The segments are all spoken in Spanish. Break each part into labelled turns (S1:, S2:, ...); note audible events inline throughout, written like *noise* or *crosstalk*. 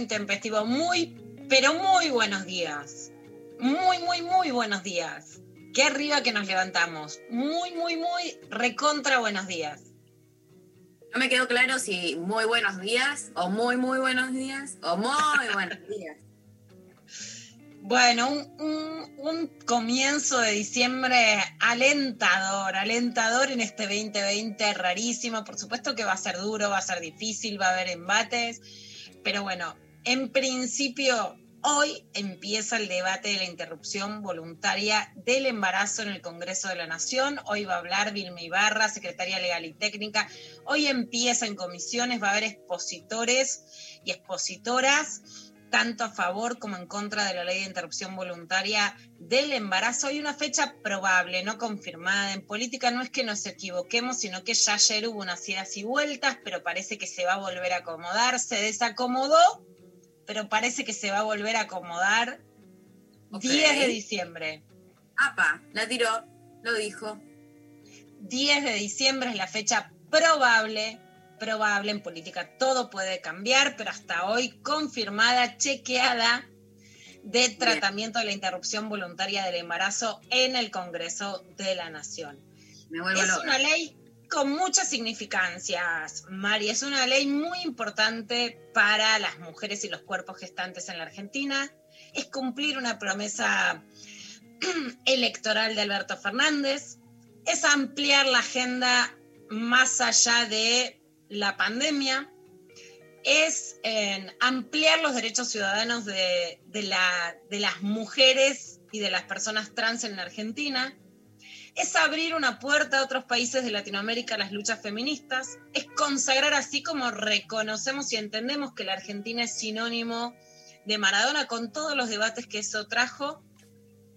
S1: intempestivo.
S2: Muy, pero muy buenos días. Muy, muy, muy buenos días. Qué arriba que nos levantamos. Muy, muy, muy recontra buenos días.
S3: No me quedó claro si muy buenos días, o muy, muy buenos días, o muy buenos días.
S2: Bueno, un, un- un comienzo de diciembre alentador, alentador en este 2020, rarísimo. Por supuesto que va a ser duro, va a ser difícil, va a haber embates, pero bueno, en principio hoy empieza el debate de la interrupción voluntaria del embarazo en el Congreso de la Nación. Hoy va a hablar Vilma Ibarra, secretaria legal y técnica. Hoy empieza en comisiones, va a haber expositores y expositoras tanto a favor como en contra de la ley de interrupción voluntaria del embarazo. Hay una fecha probable, no confirmada. En política no es que nos equivoquemos, sino que ya ayer hubo unas idas y vueltas, pero parece que se va a volver a acomodar. Se desacomodó, pero parece que se va a volver a acomodar.
S3: Ok.
S2: 10 de diciembre.
S3: Apa, la tiró, lo dijo.
S2: 10 de diciembre es la fecha probable, probable en política. Todo puede cambiar, pero hasta hoy confirmada, chequeada de tratamiento de la interrupción voluntaria del embarazo en el Congreso de la Nación.
S3: Me
S2: Es
S3: loca.
S2: una ley con muchas significancias, Mari. Es una ley muy importante para las mujeres y los cuerpos gestantes en la Argentina. Es cumplir una promesa *clears throat* electoral de Alberto Fernández. Es ampliar la agenda más allá de la pandemia. Es ampliar los derechos ciudadanos de, de las mujeres y de las personas trans en la Argentina es abrir una puerta a otros países de Latinoamérica a las luchas feministas, es consagrar así como reconocemos y entendemos que la Argentina es sinónimo de Maradona con todos los debates que eso trajo.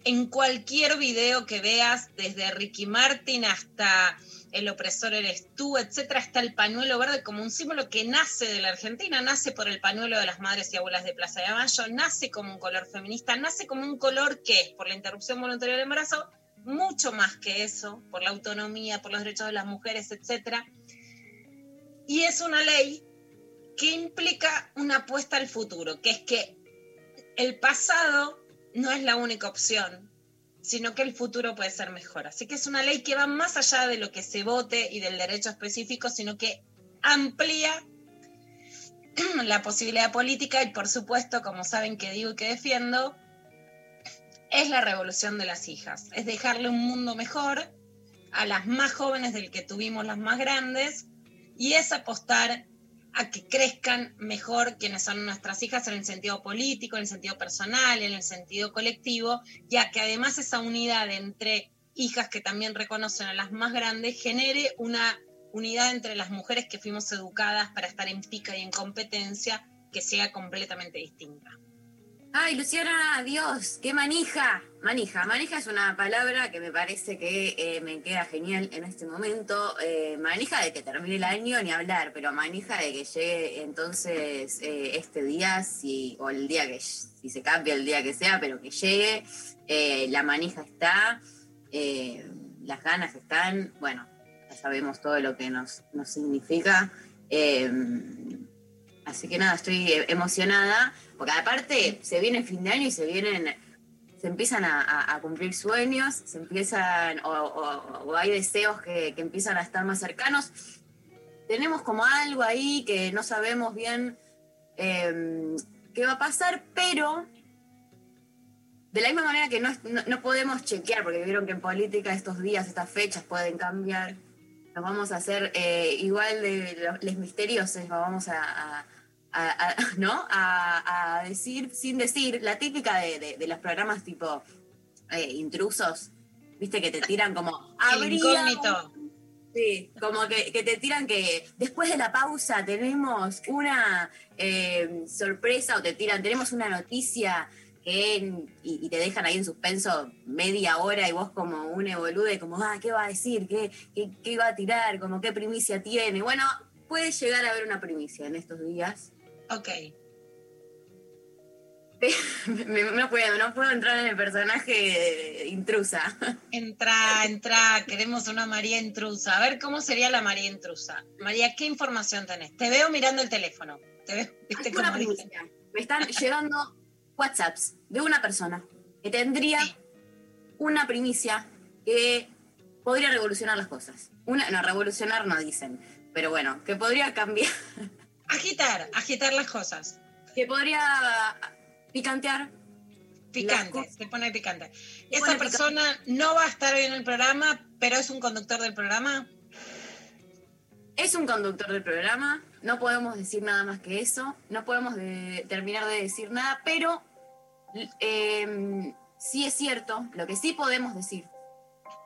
S2: En cualquier video que veas, desde Ricky Martin hasta El opresor eres tú, etcétera, está el pañuelo verde como un símbolo que nace de la Argentina, nace por el pañuelo de las madres y abuelas de Plaza de Mayo, nace como un color feminista, nace como un color que por la interrupción voluntaria del embarazo, mucho más que eso, por la autonomía, por los derechos de las mujeres, etcétera. Y es una ley que implica una apuesta al futuro, que es que el pasado no es la única opción, sino que el futuro puede ser mejor. Así que es una ley que va más allá de lo que se vote y del derecho específico, sino que amplía *clears throat* la posibilidad política y por supuesto, como saben que digo y que defiendo, es la revolución de las hijas, es dejarle un mundo mejor a las más jóvenes del que tuvimos las más grandes y es apostar a que crezcan mejor quienes son nuestras hijas en el sentido político, en el sentido personal, en el sentido colectivo, ya que además esa unidad entre hijas que también reconocen a las más grandes genere una unidad entre las mujeres que fuimos educadas para estar en pica y en competencia que sea completamente distinta.
S3: Ay, Luciana, Dios, qué manija. Manija, manija es una palabra que me parece que eh, me queda genial en este momento. Eh, manija de que termine el año ni hablar, pero manija de que llegue entonces eh, este día, o el día que, si se cambia el día que sea, pero que llegue. La manija está, las ganas están, bueno, ya sabemos todo lo que nos, nos significa. Así que nada, estoy eh, emocionada. Porque aparte se viene el fin de año y se vienen, se empiezan a, cumplir sueños, se empiezan, o, hay deseos que, empiezan a estar más cercanos. Tenemos como algo ahí que no sabemos bien eh, qué va a pasar, pero de la misma manera que no, no, podemos chequear, porque vieron que en política estos días, estas fechas pueden cambiar, nos vamos a hacer eh, igual de los, les misteriosos, vamos a- a- a- *laughs* ¿no? A, a decir sin decir, la típica de, de- de los programas tipo eh, intrusos, viste que te *laughs* tiran como
S2: El
S3: "Habría
S2: incógnito.
S3: Sí, como que, que te tiran que después de la pausa tenemos una eh, sorpresa o te tiran, tenemos una noticia que, y, y te dejan ahí en suspenso media hora y vos como un evolude, como, ah, ¿qué va a decir? ¿Qué, qué, qué va a tirar? Como, ¿Qué primicia tiene? Bueno, puede llegar a haber una primicia en estos días.
S2: Ok. *laughs*
S3: No, puedo, no puedo entrar en el personaje intrusa. *laughs*
S2: Entra, entra, queremos una María intrusa. A ver cómo sería la María intrusa. María, ¿qué información tenés? Te veo mirando el teléfono. Te veo, *laughs* viste
S3: una. Me están llegando WhatsApps de una persona que tendría
S2: Sí.
S3: una primicia que podría revolucionar las cosas. Una, no, revolucionar no dicen, pero bueno, que podría cambiar,
S2: Agitar, agitar las cosas.
S3: que podría picantear.
S2: Picante, se pone picante.
S3: Se
S2: Esa
S3: pone
S2: persona no va a estar hoy en el programa, pero es un conductor del programa.
S3: Es un conductor del programa, no podemos decir nada más que eso, no podemos de- terminar de decir nada, pero eh, sí es cierto, lo que sí podemos decir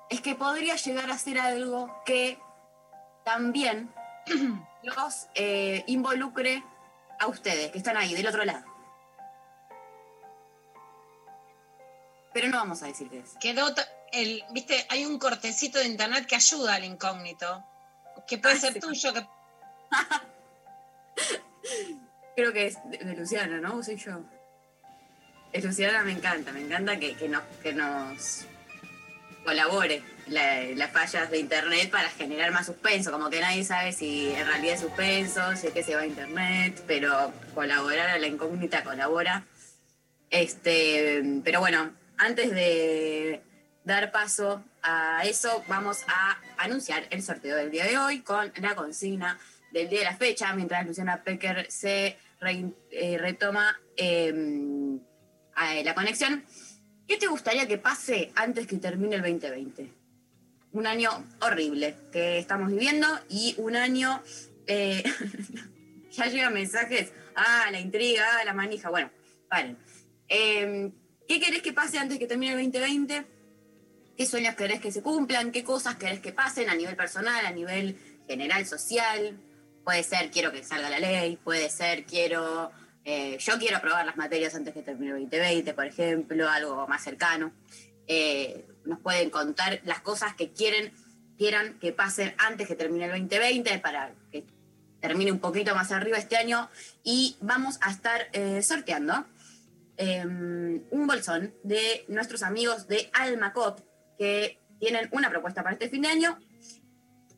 S3: es que podría llegar a ser algo que también *clears throat* los eh, involucre a ustedes, que están ahí, del otro lado. Pero no vamos a decir qué es.
S2: Quedó, el, viste, hay un cortecito de internet que ayuda al incógnito. Que puede
S3: Ah,
S2: ser
S3: sí.
S2: tuyo, que *laughs*
S3: Creo que es de, de Luciana, ¿no? ¿O soy yo? Es Luciana, me encanta, me encanta que, que nos, que nos colabore la- las fallas de internet para generar más suspenso, como que nadie sabe si en realidad es suspenso, si es que se va a internet, pero colaborar a la incógnita colabora. Este, pero bueno, antes de dar paso a eso, vamos a anunciar el sorteo del día de hoy con la consigna del día de la fecha, mientras Luciana Pecker se eh, retoma eh, la conexión. ¿Qué te gustaría que pase antes que termine el 2020? Un año horrible que estamos viviendo y un año... eh, *laughs* ya llegan mensajes, ah, la intriga, ah, la manija, bueno, paren. Eh, ¿Qué querés que pase antes que termine el 2020? ¿Qué sueños querés que se cumplan? ¿Qué cosas querés que pasen a nivel personal, a nivel general, social? Puede ser, quiero que salga la ley, puede ser, quiero, eh, yo quiero aprobar las materias antes que termine el 2020, por ejemplo, algo más cercano. Eh, nos pueden contar las cosas que quieren, quieran que pasen antes que termine el 2020 para que termine un poquito más arriba este año y vamos a estar eh, sorteando eh, un bolsón de nuestros amigos de Almacop que tienen una propuesta para este fin de año.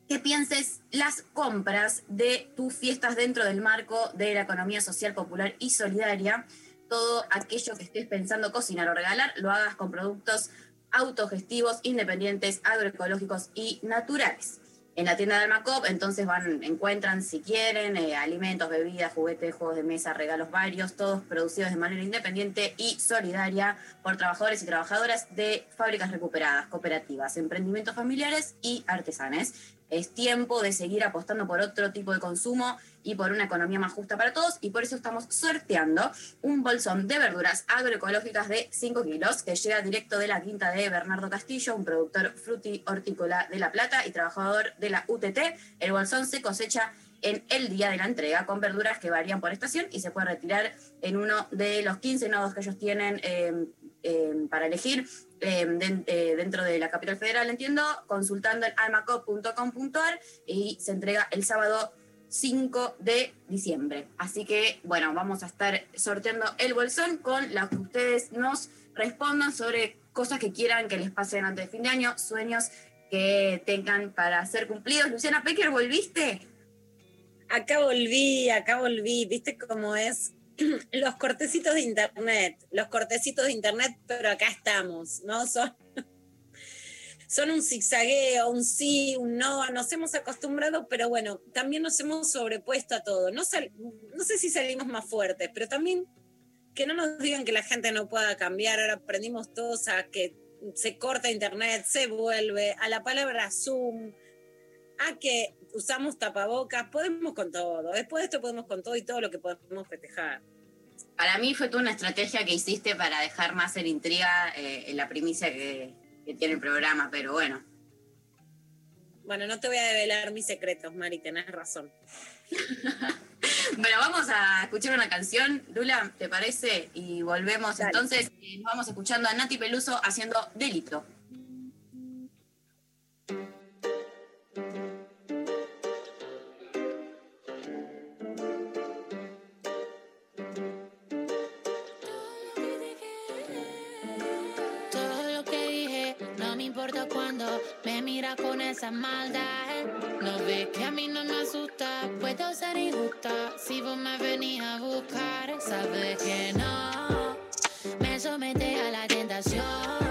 S3: Que pienses las compras de tus fiestas dentro del marco de la economía social, popular y solidaria. Todo aquello que estés pensando cocinar o regalar, lo hagas con productos autogestivos, independientes, agroecológicos y naturales. En la tienda de Almacop, entonces van, encuentran si quieren eh, alimentos, bebidas, juguetes, juegos de mesa, regalos varios, todos producidos de manera independiente y solidaria por trabajadores y trabajadoras de fábricas recuperadas, cooperativas, emprendimientos familiares y artesanes. Es tiempo de seguir apostando por otro tipo de consumo y por una economía más justa para todos y por eso estamos sorteando un bolsón de verduras agroecológicas de 5 kilos que llega directo de la quinta de Bernardo Castillo, un productor fruti hortícola de La Plata y trabajador de la UTT. El bolsón se cosecha en el día de la entrega con verduras que varían por estación y se puede retirar en uno de los 15 nodos que ellos tienen eh, eh, para elegir eh, den- dentro de la capital federal, entiendo, consultando en almacop.com.ar y se entrega el sábado 5 de diciembre. Así que, bueno, vamos a estar sorteando el bolsón con las que ustedes nos respondan sobre cosas que quieran que les pasen antes de fin de año, sueños que tengan para ser cumplidos. Luciana Pecker, ¿volviste?
S4: Acá volví, acá volví, viste cómo es *clears throat* los cortecitos de internet, los cortecitos de internet, pero acá estamos, ¿no? Son, son un zigzagueo, un sí, un no, nos hemos acostumbrado, pero bueno, también nos hemos sobrepuesto a todo. No, sal- no sé si salimos más fuertes, pero también que no nos digan que la gente no pueda cambiar. Ahora aprendimos todos a que se corta internet, se vuelve, a la palabra Zoom, a que usamos tapabocas, podemos con todo. Después de esto podemos con todo y todo lo que podemos festejar.
S3: Para mí fue toda una estrategia que hiciste para dejar más en intriga eh, en la primicia que, que tiene el programa, pero bueno.
S4: Bueno, no te voy a develar mis secretos, Mari, tenés razón. *laughs*
S3: Bueno, vamos a escuchar una canción, Lula, ¿te parece? Y volvemos.
S4: Dale.
S3: Entonces, eh, nos vamos escuchando a Nati Peluso haciendo Delito.
S1: Cuando me mira con esa maldad. No ves que a mí no me asusta, puedo ser injusta si vos me venís a buscar. Sabes que no me somete a la tentación.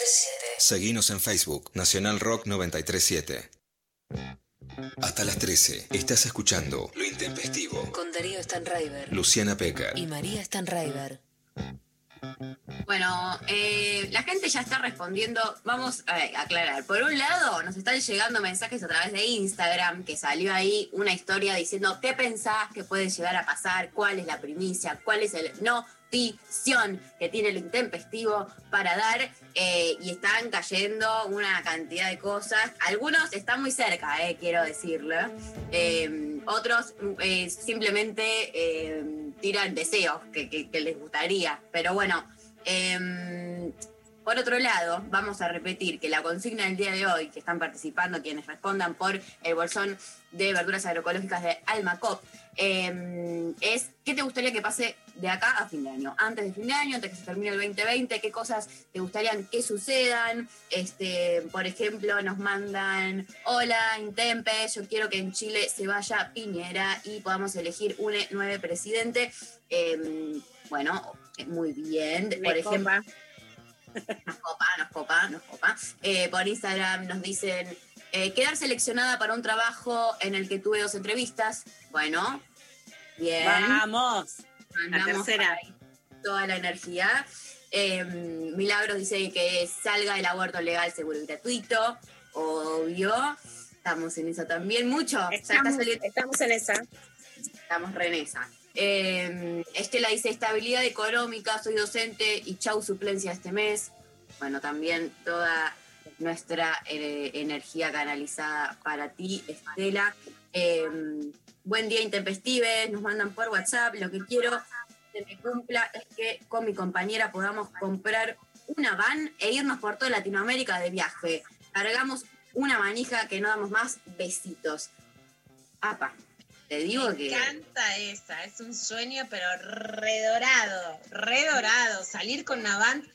S5: 937.
S6: Seguinos en Facebook, Nacional Rock 937. Hasta las 13, estás escuchando Lo Intempestivo.
S5: Con Darío Stanraiver
S6: Luciana Peca.
S5: y María Stanraiver.
S3: Bueno, eh, la gente ya está respondiendo. Vamos a aclarar. Por un lado, nos están llegando mensajes a través de Instagram, que salió ahí una historia diciendo qué pensás que puede llegar a pasar, cuál es la primicia, cuál es el notición que tiene el intempestivo para dar. eh, y están cayendo una cantidad de cosas. Algunos están muy cerca, eh, quiero decirlo. Eh, otros eh, simplemente eh, tiran deseos que, les gustaría. Pero bueno, Em, por otro lado, vamos a repetir que la consigna del día de hoy, que están participando quienes respondan por el bolsón de verduras agroecológicas de Almacop, em, es ¿qué te gustaría que pase de acá a fin de año? Antes de fin de año, antes que se termine el 2020, ¿qué cosas te gustarían que sucedan? Este, por ejemplo, nos mandan, hola, Intempe, yo quiero que en Chile se vaya Piñera y podamos elegir un nuevo presidente. Em, bueno, muy bien.
S4: Me
S3: Por ejemplo,
S4: copa.
S3: nos copa, nos copa, nos copa. Eh, por Instagram nos dicen eh, quedar seleccionada para un trabajo en el que tuve dos entrevistas. Bueno, bien.
S4: Vamos. La
S3: Mandamos
S4: tercera.
S3: ahí toda la energía. Eh, Milagros dice que salga el aborto legal, seguro y gratuito. Obvio. Estamos en eso también. Mucho.
S4: Estamos, estamos en esa.
S3: Estamos re en esa. Eh, Estela dice estabilidad económica, soy docente y chau suplencia este mes. Bueno, también toda nuestra eh, energía canalizada para ti, Estela. Eh, buen día intempestives, nos mandan por WhatsApp. Lo que quiero que me cumpla es que con mi compañera podamos comprar una van e irnos por toda Latinoamérica de viaje. Cargamos una manija que no damos más besitos. Apa, te digo
S2: Me
S3: que...
S2: encanta esa, es un sueño, pero redorado, redorado. Salir con una band.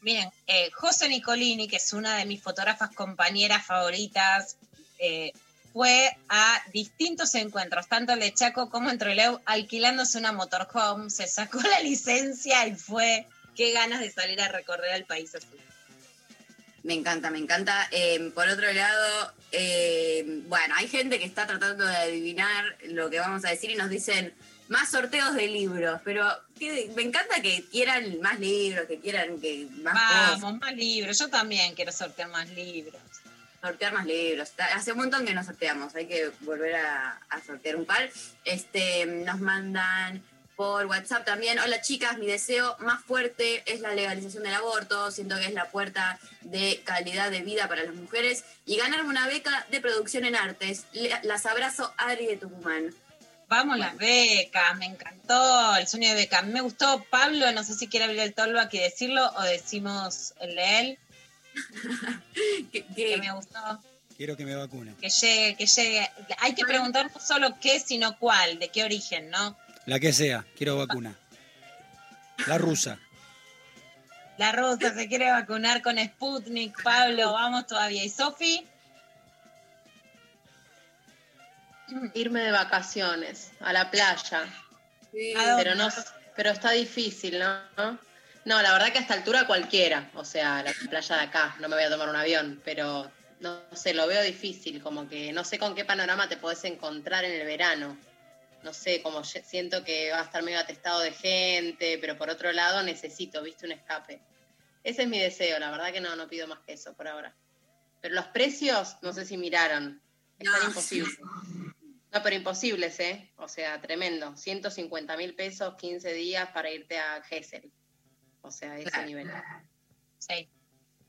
S2: Miren, eh, José Nicolini, que es una de mis fotógrafas compañeras favoritas, eh, fue a distintos encuentros, tanto el de Chaco como en Trelew, alquilándose una motorhome, se sacó la licencia y fue. Qué ganas de salir a recorrer el país así.
S3: Me encanta, me encanta. Eh, por otro lado, eh, bueno, hay gente que está tratando de adivinar lo que vamos a decir y nos dicen más sorteos de libros, pero que- me encanta que quieran más libros, que quieran que más cosas,
S2: Vamos, más libros. Yo también quiero sortear más libros.
S3: Sortear más libros. Hace un montón que no sorteamos, hay que volver a, a sortear un par. Este, nos mandan por WhatsApp también, hola chicas, mi deseo más fuerte es la legalización del aborto, siento que es la puerta de calidad de vida para las mujeres y ganarme una beca de producción en artes. Las abrazo, Ari de Tucumán.
S2: Vamos las becas, me encantó el sueño de beca. Me gustó Pablo, no sé si quiere abrir el tollback y decirlo o decimos el de él, *laughs*
S3: Que-
S2: que
S3: que-
S2: me gustó,
S5: Quiero que me vacunen.
S2: que llegue, que llegue. Hay que preguntar no solo qué, sino cuál, de qué origen, ¿no?
S5: La que sea, quiero vacuna. La rusa.
S2: La rusa se quiere vacunar con Sputnik, Pablo, vamos todavía. ¿Y Sofi?
S7: Irme de vacaciones a la playa, pero no, pero está difícil, ¿no? No, la verdad que a esta altura cualquiera, o sea, la playa de acá, no me voy a tomar un avión, pero no sé, lo veo difícil, como que no sé con qué panorama te podés encontrar en el verano. No sé, como siento que va a estar medio atestado de gente, pero por otro lado necesito, viste, un escape. Ese es mi deseo, la verdad que no, no pido más que eso por ahora. Pero los precios, no sé si miraron, están
S3: No.
S7: imposibles. No, pero imposibles, ¿eh? O sea, tremendo. 150 mil pesos, 15 días para irte a Gessel. O sea, ese
S3: Claro.
S7: nivel.
S2: Sí.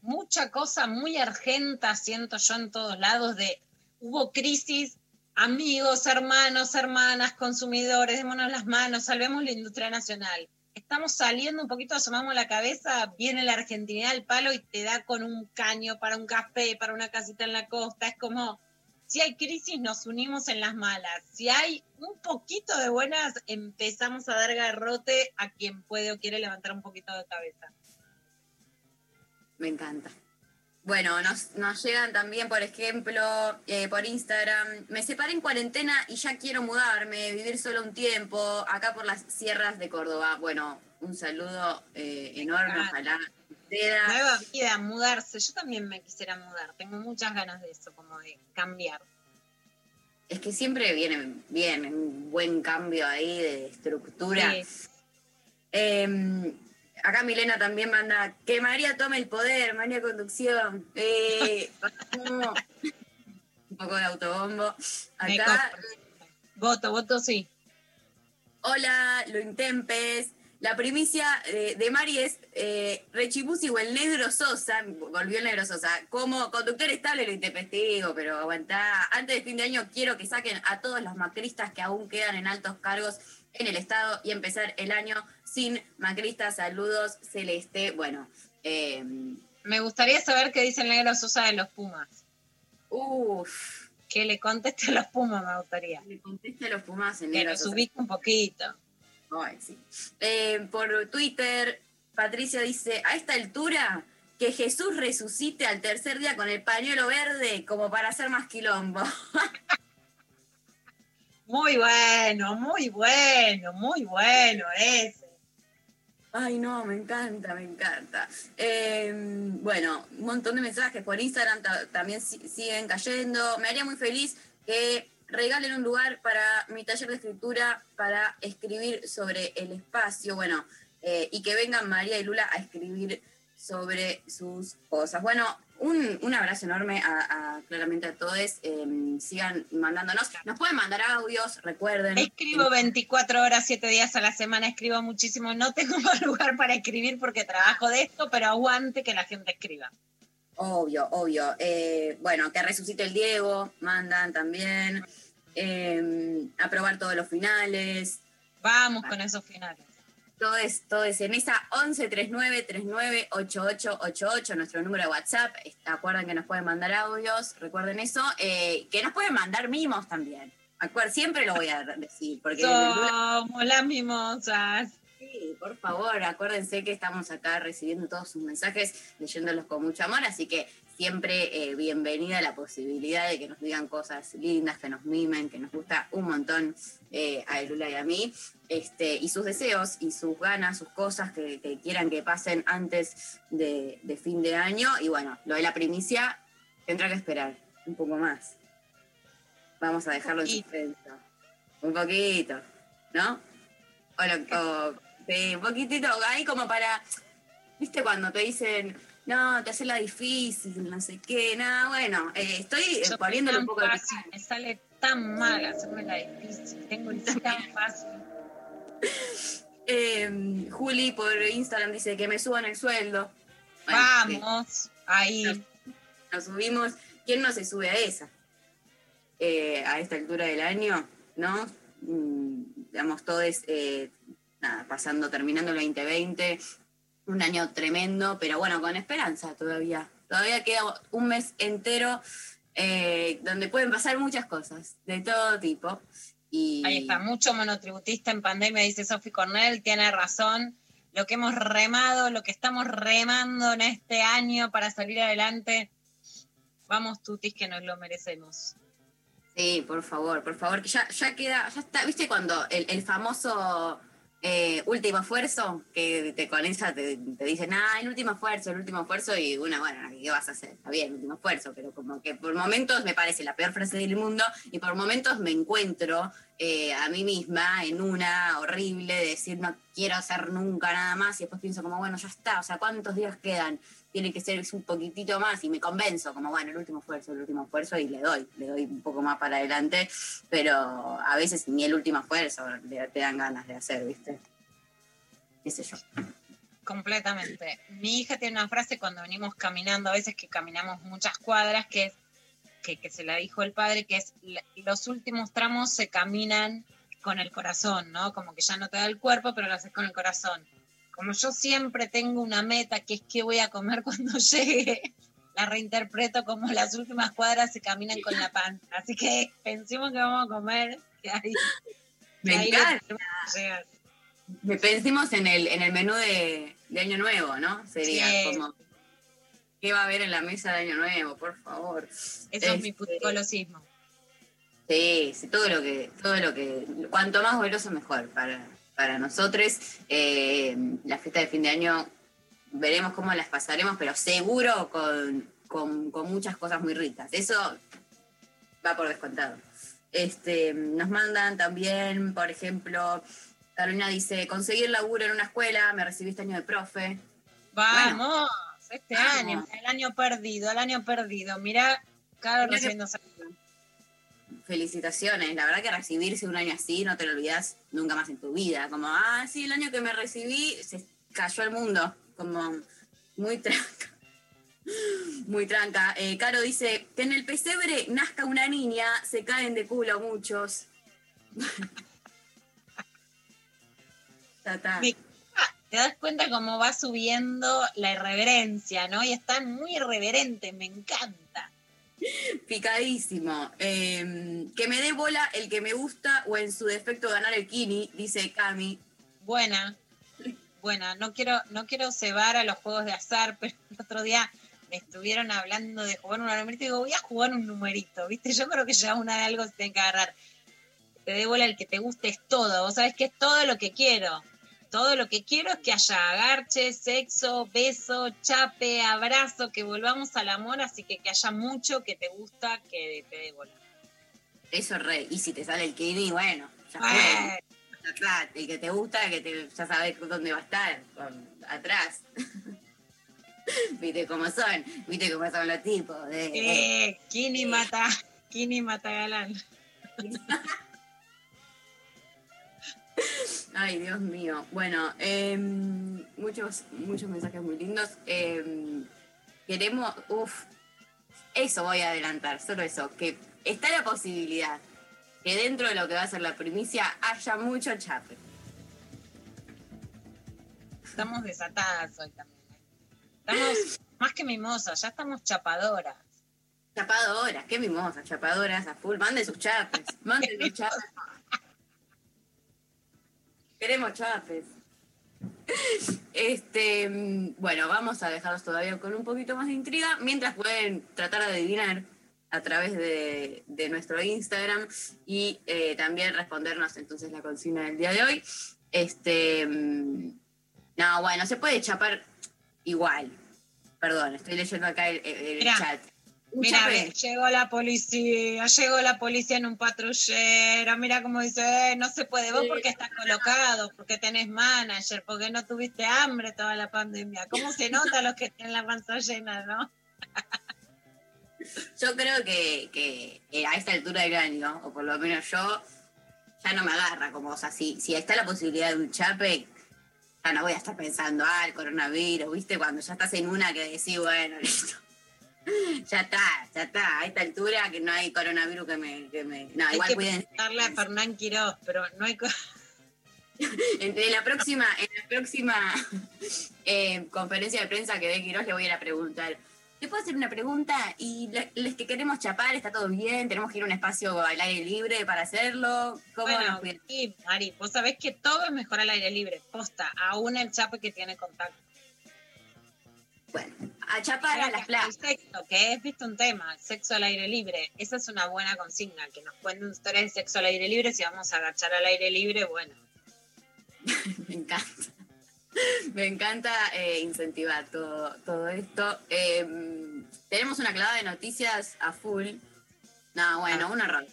S2: Mucha cosa muy argenta siento yo en todos lados de hubo crisis, amigos, hermanos, hermanas, consumidores, démonos las manos, salvemos la industria nacional. Estamos saliendo un poquito, asomamos la cabeza, viene la argentinidad al palo y te da con un caño para un café, para una casita en la costa. Es como, si hay crisis, nos unimos en las malas. Si hay un poquito de buenas, empezamos a dar garrote a quien puede o quiere levantar un poquito de cabeza.
S3: Me encanta. Bueno, nos, nos llegan también, por ejemplo, eh, por Instagram. Me separé en cuarentena y ya quiero mudarme, vivir solo un tiempo, acá por las sierras de Córdoba. Bueno, un saludo eh, enorme,
S2: encanta.
S3: ojalá suceda.
S2: Nueva vida, mudarse. Yo también me quisiera mudar. Tengo muchas ganas de eso, como de cambiar.
S3: Es que siempre viene bien, un buen cambio ahí de estructura.
S2: Sí.
S3: Eh, acá Milena también manda que María tome el poder, María Conducción. Eh, *laughs* no. un poco de autobombo. Acá.
S2: Voto, voto sí.
S3: hola, lo intempes. La primicia eh, de Mari es eh, Rechibusi o el negro Sosa, volvió el negro Sosa, como conductor estable lo intempestivo, pero aguantá. Antes de fin de año quiero que saquen a todos los macristas que aún quedan en altos cargos en el Estado y empezar el año sin macristas. Saludos, Celeste. Bueno, eh,
S2: Me gustaría saber qué dice el negro Sosa de los Pumas.
S3: uff,
S2: Que le conteste a los Pumas, me gustaría.
S3: le conteste a los Pumas el
S2: Que
S3: negro
S2: los
S3: Sosa.
S2: ubique un poquito.
S3: Ay, sí. Eh, por Twitter, Patricia dice, a esta altura, que Jesús resucite al tercer día con el pañuelo verde como para hacer más quilombo. *laughs*
S2: Muy bueno, muy bueno, muy bueno ese.
S3: Ay, no, me encanta, me encanta. Eh, bueno, un montón de mensajes por Instagram ta- también si- siguen cayendo. Me haría muy feliz que regalen un lugar para mi taller de escritura para escribir sobre el espacio. Bueno, eh, y que vengan María y Lula a escribir sobre sus cosas. Bueno, un, un abrazo enorme a, claramente a todos. Eh, sigan mandándonos. Nos pueden mandar audios, recuerden.
S2: Escribo 24 horas, 7 días a la semana, escribo muchísimo. No tengo *laughs* más lugar para escribir porque trabajo de esto, pero aguante que la gente escriba.
S3: Obvio, obvio. Eh, bueno, que resucite el Diego, mandan también. Eh, aprobar todos los finales.
S2: Vamos con esos finales.
S3: Todo es, todo es en esa 1139-398888, nuestro número de WhatsApp. Acuerden que nos pueden mandar audios, recuerden eso. Eh, que nos pueden mandar mimos también. Acuer- siempre lo voy a decir, porque *laughs*
S2: Somos las mimosas.
S3: Sí, por favor, acuérdense que estamos acá recibiendo todos sus mensajes, leyéndolos con mucho amor, así que siempre eh, bienvenida la posibilidad de que nos digan cosas lindas, que nos mimen, que nos gusta un montón eh, a Lula y a mí, este, y sus deseos y sus ganas, sus cosas que, que quieran que pasen antes de, de fin de año. Y bueno, lo de la primicia tendrá que esperar un poco más. Vamos a dejarlo en suspenso. Un poquito, ¿no? O, lo- o- sí, un poquitito, ahí como para, viste cuando te dicen, no, te hace la difícil, no sé qué, nada, bueno, eh, estoy eh,
S2: Yo
S3: poniéndole un poco de
S2: fácil, Me sale tan mal hacerme la difícil. Tengo el tan fácil. *laughs*
S3: Eh, Juli por Instagram dice que me suban el sueldo. Bueno, sí,
S2: Vamos, ahí.
S3: nos subimos. ¿Quién no se sube a esa? Eh, a esta altura del año, ¿no? Mm, digamos, todo es, eh, nada, pasando, terminando el 2020, un año tremendo, pero bueno, con esperanza todavía. Todavía queda un mes entero eh, donde pueden pasar muchas cosas, de todo tipo. Y,
S2: Ahí está, mucho monotributista en pandemia, dice Sofi Cornell, tiene razón. Lo que hemos remado, lo que estamos remando en este año para salir adelante, vamos tutis que nos lo merecemos.
S3: Sí, por favor, por favor, que ya, ya queda, ya está, ¿viste cuando el, el famoso eh, último esfuerzo, que te con esa te, te dicen, ah, el último esfuerzo, el último esfuerzo, y una, bueno, ¿qué vas a hacer? Está bien, el último esfuerzo, pero como que por momentos me parece la peor frase del mundo, y por momentos me encuentro eh, a mí misma en una horrible de decir, no quiero hacer nunca nada más, y después pienso como, bueno, ya está, o sea, ¿cuántos días quedan? Tiene que ser un poquitito más y me convenzo, como bueno, el último esfuerzo, el último esfuerzo y le doy, le doy un poco más para adelante, pero a veces ni el último esfuerzo te dan ganas de hacer, ¿viste? ¿Qué sé yo?
S2: Completamente. Mi hija tiene una frase cuando venimos caminando, a veces que caminamos muchas cuadras, que es que, se la dijo el padre, que es "La- los últimos tramos se caminan con el corazón, ¿no? Como que ya no te da el cuerpo, pero lo haces con el corazón. Como yo siempre tengo una meta, que es qué voy a comer *laughs* cuando llegue, la reinterpreto como las últimas cuadras se caminan con la panza. Así que pensemos que vamos a comer, que ahí,
S3: Me
S2: que ahí
S3: encanta. Me pensemos en el, en el menú de, de Año Nuevo, ¿no? Sería
S2: Sí.
S3: como, ¿qué va a haber en la mesa de Año Nuevo? Por favor.
S2: Eso es mi
S3: Este,
S2: puticolosismo.
S3: Sí, sí, todo lo que, todo lo que, cuanto más goloso mejor para, para nosotros. Eh, la fiesta de fin de año veremos cómo las pasaremos, pero seguro con, con- con muchas cosas muy ricas. Eso va por descontado. Este, nos mandan también, por ejemplo, Carolina dice, conseguir laburo en una escuela, me recibí este año de profe.
S2: Vamos, este
S3: Vamos.
S2: año, el año perdido, el año perdido. Mirá, Caro
S3: que-
S2: recibiendo salida.
S3: Felicitaciones, la verdad que recibirse un año así no te lo olvidas nunca más en tu vida. Como, ah, sí, el año que me recibí se cayó el mundo. Como muy tranca. *laughs* Muy tranca. Eh, Caro dice que en el pesebre nazca una niña, se caen de culo muchos. *laughs*
S2: Te das cuenta cómo va subiendo la irreverencia, ¿no? Y están muy irreverentes, me encanta. *laughs*
S3: Picadísimo. Eh, que me dé bola el que me gusta o en su defecto ganar el Kini, dice Cami.
S2: Buena, buena. No quiero, no quiero cebar a los juegos de azar, *laughs* pero el otro día me estuvieron hablando de jugar un numerito y digo, voy a jugar un numerito, ¿viste? Yo creo que ya una de algo se tiene que agarrar. Te dé bola el que te guste es todo. Vos sabés que es todo lo que quiero. Todo lo que quiero es que haya agarche, sexo, beso, chape, abrazo, que volvamos al amor, así que que haya mucho que te gusta, que te dé bola.
S3: Eso re. Y si te sale el Kini, bueno, ya.
S2: Bueno,
S3: el que te gusta, que te, ya sabes dónde va a estar, atrás. *laughs* Viste cómo son, viste cómo son los tipos. de-
S2: eh, Kini mata, Kini mata galán. *laughs* *laughs*
S3: Ay, Dios mío. Bueno, em, muchos, muchos mensajes muy lindos. Em, queremos, uff, eso voy a adelantar, solo eso, que está la posibilidad que dentro de lo que va a ser la primicia haya mucho chape.
S2: Estamos desatadas hoy también. ¿eh? Estamos *gasps* más que mimosas, ya estamos chapadoras.
S3: Chapadoras, qué mimosas, chapadoras a full. Manden sus chapes, manden sus chapes. *laughs* Queremos chapes. *laughs* Este, bueno, vamos a dejarlos todavía con un poquito más de intriga, mientras pueden tratar de adivinar a través de, de nuestro Instagram y eh, también respondernos entonces la consigna del día de hoy. Este, mm, no, bueno, se puede chapar igual. Perdón, estoy leyendo acá el, el- el
S2: Mirá,
S3: chat.
S2: Mira, llegó la policía, llegó la policía en un patrullero, mira cómo dice, eh, no se puede, vos porque estás colocado, porque tenés manager, porque no tuviste hambre toda la pandemia. ¿Cómo se nota los que tienen la panza llena, no? *laughs*
S3: Yo creo que, que, eh, a esta altura del año, o por lo menos yo, ya no me agarra como, o sea, si, si está la posibilidad de un chape, ya no voy a estar pensando, ah, el coronavirus, ¿viste? Cuando ya estás en una que decís, bueno, *laughs* listo. *laughs* Ya está, ya está, a esta altura que no hay coronavirus que me... Que me... No,
S2: Hay
S3: igual
S2: que
S3: cuídense.
S2: preguntarle a Fernán Quiroz, pero no hay... *laughs*
S3: Entre la próxima, en la próxima *laughs* eh, conferencia de prensa que dé Quirós le voy a ir a preguntar. ¿Te puedo hacer una pregunta? Y los que queremos chapar, ¿está todo bien? ¿Tenemos que ir a un espacio al aire libre para hacerlo? ¿Cómo nos
S2: Bueno,
S3: cuidamos?
S2: sí, Mari, vos sabés que todo es mejor al aire libre, posta, aún el chape que tiene contacto.
S3: Bueno, a chapar a las
S2: El
S3: playas.
S2: sexo, que es, viste, un tema, sexo al aire libre. Esa es una buena consigna, que nos cuenten historias de sexo al aire libre. Si vamos a agachar al aire libre, bueno. *laughs*
S3: Me encanta. Me encanta eh, incentivar todo, todo esto. Eh, tenemos una clavada de noticias a full. No, bueno, un error.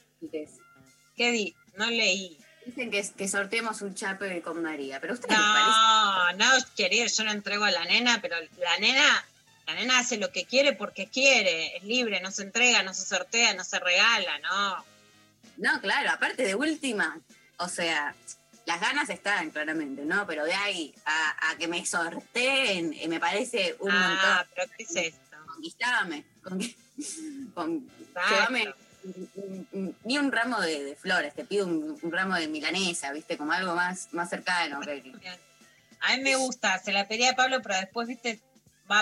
S2: ¿Qué di? No leí.
S3: Dicen que, que sorteemos un chape con María, pero parece
S2: No, no, querer, yo no entrego a la nena, pero la nena, la nena hace lo que quiere porque quiere, es libre, no se entrega, no se sortea, no se regala, no.
S3: No, claro, aparte de última, o sea, las ganas están claramente, ¿no? Pero de ahí a, a que me sorteen, eh, me parece un
S2: ah,
S3: montón.
S2: pero ¿qué es esto?
S3: Conquistame, conqui- con, *laughs* llévame ni un ramo de, de flores, te pido un, un ramo de milanesa, ¿viste? Como algo más, más cercano. que-
S2: A mí me gusta, se la pedí a Pablo, pero después, viste,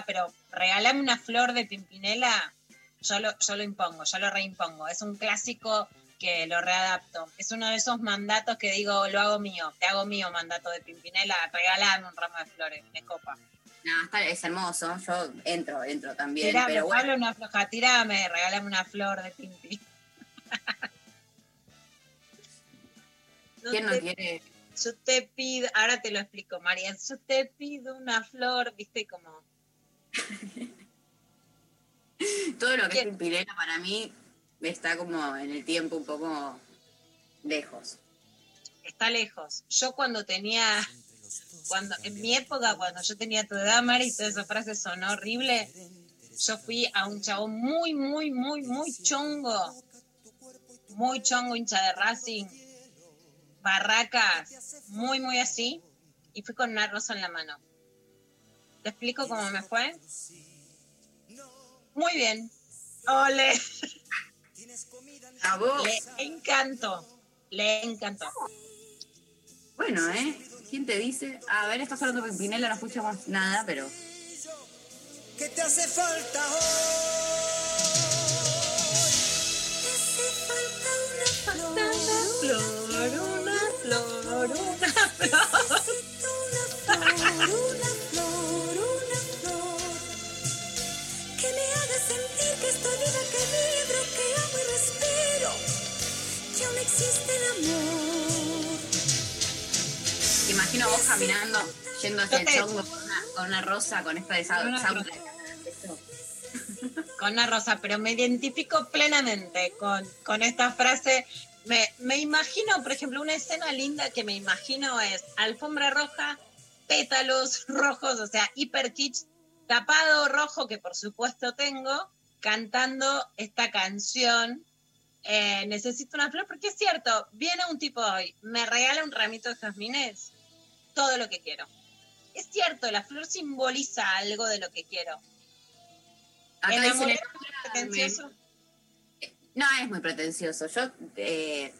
S2: pero regalame una flor de Pimpinela, yo lo, yo lo impongo, yo lo reimpongo. Es un clásico que lo readapto. Es uno de esos mandatos que digo, lo hago mío, te hago mío mandato de Pimpinela, regalame un ramo de flores, me copa.
S3: No, está, es hermoso, yo entro, entro también,
S2: Tirame,
S3: pero bueno.
S2: Una floja, tirame, regálame una flor de Pimpi. No *laughs*
S3: ¿Quién no
S2: te-
S3: quiere?
S2: yo te pido, ahora te lo explico, María, yo te pido una flor, viste, como *laughs*
S3: Todo lo que es
S2: ¿Quién?
S3: Pimpinela para mí está como en el tiempo un poco lejos.
S2: está lejos. Yo cuando tenía, cuando en mi época, cuando yo tenía tu edad, Mari, toda esa frase sonó horrible. Yo fui a un chabón muy, muy, muy, muy chongo. Muy chongo, hincha de Racing. Barracas, muy, muy así. Y fui con una rosa en la mano. ¿Te explico cómo me fue? Muy bien. Ole.
S3: A vos.
S2: Le encantó. Le encantó.
S3: Bueno, ¿eh? ¿Quién te dice? A ver, estás hablando con Pinela, no escuchamos nada, pero.
S8: ¿Qué te hace falta hoy? Te hace falta una
S2: Flor, una flor, una flor.
S8: Que estoy viva, que vibro, que amo y respiro, que aún existe el amor.
S3: Te imagino vos caminando, yendo hacia el chongo con una, con una rosa, con esta de sa-
S2: Con una
S3: sauna.
S2: rosa. Con una rosa, pero me identifico plenamente con, con esta frase. Me, me imagino, por ejemplo, una escena linda que me imagino es alfombra roja, pétalos rojos, o sea, hiper kitsch, tapado rojo, que por supuesto tengo, cantando esta canción. eh, necesito una flor, porque es cierto, viene un tipo hoy, me regala un ramito de jazmines, todo lo que quiero. Es cierto, la flor simboliza algo de lo que quiero.
S3: Acá dicen,
S2: Enamorado, pretencioso.
S3: No, es muy pretencioso. Yo eh,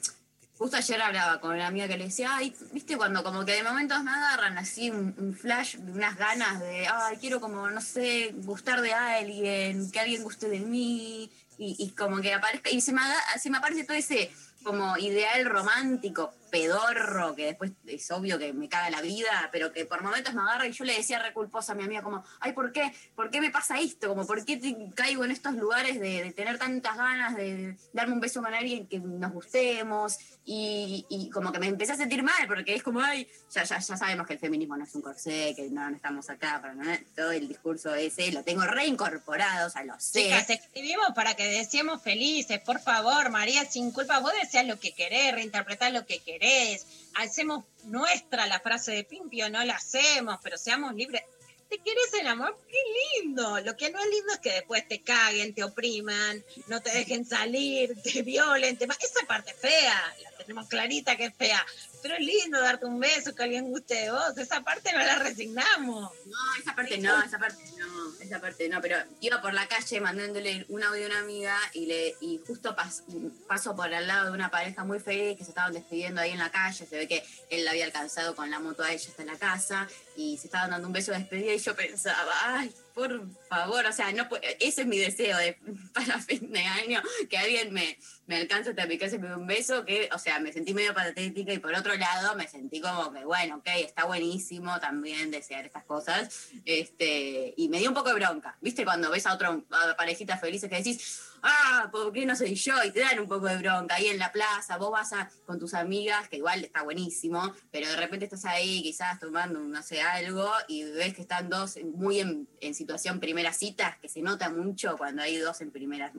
S3: justo ayer hablaba con una amiga que le decía, ay, viste, cuando como que de momentos me agarran así un, un flash, unas ganas de, ay, quiero como, no sé, gustar de alguien, que alguien guste de mí, y, como que aparezca, y se me, se me aparece todo ese como ideal romántico, pedorro, que después es obvio que me caga la vida, pero que por momentos me agarra y yo le decía reculposa a mi amiga como, ay, ¿por qué? ¿Por qué me pasa esto? Como, ¿por qué caigo en estos lugares de, de tener tantas ganas de darme un beso con alguien que nos gustemos? Y, y como que me empecé a sentir mal, porque es como, ay, ya, ya, ya sabemos que el feminismo no es un corsé, que no, estamos acá, para no, todo el discurso ese lo tengo reincorporado, o sea, lo sé.
S2: Chicas, escribimos para que deseemos felices, por favor, María, sin culpa, vos deseas lo que querés, reinterpretás lo que querés, hacemos nuestra la frase de Pimpio, no la hacemos, pero seamos libres. ¿Te querés enamorar? ¡Qué lindo! Lo que no es lindo es que después te caguen, te opriman, no te dejen salir, te violen, te Esa parte fea, la tenemos clarita que es fea, pero es lindo darte un beso, que alguien guste de vos, esa parte no la resignamos.
S3: No, esa parte no, esa parte no, esa parte no, pero iba por la calle mandándole un audio a una amiga y le y justo pas- paso por al lado de una pareja muy feliz que se estaban despidiendo ahí en la calle, se ve que él la había alcanzado con la moto a ella hasta la casa y se estaban dando un beso de despedida y yo pensaba, ay, por favor, o sea, no ese es mi deseo de *laughs* para fin de año, que alguien me, me alcance hasta mi casa y me dé un beso, que, o sea, me sentí medio patética y por otro lado me sentí como que, bueno, ok, está buenísimo también desear estas cosas, este, y me dio un poco de bronca, ¿viste? Cuando ves a otra a parejitas felices que decís, ah, ¿por qué no soy yo? Y te dan un poco de bronca ahí en la plaza, vos vas a, con tus amigas, que igual está buenísimo, pero de repente estás ahí quizás tomando, no sé, algo, y ves que están dos muy en, en situación primera cita, que se nota mucho cuando hay dos en primera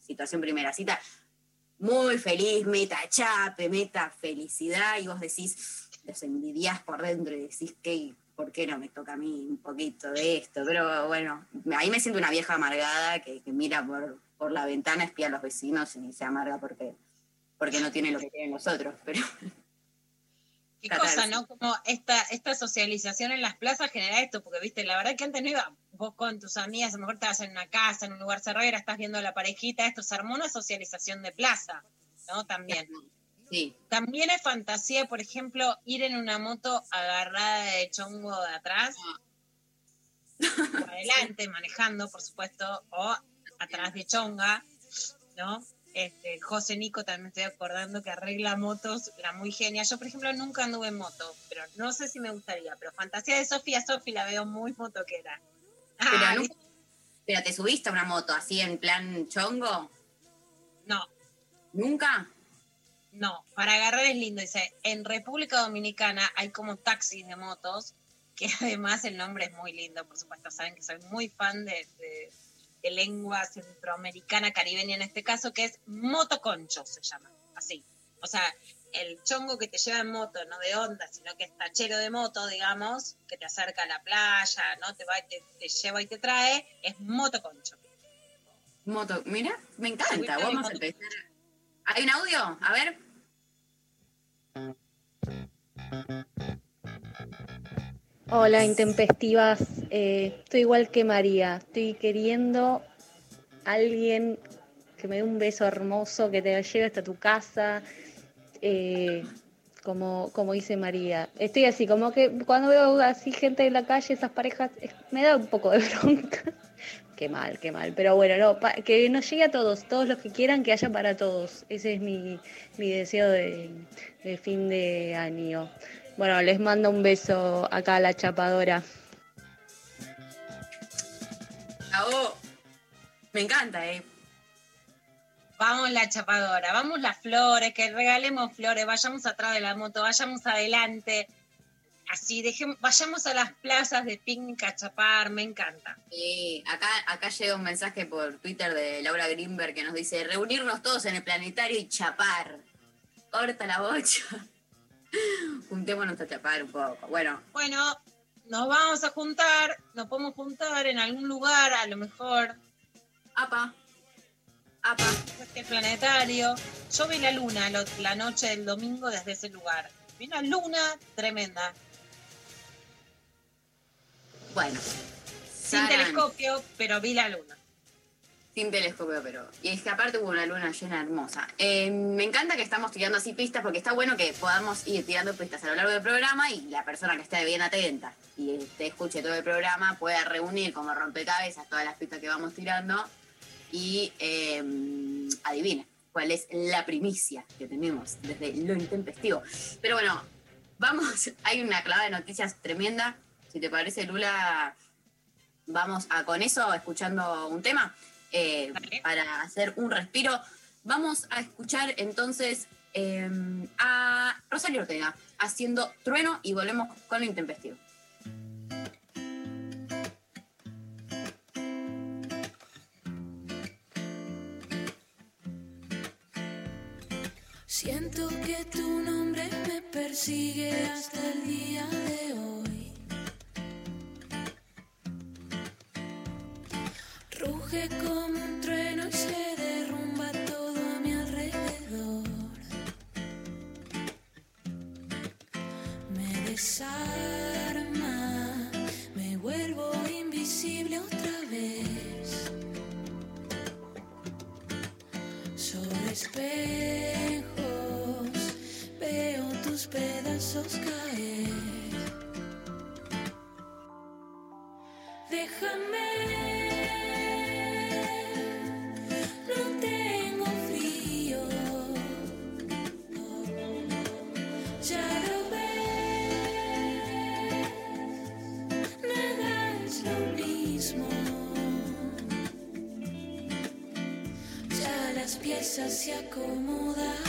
S3: situación primera cita, muy feliz, meta chape, meta felicidad, y vos decís, los envidias por dentro y decís que ¿por qué no me toca a mí un poquito de esto? Pero bueno, ahí me siento una vieja amargada que, que mira por, por la ventana, espía a los vecinos y se amarga porque, porque no tiene lo que tienen los otros. Pero
S2: Qué cosa, ¿no? Como esta, esta socialización en las plazas genera esto, porque viste, la verdad que antes no iba vos con tus amigas, a lo mejor estabas en una casa, en un lugar cerrado, y ahora estás viendo a la parejita, esto se armó una socialización de plaza, ¿no? También.
S3: sí,
S2: También es fantasía, por ejemplo, ir en una moto agarrada de chongo de atrás, o *laughs* adelante, manejando, por supuesto, o atrás de chonga, ¿no? Este, José Nico también estoy acordando que arregla motos, la muy genia. Yo, por ejemplo, nunca anduve en moto, pero no sé si me gustaría. Pero fantasía de Sofía, Sofi la veo muy motoquera.
S3: Pero, nunca- pero te subiste a una moto así en plan chongo,
S2: no,
S3: nunca.
S2: no, para agarrar es lindo. Dice, en República Dominicana hay como taxis de motos, que *laughs* además el nombre es muy lindo, por supuesto. Saben que soy muy fan de, de- de lengua centroamericana, caribeña en este caso, que es motoconcho, se llama, así. O sea, el chongo que te lleva en moto, no de onda, sino que es tachero de moto, digamos, que te acerca a la playa, ¿no? Te va y te, te lleva y te trae, es motoconcho.
S3: Moto, mira, me encanta.
S2: Sí,
S3: Vamos a
S2: moto-
S3: empezar. ¿Hay un audio? A ver.
S9: Hola, intempestivas. Eh, estoy igual que María. Estoy queriendo alguien que me dé un beso hermoso, que te lleve hasta tu casa. Eh, como, como dice María. Estoy así, como que cuando veo así gente en la calle, esas parejas, me da un poco de *laughs* bronca. Qué mal, qué mal. Pero bueno, no, que nos llegue a todos, todos los que quieran, que haya para todos. Ese es mi, mi deseo de, fin de año. Bueno, les mando un beso acá a la chapadora.
S3: Bravo. Me encanta, ¿eh?
S2: Vamos la chapadora, vamos las flores, que regalemos flores, vayamos atrás de la moto, vayamos adelante. Así, dejemos, vayamos a las plazas de picnic a chapar, me encanta.
S3: Sí, acá, acá llega un mensaje por Twitter de Laura Greenberg que nos dice reunirnos todos en el planetario y chapar. Corta la bocha. *laughs* Juntémonos a chapar un poco. Bueno,
S2: Bueno, nos vamos a juntar, nos podemos juntar en algún lugar, a lo mejor
S3: apa. Apa.
S2: este planetario. Yo vi la luna la noche del domingo desde ese lugar. Vi una luna tremenda,
S3: Bueno.
S2: sin telescopio, pero vi la luna.
S3: Sin telescopio, pero. Y es que aparte hubo una luna llena hermosa. Eh, me encanta que estamos tirando así pistas porque está bueno que podamos ir tirando pistas a lo largo del programa y la persona que esté bien atenta y te escuche todo el programa pueda reunir como rompecabezas todas las pistas que vamos tirando y eh, adivine cuál es la primicia que tenemos desde lo intempestivo. Pero bueno, vamos, *laughs* hay una clavada de noticias tremenda. Si te parece, Lula, vamos a con eso, escuchando un tema eh, para hacer un respiro. Vamos a escuchar entonces eh, a Rosario Ortega haciendo trueno y volvemos con lo intempestivo.
S8: Tu nombre me persigue hasta el día de hoy. Ruge como un trueno y se derrumba todo a mi alrededor. Me desarma, me vuelvo invisible otra vez. Veo tus pedazos caer. Déjame, no tengo frío. Ya lo ves, nada es lo mismo. Ya las piezas se acomodan.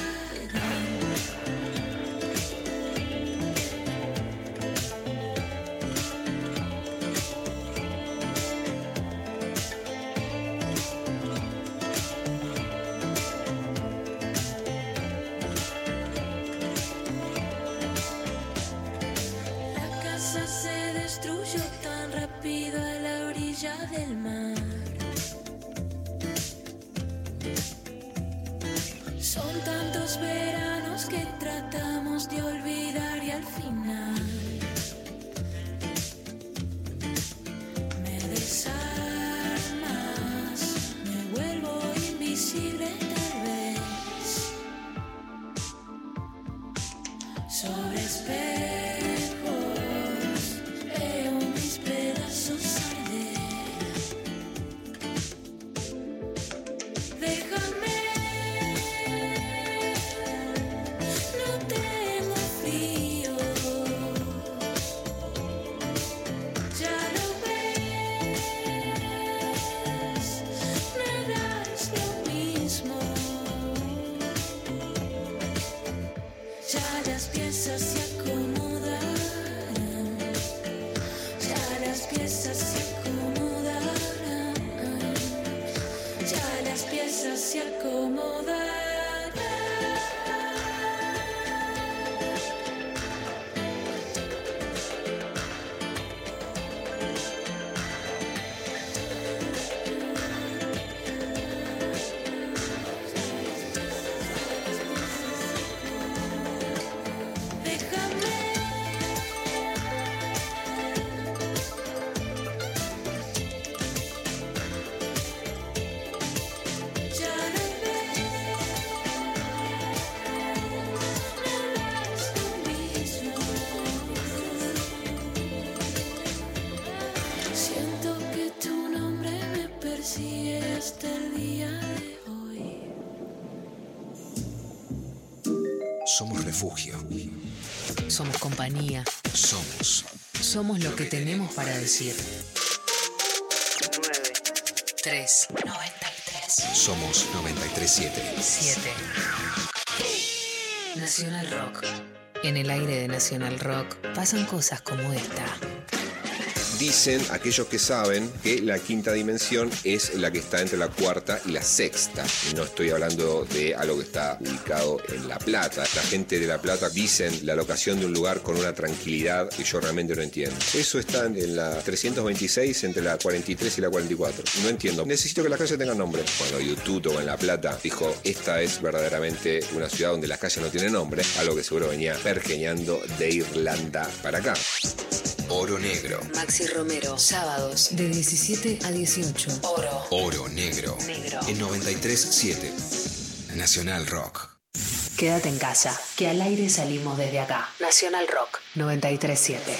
S6: Refugio.
S10: Somos compañía.
S6: Somos.
S10: Somos lo que tenemos para decir.
S3: 9.
S10: 3. 93.
S6: Somos 937.
S10: 7. Nacional Rock. En el aire de Nacional Rock pasan cosas como esta.
S11: Dicen aquellos que saben que la quinta dimensión es la que está entre la cuarta y la sexta. No estoy hablando de algo que está ubicado en La Plata. La gente de La Plata dicen la locación de un lugar con una tranquilidad que yo realmente no entiendo. Eso está en la 326 entre la 43 y la 44. No entiendo. Necesito que las calles tengan nombre. Cuando YouTube o en La Plata dijo, esta es verdaderamente una ciudad donde las calles no tienen nombre, algo que seguro venía pergeñando de Irlanda para acá.
S6: Oro negro.
S10: Maxi Romero. Sábados de 17 a 18. Oro.
S6: Oro negro.
S10: Negro.
S6: En 937. Nacional Rock.
S10: Quédate en casa, que al aire salimos desde acá. Nacional Rock 937.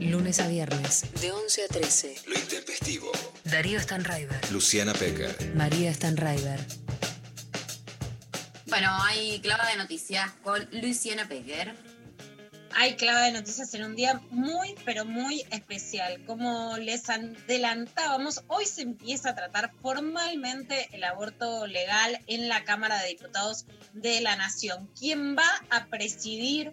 S10: Lunes a viernes, de 11 a 13.
S6: Lo intempestivo.
S10: Darío Stanraiver.
S6: Luciana Pecker.
S10: María Stanraiver.
S3: Bueno, hay clava de noticias con Luciana Pecker.
S2: Hay clave de noticias en un día muy, pero muy especial. Como les adelantábamos, hoy se empieza a tratar formalmente el aborto legal en la Cámara de Diputados de la Nación. Quien va a presidir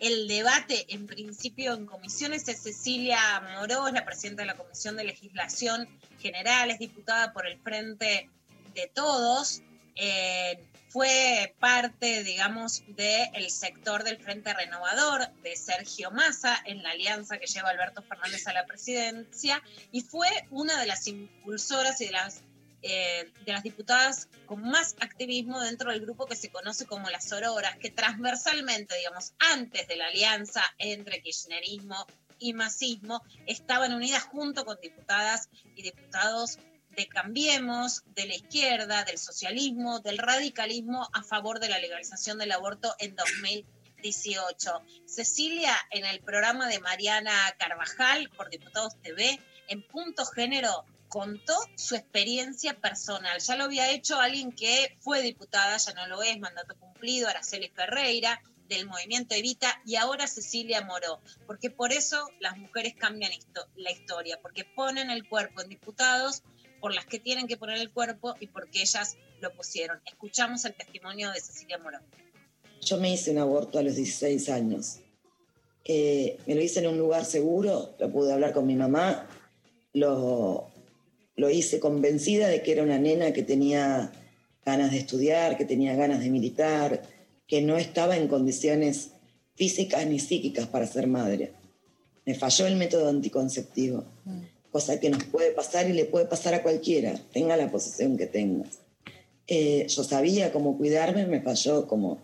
S2: el debate, en principio en comisiones, es Cecilia Moró, es la presidenta de la Comisión de Legislación General, es diputada por el Frente de Todos. Fue parte, digamos, del sector del Frente Renovador de Sergio Massa en la alianza que lleva Alberto Fernández a la presidencia y fue una de las impulsoras y de las, eh, de las diputadas con más activismo dentro del grupo que se conoce como las Auroras, que transversalmente, digamos, antes de la alianza entre kirchnerismo y masismo, estaban unidas junto con diputadas y diputados de Cambiemos, de la izquierda, del socialismo, del radicalismo a favor de la legalización del aborto en 2018. Cecilia, en el programa de Mariana Carvajal por Diputados TV, en Punto Género, contó su experiencia personal. Ya lo había hecho alguien que fue diputada, ya no lo es, mandato cumplido, Araceli Ferreira, del movimiento Evita, y ahora Cecilia Moró, porque por eso las mujeres cambian la historia, porque ponen el cuerpo en diputados por las que tienen que poner el cuerpo y porque ellas lo pusieron. Escuchamos el testimonio de Cecilia Morón.
S12: Yo me hice un aborto a los 16 años. Eh, me lo hice en un lugar seguro, lo pude hablar con mi mamá, lo, lo hice convencida de que era una nena que tenía ganas de estudiar, que tenía ganas de militar, que no estaba en condiciones físicas ni psíquicas para ser madre. Me falló el método anticonceptivo cosa que nos puede pasar y le puede pasar a cualquiera, tenga la posición que tenga. Eh, yo sabía cómo cuidarme, me falló como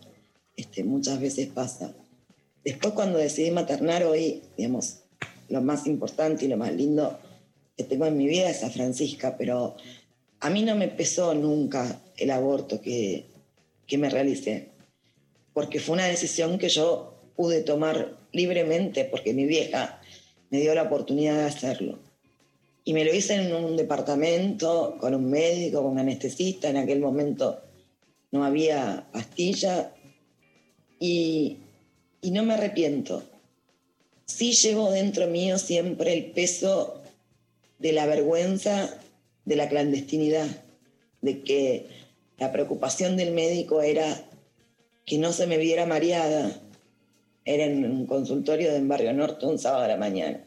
S12: este, muchas veces pasa. Después cuando decidí maternar hoy, digamos, lo más importante y lo más lindo que tengo en mi vida es a Francisca, pero a mí no me pesó nunca el aborto que, que me realicé, porque fue una decisión que yo pude tomar libremente porque mi vieja me dio la oportunidad de hacerlo. Y me lo hice en un departamento con un médico, con un anestesista. En aquel momento no había pastilla. Y, y no me arrepiento. Sí llevo dentro mío siempre el peso de la vergüenza de la clandestinidad, de que la preocupación del médico era que no se me viera mareada. Era en un consultorio de Barrio Norte un sábado a la mañana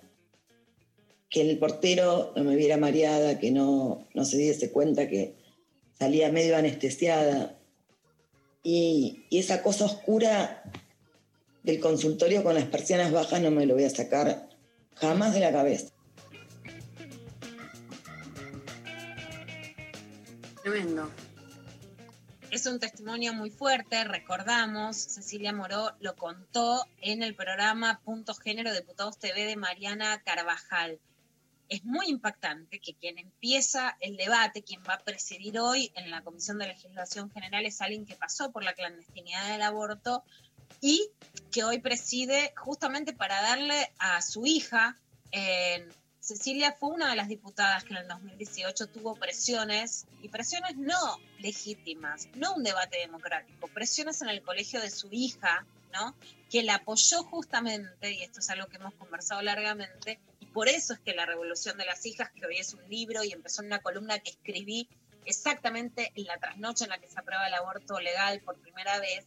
S12: que el portero no me viera mareada, que no, no se diese cuenta que salía medio anestesiada. Y, y, esa cosa oscura del consultorio con las persianas bajas no me lo voy a sacar jamás de la cabeza.
S3: Tremendo.
S2: Es un testimonio muy fuerte, recordamos, Cecilia Moró lo contó en el programa Punto Género Diputados TV de Mariana Carvajal es muy impactante que quien empieza el debate, quien va a presidir hoy en la Comisión de Legislación General es alguien que pasó por la clandestinidad del aborto y que hoy preside justamente para darle a su hija eh, Cecilia fue una de las diputadas que en el 2018 tuvo presiones, y presiones no legítimas, no un debate democrático, presiones en el colegio de su hija, ¿no? Que la apoyó justamente, y esto es algo que hemos conversado largamente, por eso es que La Revolución de las Hijas, que hoy es un libro y empezó en una columna que escribí exactamente en la trasnoche en la que se aprueba el aborto legal por primera vez,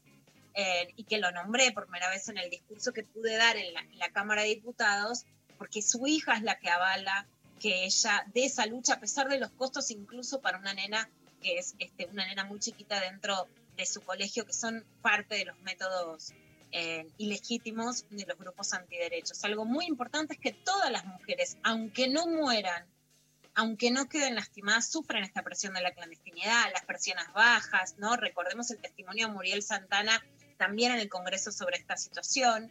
S2: eh, y que lo nombré por primera vez en el discurso que pude dar en la, Cámara de Diputados, porque su hija es la que avala que ella dé esa lucha a pesar de los costos incluso para una nena que es este, una nena muy chiquita dentro de su colegio, que son parte de los métodos eh, ilegítimos de los grupos antiderechos. Algo muy importante es que todas las mujeres, aunque no mueran, aunque no queden lastimadas, sufren esta presión de la clandestinidad, las presiones bajas, ¿no? Recordemos el testimonio de Muriel Santana también en el Congreso sobre esta situación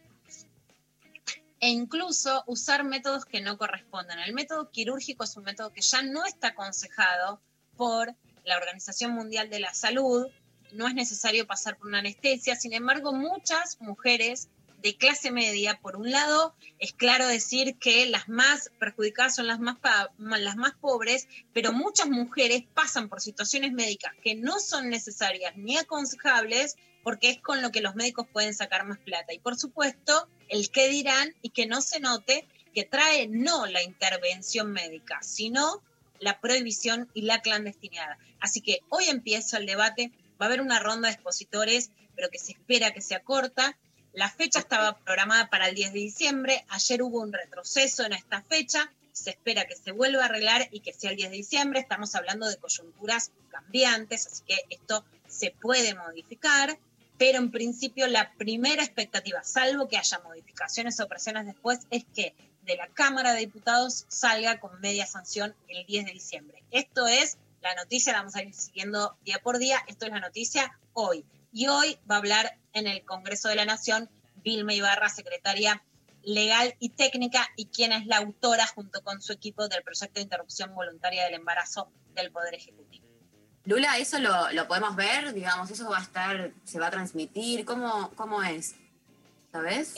S2: e incluso usar métodos que no corresponden. El método quirúrgico es un método que ya no está aconsejado por la Organización Mundial de la Salud, no es necesario pasar por una anestesia, sin embargo muchas mujeres de clase media, por un lado, es claro decir que las más perjudicadas son las más, las más pobres, pero muchas mujeres pasan por situaciones médicas que no son necesarias ni aconsejables porque es con lo que los médicos pueden sacar más plata. Y por supuesto, el qué dirán y que no se note que trae no la intervención médica, sino la prohibición y la clandestinidad. Así que hoy empieza el debate, va a haber una ronda de expositores, pero que se espera que sea corta. La fecha estaba programada para el 10 de diciembre, ayer hubo un retroceso en esta fecha, se espera que se vuelva a arreglar y que sea el 10 de diciembre, estamos hablando de coyunturas cambiantes, así que esto se puede modificar. Pero en principio la primera expectativa, salvo que haya modificaciones o presiones después, es que de la Cámara de Diputados salga con media sanción el 10 de diciembre. Esto es la noticia, la vamos a ir siguiendo día por día, esto es la noticia hoy. Y hoy va a hablar en el Congreso de la Nación Vilma Ibarra, secretaria legal y técnica, y quien es la autora junto con su equipo del proyecto de interrupción voluntaria del embarazo del Poder Ejecutivo.
S3: Lula, ¿eso lo, lo, podemos ver? Digamos, ¿eso va a estar, se va a transmitir? ¿Cómo, cómo es? ¿Sabes?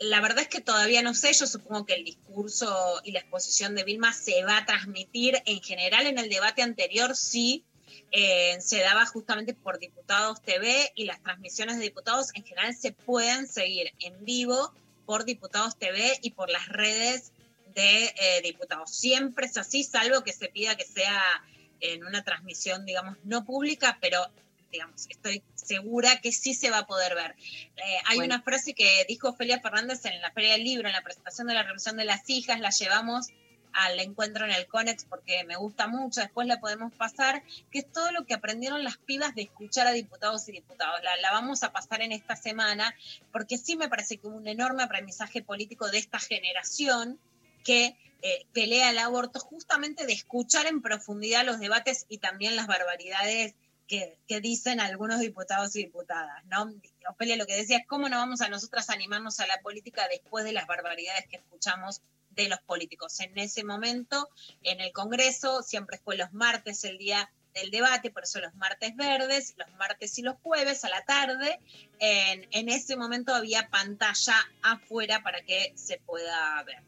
S2: La verdad es que todavía no sé, yo supongo que el discurso y la exposición de Vilma se va a transmitir en general en el debate anterior, sí, eh, se daba justamente por Diputados TV y las transmisiones de diputados en general se pueden seguir en vivo por Diputados TV y por las redes de eh, diputados. Siempre es así, salvo que se pida que sea en una transmisión, digamos, no pública, pero digamos, estoy segura que sí se va a poder ver. Eh, hay una frase que dijo Ofelia Fernández en la Feria del Libro, en la presentación de la revisión de las hijas, la llevamos al encuentro en el CONEX porque me gusta mucho, después la podemos pasar, que es todo lo que aprendieron las pibas de escuchar a diputados y diputados. La, la vamos a pasar en esta semana porque sí me parece que hubo un enorme aprendizaje político de esta generación que eh, pelea el aborto, justamente de escuchar en profundidad los debates y también las barbaridades que, dicen algunos diputados y diputadas, ¿no? Ofelia lo que decía es cómo no vamos a nosotras animarnos a la política después de las barbaridades que escuchamos de los políticos. En ese momento, en el Congreso, siempre fue los martes el día del debate, por eso los martes verdes, los martes y los jueves a la tarde. En, en ese momento había pantalla afuera para que se pueda ver.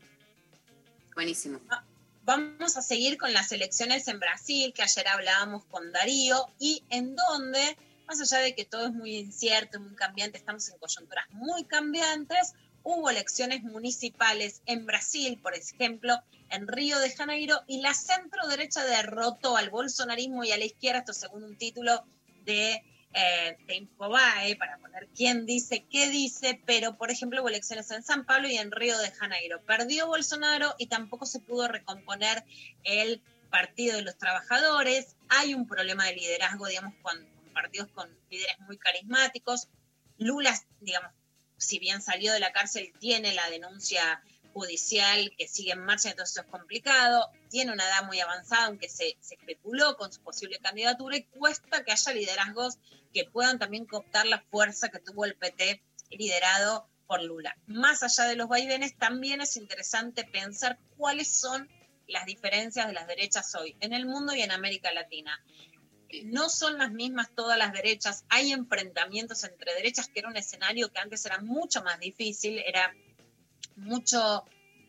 S3: Buenísimo.
S2: Ah, vamos a seguir con las elecciones en Brasil, que ayer hablábamos con Darío, y en donde, más allá de que todo es muy incierto, muy cambiante, estamos en coyunturas muy cambiantes, hubo elecciones municipales en Brasil, por ejemplo, en Río de Janeiro, y la centro derecha derrotó al bolsonarismo y a la izquierda, esto según un título de eh, de Infobae para poner quién dice qué dice, pero por ejemplo hubo elecciones en San Pablo y en Río de Janeiro. Perdió Bolsonaro y tampoco se pudo recomponer el Partido de los Trabajadores. Hay un problema de liderazgo, digamos, con, partidos con líderes muy carismáticos. Lula, digamos, si bien salió de la cárcel, tiene la denuncia judicial que sigue en marcha, entonces es complicado. Tiene una edad muy avanzada, aunque se, se, especuló con su posible candidatura y cuesta que haya liderazgos que puedan también cooptar la fuerza que tuvo el PT liderado por Lula. Más allá de los vaivenes, también es interesante pensar cuáles son las diferencias de las derechas hoy en el mundo y en América Latina. No son las mismas todas las derechas, hay enfrentamientos entre derechas que era un escenario que antes era mucho más difícil, era mucho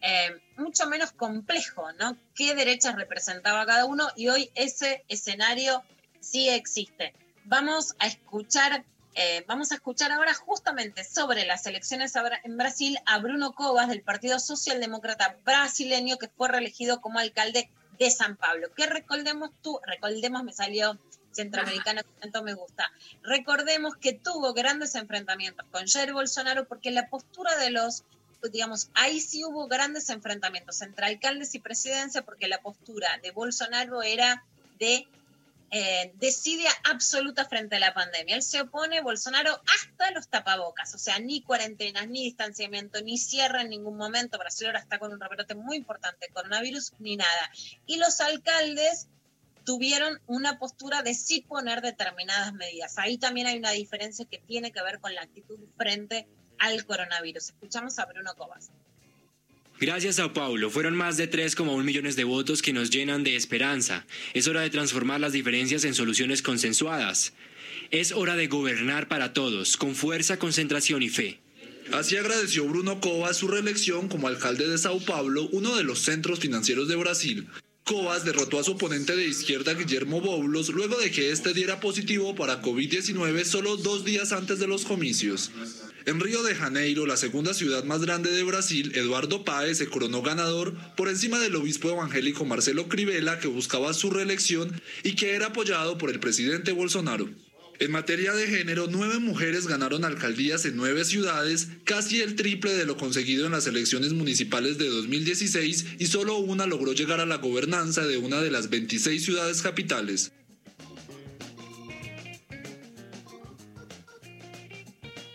S2: eh, mucho menos complejo, ¿no? ¿Qué derechas representaba cada uno? Y hoy ese escenario sí existe. Vamos a escuchar, eh, vamos a escuchar ahora justamente sobre las elecciones en Brasil a Bruno Covas del Partido Socialdemócrata brasileño que fue reelegido como alcalde de San Pablo. Que recordemos tú, recordemos, me salió centroamericano, tanto me gusta. Recordemos que tuvo grandes enfrentamientos con Jair Bolsonaro porque la postura de los, digamos, ahí sí hubo grandes enfrentamientos entre alcaldes y presidencia porque la postura de Bolsonaro era de eh, desidia absoluta frente a la pandemia. Él se opone, Bolsonaro, hasta los tapabocas, o sea, ni cuarentenas, ni distanciamiento, ni cierre en ningún momento. Brasil ahora está con un rebrote muy importante, coronavirus, ni nada. Y los alcaldes tuvieron una postura de sí poner determinadas medidas. Ahí también hay una diferencia que tiene que ver con la actitud frente al coronavirus. Escuchamos a Bruno Cobas.
S13: Gracias Sao Paulo, fueron más de 3,1 millones de votos que nos llenan de esperanza. Es hora de transformar las diferencias en soluciones consensuadas. Es hora de gobernar para todos, con fuerza, concentración y fe.
S14: Así agradeció Bruno Covas su reelección como alcalde de Sao Paulo, uno de los centros financieros de Brasil. Covas derrotó a su oponente de izquierda Guillermo Boulos luego de que este diera positivo para COVID-19 solo dos días antes de los comicios. En Río de Janeiro, la segunda ciudad más grande de Brasil, Eduardo Páez se coronó ganador por encima del obispo evangélico Marcelo Crivella, que buscaba su reelección y que era apoyado por el presidente Bolsonaro. En materia de género, nueve mujeres ganaron alcaldías en nueve ciudades, casi el triple de lo conseguido en las elecciones municipales de 2016 y solo una logró llegar a la gobernanza de una de las 26 ciudades capitales.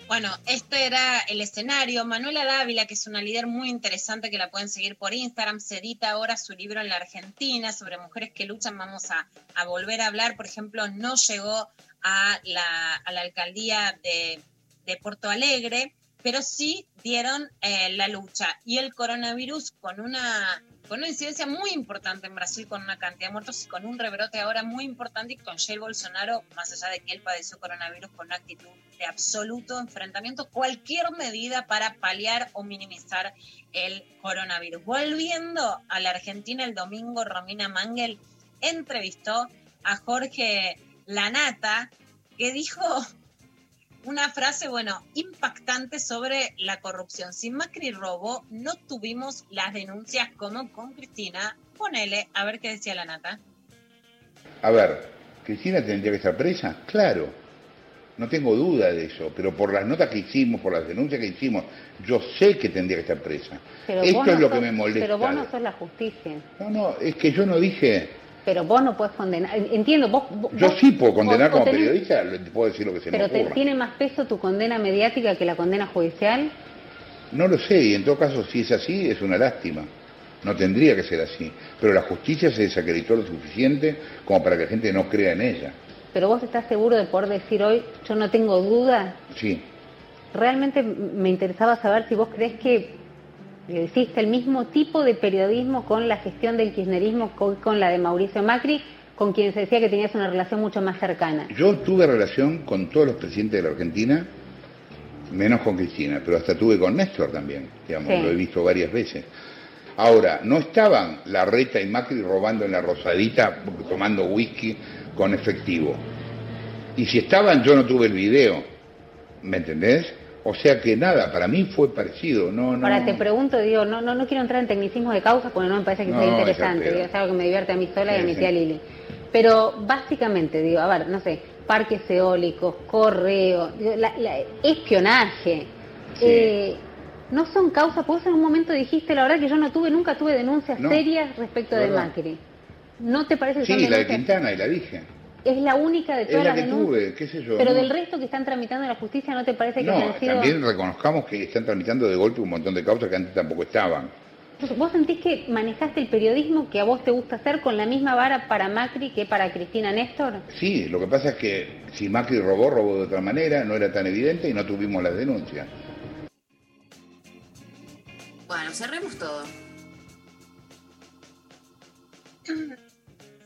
S2: Bueno, este era el escenario. Manuela Dávila, que es una líder muy interesante que la pueden seguir por Instagram, se edita ahora su libro en la Argentina sobre mujeres que luchan. Vamos a, volver a hablar. Por ejemplo, no llegó a la, alcaldía de, de Porto Alegre, pero sí dieron eh, la lucha. Y el coronavirus con una, con una incidencia muy importante en Brasil, con una cantidad de muertos y con un rebrote ahora muy importante y con Jair Bolsonaro, más allá de que él padeció coronavirus, con una actitud de absoluto enfrentamiento, cualquier medida para paliar o minimizar el coronavirus. Volviendo a la Argentina, el domingo Romina Mangel entrevistó a Jorge Lanata, que dijo una frase, bueno, impactante sobre la corrupción. Si Macri robó, no tuvimos las denuncias como con Cristina. Ponele, a ver qué decía la nata.
S15: A ver, ¿Cristina tendría que estar presa? Claro, no tengo duda de eso, pero por las notas que hicimos, por las denuncias que hicimos, yo sé que tendría que estar presa.
S9: Pero
S15: Esto
S9: no
S15: es lo
S9: sos-
S15: que me molesta.
S9: Pero vos no sos la justicia.
S15: No, no, es que yo no dije,
S9: Pero vos no puedes condenar. Entiendo, vos. vos-
S15: yo sí puedo condenar
S9: vos-
S15: como
S9: tenés-
S15: periodista, puedo decir lo que se me
S9: Pero
S15: ocurra.
S9: tiene más peso tu condena mediática que la condena judicial.
S15: No lo sé, y en todo caso, si es así, es una lástima. No tendría que ser así. Pero la justicia se desacreditó lo suficiente como para que la gente no crea en ella.
S9: Pero vos estás seguro de poder decir hoy, yo no tengo duda.
S15: Sí.
S9: Realmente me interesaba saber si vos crees que hiciste el mismo tipo de periodismo con la gestión del kirchnerismo, con, con la de Mauricio Macri, con quien se decía que tenías una relación mucho más cercana.
S15: Yo tuve relación con todos los presidentes de la Argentina, menos con Cristina, pero hasta tuve con Néstor también, digamos,
S9: Sí.
S15: lo he visto varias veces. Ahora, no estaban Larreta y Macri robando en la Rosadita, tomando whisky con efectivo. Y si estaban, yo no tuve el video, ¿me entendés? O sea que nada, para mí fue parecido, no, no.
S9: Ahora te pregunto, digo, no, no, no quiero entrar en tecnicismos de causa porque no me parece que
S15: No,
S9: sea
S15: es
S9: interesante, digo, es algo que me divierte a mí sola y a
S15: Sí,
S9: mi
S15: sí.
S9: tía Lili. Pero básicamente, digo, a ver, no sé, parques eólicos, correo, digo, la- la- espionaje, eh, no son causas, vos en un momento dijiste, la verdad que yo no tuve, nunca tuve denuncias serias respecto de. Macri. ¿No te parece que son
S15: Sí, la de? Quintana, y la dije.
S9: Es la única de
S15: Es
S9: todas
S15: la
S9: las
S15: que
S9: denuncias.
S15: tuve, qué sé yo.
S9: Pero
S15: ¿no?
S9: del resto que están tramitando en la justicia, ¿no te parece que
S15: No,
S9: han sido...
S15: también reconozcamos que están tramitando de golpe un montón de causas que antes tampoco estaban.
S9: ¿Vos sentís que manejaste el periodismo que a vos te gusta hacer con la misma vara para Macri que para Cristina Néstor?
S15: Sí, lo que pasa es que si Macri robó, robó de otra manera, no era tan evidente y no tuvimos las denuncias.
S3: Bueno, cerremos todo. *clears throat*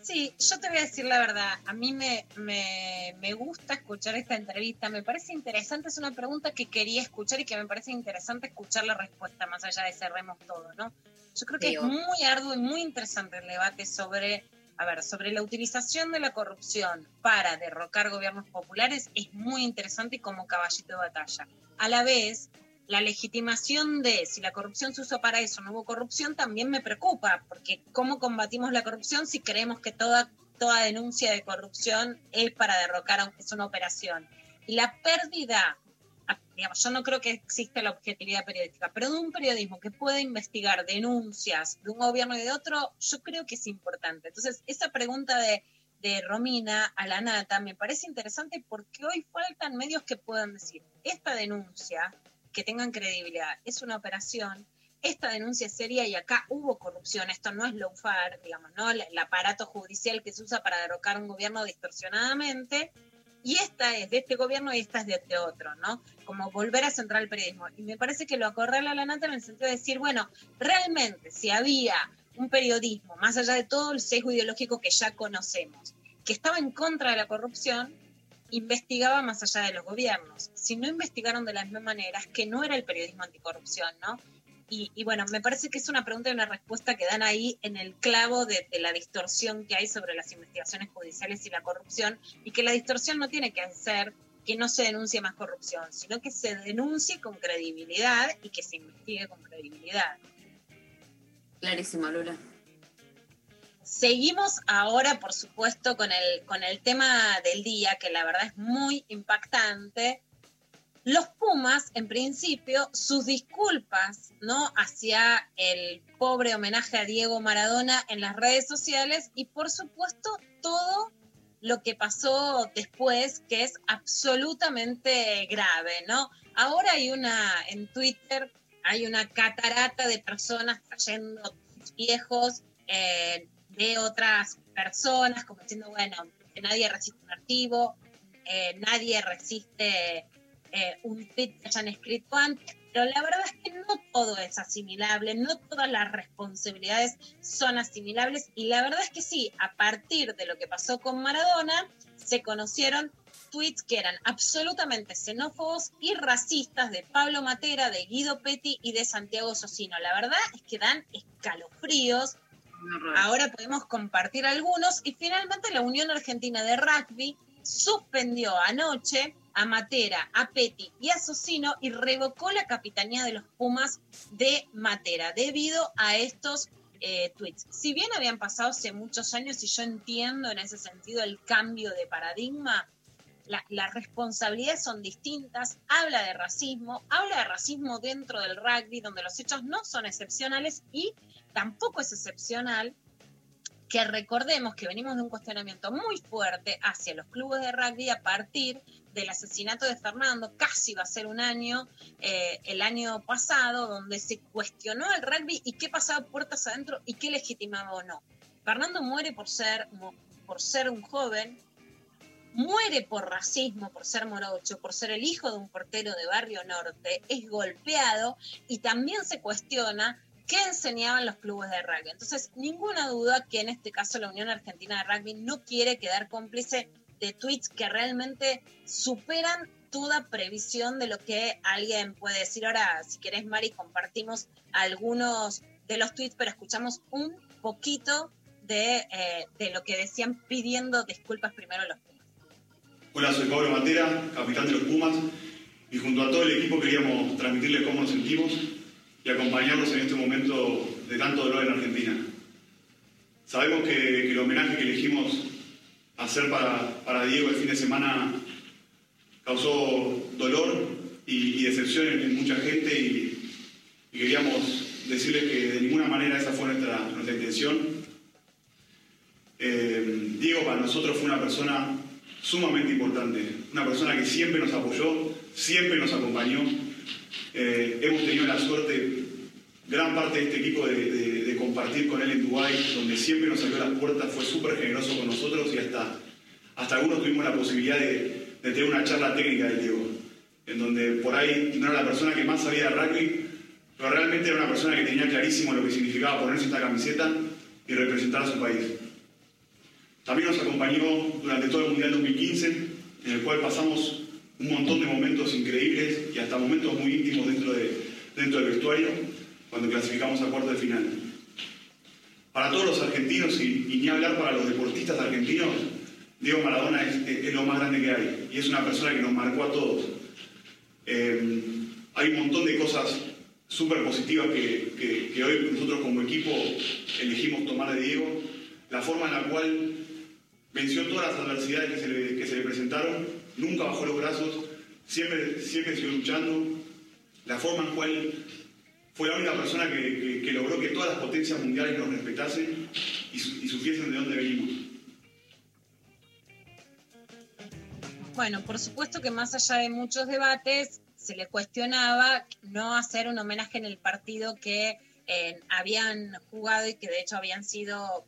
S2: Sí, yo te voy a decir la verdad. A mí me, me, me gusta escuchar esta entrevista. Me parece interesante. Es una pregunta que quería escuchar y que me parece interesante escuchar la respuesta, más allá de cerremos todo, ¿no? Yo creo que
S3: Sí,
S2: es muy arduo y muy interesante el debate sobre, a ver, sobre la utilización de la corrupción para derrocar gobiernos populares es muy interesante y como caballito de batalla. A la vez, la legitimación de si la corrupción se usó para eso no hubo corrupción también me preocupa, porque ¿cómo combatimos la corrupción si creemos que toda, toda denuncia de corrupción es para derrocar, aunque es una operación? Y la pérdida a- digamos, yo no creo que exista la objetividad periodística, pero de un periodismo que pueda investigar denuncias de un gobierno y de otro, yo creo que es importante. Entonces, esa pregunta de, de Romina a la nata me parece interesante porque hoy faltan medios que puedan decir, esta denuncia, que tengan credibilidad, es una operación, esta denuncia es seria y acá hubo corrupción, esto no es lawfare, digamos, ¿no? El, el aparato judicial que se usa para derrocar un gobierno distorsionadamente, y esta es de este gobierno y esta es de este otro, ¿no? Como volver a centrar el periodismo. Y me parece que lo acorrala la nata en el sentido de decir, bueno, realmente si había un periodismo, más allá de todo el sesgo ideológico que ya conocemos, que estaba en contra de la corrupción, investigaba más allá de los gobiernos. Si no investigaron de la misma manera, es que no era el periodismo anticorrupción, ¿no? Y, y bueno, me parece que es una pregunta y una respuesta que dan ahí en el clavo de, de la distorsión que hay sobre las investigaciones judiciales y la corrupción, y que la distorsión no tiene que ser que no se denuncie más corrupción, sino que se denuncie con credibilidad y que se investigue con credibilidad.
S3: Clarísimo, Lula.
S2: Seguimos ahora, por supuesto, con el, con el tema del día, que la verdad es muy impactante. Los Pumas, en principio, sus disculpas, ¿no? Hacia el pobre homenaje a Diego Maradona en las redes sociales y, por supuesto, todo lo que pasó después, que es absolutamente grave, ¿no? Ahora hay una, en Twitter, hay una catarata de personas trayendo viejos eh, de otras personas, como diciendo, bueno, nadie resiste un archivo, eh, nadie resiste eh, un tweet que hayan escrito antes, pero la verdad es que no todo es asimilable, no todas las responsabilidades son asimilables y la verdad es que sí, a partir de lo que pasó con Maradona, se conocieron tweets que eran absolutamente xenófobos y racistas de Pablo Matera, de Guido Petti y de Santiago Socino. La verdad es que dan escalofríos. Ahora podemos compartir algunos y finalmente la Unión Argentina de Rugby suspendió anoche a Matera, a Petty y a Socino y revocó la capitanía de los Pumas de Matera debido a estos eh, tweets. Si bien habían pasado hace muchos años y yo entiendo en ese sentido el cambio de paradigma, la- las responsabilidades son distintas, habla de racismo, habla de racismo dentro del rugby, donde los hechos no son excepcionales y tampoco es excepcional que recordemos que venimos de un cuestionamiento muy fuerte hacia los clubes de rugby a partir del asesinato de Fernando, casi va a ser un año, eh, el año pasado, donde se cuestionó el rugby y qué pasaba puertas adentro y qué legitimaba o no. Fernando muere por ser, por ser un joven, muere por racismo, por ser morocho, por ser el hijo de un portero de Barrio Norte, es golpeado y también se cuestiona qué enseñaban los clubes de rugby. Entonces, ninguna duda que en este caso la Unión Argentina de Rugby no quiere quedar cómplice de tweets que realmente superan toda previsión de lo que alguien puede decir. Ahora, si querés, Mari, compartimos algunos de los tweets, pero escuchamos un poquito de, eh, de lo que decían pidiendo disculpas primero a los
S16: Hola, soy Pablo Matera, capitán de los Pumas, y junto a todo el equipo queríamos transmitirles cómo nos sentimos y acompañarlos en este momento de tanto dolor en Argentina. Sabemos que, el homenaje que elegimos hacer para, para Diego el fin de semana causó dolor y, y decepción en, mucha gente y, y queríamos decirles que de ninguna manera esa fue nuestra, nuestra intención. Eh, Diego para nosotros fue una persona sumamente importante, una persona que siempre nos apoyó, siempre nos acompañó. Eh, hemos tenido la suerte, gran parte de este equipo, de, de- compartir con él en Dubái, donde siempre nos abrió las puertas, fue súper generoso con nosotros y hasta, hasta algunos tuvimos la posibilidad de, de tener una charla técnica del Diego, en donde por ahí no era la persona que más sabía de rugby, pero realmente era una persona que tenía clarísimo lo que significaba ponerse esta camiseta y representar a su país. También nos acompañó durante todo el Mundial 2015, en el cual pasamos un montón de momentos increíbles y hasta momentos muy íntimos dentro, de, dentro del vestuario, cuando clasificamos a cuarto de final. para todos los argentinos y, y ni hablar para los deportistas argentinos, Diego Maradona es, es- es lo más grande que hay y es una persona que nos marcó a todos. Eh, hay un montón de cosas súper positivas que, que- que hoy nosotros como equipo elegimos tomar de Diego, la forma en la cual venció todas las adversidades que se le, presentaron, nunca bajó los brazos, siempre, siempre siguió luchando, la forma en cual fue la única persona que, que- logró que todas las potencias mundiales nos respetasen y, y supiesen de dónde venimos.
S2: Bueno, por supuesto que más allá de muchos debates, se le cuestionaba no hacer un homenaje en el partido que eh, habían jugado y que de hecho habían sido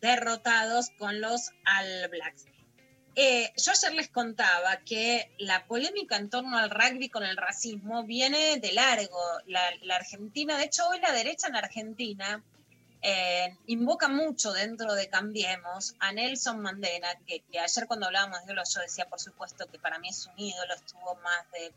S2: derrotados con los All Blacks. Eh, yo ayer les contaba que la polémica en torno al rugby con el racismo viene de largo. La, la Argentina, de hecho hoy la derecha en Argentina eh, invoca mucho dentro de Cambiemos a Nelson Mandela, que, que ayer cuando hablábamos de él yo decía, por supuesto, que para mí es un ídolo, estuvo más de,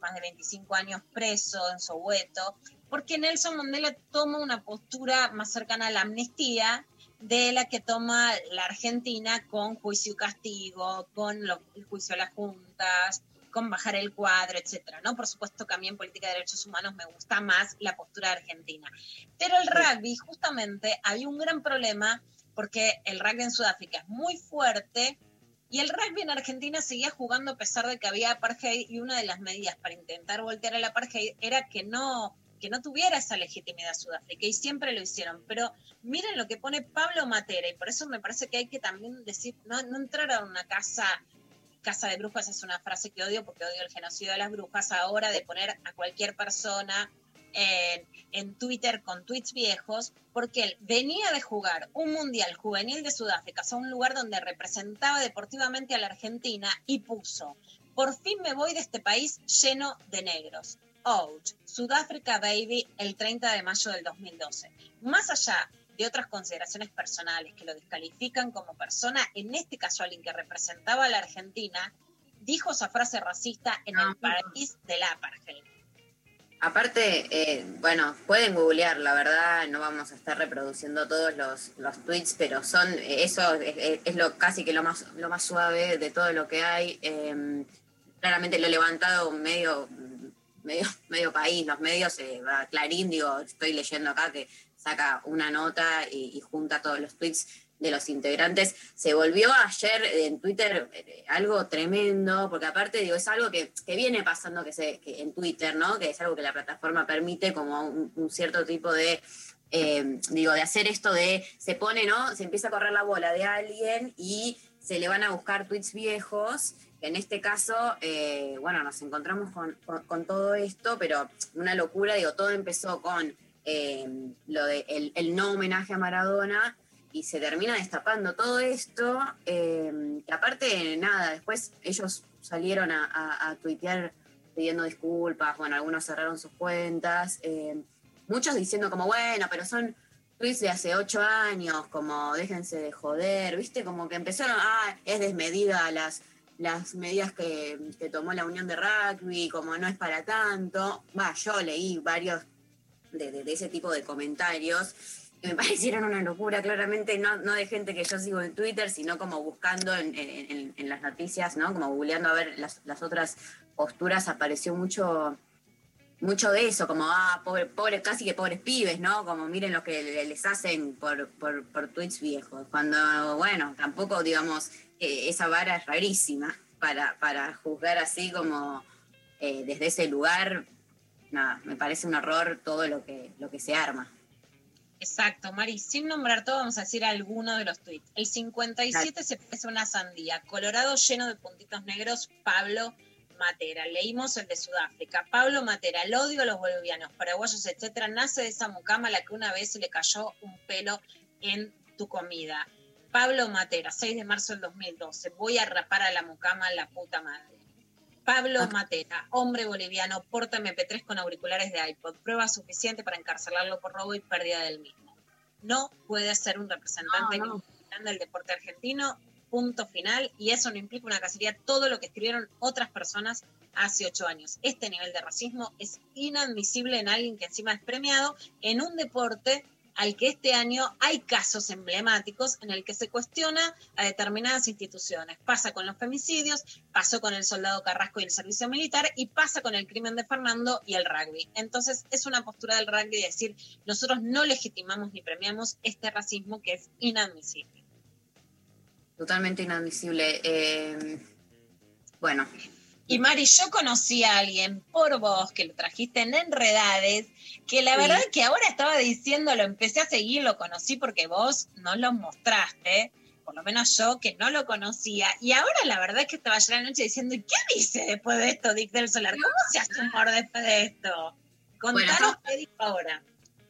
S2: más de 25 años preso en Soweto, porque Nelson Mandela toma una postura más cercana a la amnistía de la que toma la Argentina con juicio y castigo, con lo- el juicio a las juntas, con bajar el cuadro, etcétera, ¿no? Por supuesto que a mí en política de derechos humanos me gusta más la postura argentina. Pero el rugby, justamente, hay un gran problema porque el rugby en Sudáfrica es muy fuerte y el rugby en Argentina seguía jugando a pesar de que había apartheid y una de las medidas para intentar voltear el apartheid era que no que no tuviera esa legitimidad Sudáfrica y siempre lo hicieron. Pero miren lo que pone Pablo Matera y por eso me parece que hay que también decir, no, no entrar a una casa casa de brujas es una frase que odio porque odio el genocidio de las brujas ahora de poner a cualquier persona en, en Twitter con tweets viejos, porque él venía de jugar un mundial juvenil de Sudáfrica, o sea, un lugar donde representaba deportivamente a la Argentina y puso, por fin me voy de este país lleno de negros. Ouch, Sudáfrica Baby, el 30 de mayo del 2012. Más allá de otras consideraciones personales que lo descalifican como persona, en este caso alguien que representaba a la Argentina, dijo esa frase racista en el país del apartheid.
S3: Aparte, eh, bueno, pueden googlear, la verdad, no vamos a estar reproduciendo todos los, los tweets, pero son, eh, eso es, es- es lo casi que lo más, lo más suave de todo lo que hay. Eh, claramente lo he levantado medio, medio, *laughs* medio país, los medios, eh, Clarín, digo, estoy leyendo acá que saca una nota y, junta todos los tweets de los integrantes. Se volvió ayer en Twitter eh, algo tremendo, porque aparte, digo, es algo que, que viene pasando que se, que en Twitter, ¿no? Que es algo que la plataforma permite como un, cierto tipo de, eh, digo, de hacer esto de, se pone, ¿no? Se empieza a correr la bola de alguien y se le van a buscar tweets viejos. En este caso, eh, bueno, nos encontramos con, todo esto, pero una locura, digo, todo empezó con eh, lo de el, no homenaje a Maradona y se termina destapando todo esto, eh, que aparte, nada, después ellos salieron a, a- a tuitear pidiendo disculpas, bueno, algunos cerraron sus cuentas, eh, muchos diciendo como, bueno, pero son tweets de hace ocho años, como déjense de joder, viste, como que empezaron, ah, es desmedida las, las medidas que, que tomó la Unión de Rugby, como no es para tanto. Va, yo leí varios de, de- ese tipo de comentarios que me *laughs* parecieron una locura, claramente, no, no de gente que yo sigo en Twitter, sino como buscando en, en- las noticias, ¿no? Como googleando a ver las, las otras posturas, apareció mucho mucho de eso, como, ah, pobre, pobre, casi que pobres pibes, ¿no? Como miren lo que le- les hacen por, por, por tweets viejos. Cuando, bueno, tampoco, digamos, eh, esa vara es rarísima para, para juzgar así como eh, desde ese lugar. Nada, me parece un horror todo lo que, lo que se arma.
S2: Exacto, Mari. Sin nombrar todo, vamos a decir alguno de los tweets. El 57 se parece a una sandía. Colorado lleno de puntitos negros. Pablo Matera. Leímos el de Sudáfrica. Pablo Matera. El odio a los bolivianos, paraguayos, etcétera. Nace de esa mucama a la que una vez se le cayó un pelo en tu comida. Pablo Matera, 6 de marzo del 2012. Voy a rapar a la mucama la puta madre. Pablo Matera, hombre boliviano, porta MP3 con auriculares de iPod, prueba suficiente para encarcelarlo por robo y pérdida del mismo. No puede ser un representante
S3: No, no.
S2: ni del deporte argentino, punto final, y eso no implica una cacería, todo lo que escribieron otras personas hace ocho años. Este nivel de racismo es inadmisible en alguien que encima es premiado en un deporte al que este año hay casos emblemáticos en el que se cuestiona a determinadas instituciones. Pasa con los femicidios, pasó con el soldado Carrasco y el servicio militar y pasa con el crimen de Fernando y el rugby. Entonces es una postura del rugby de decir, nosotros no legitimamos ni premiamos este racismo que es inadmisible.
S3: Totalmente inadmisible. Eh, bueno,
S2: Y Mari, yo conocí a alguien por vos que lo trajiste en Enredades, que la
S3: Sí.
S2: verdad que ahora estaba diciendo, lo empecé a seguir, lo conocí porque vos no lo mostraste, por lo menos yo que no lo conocía, y ahora la verdad es que estaba ayer anoche diciendo, ¿y qué dice después de esto Dick del Solar? ¿Cómo se hace humor después de esto? Contanos
S3: Bueno,
S2: qué dijo ahora.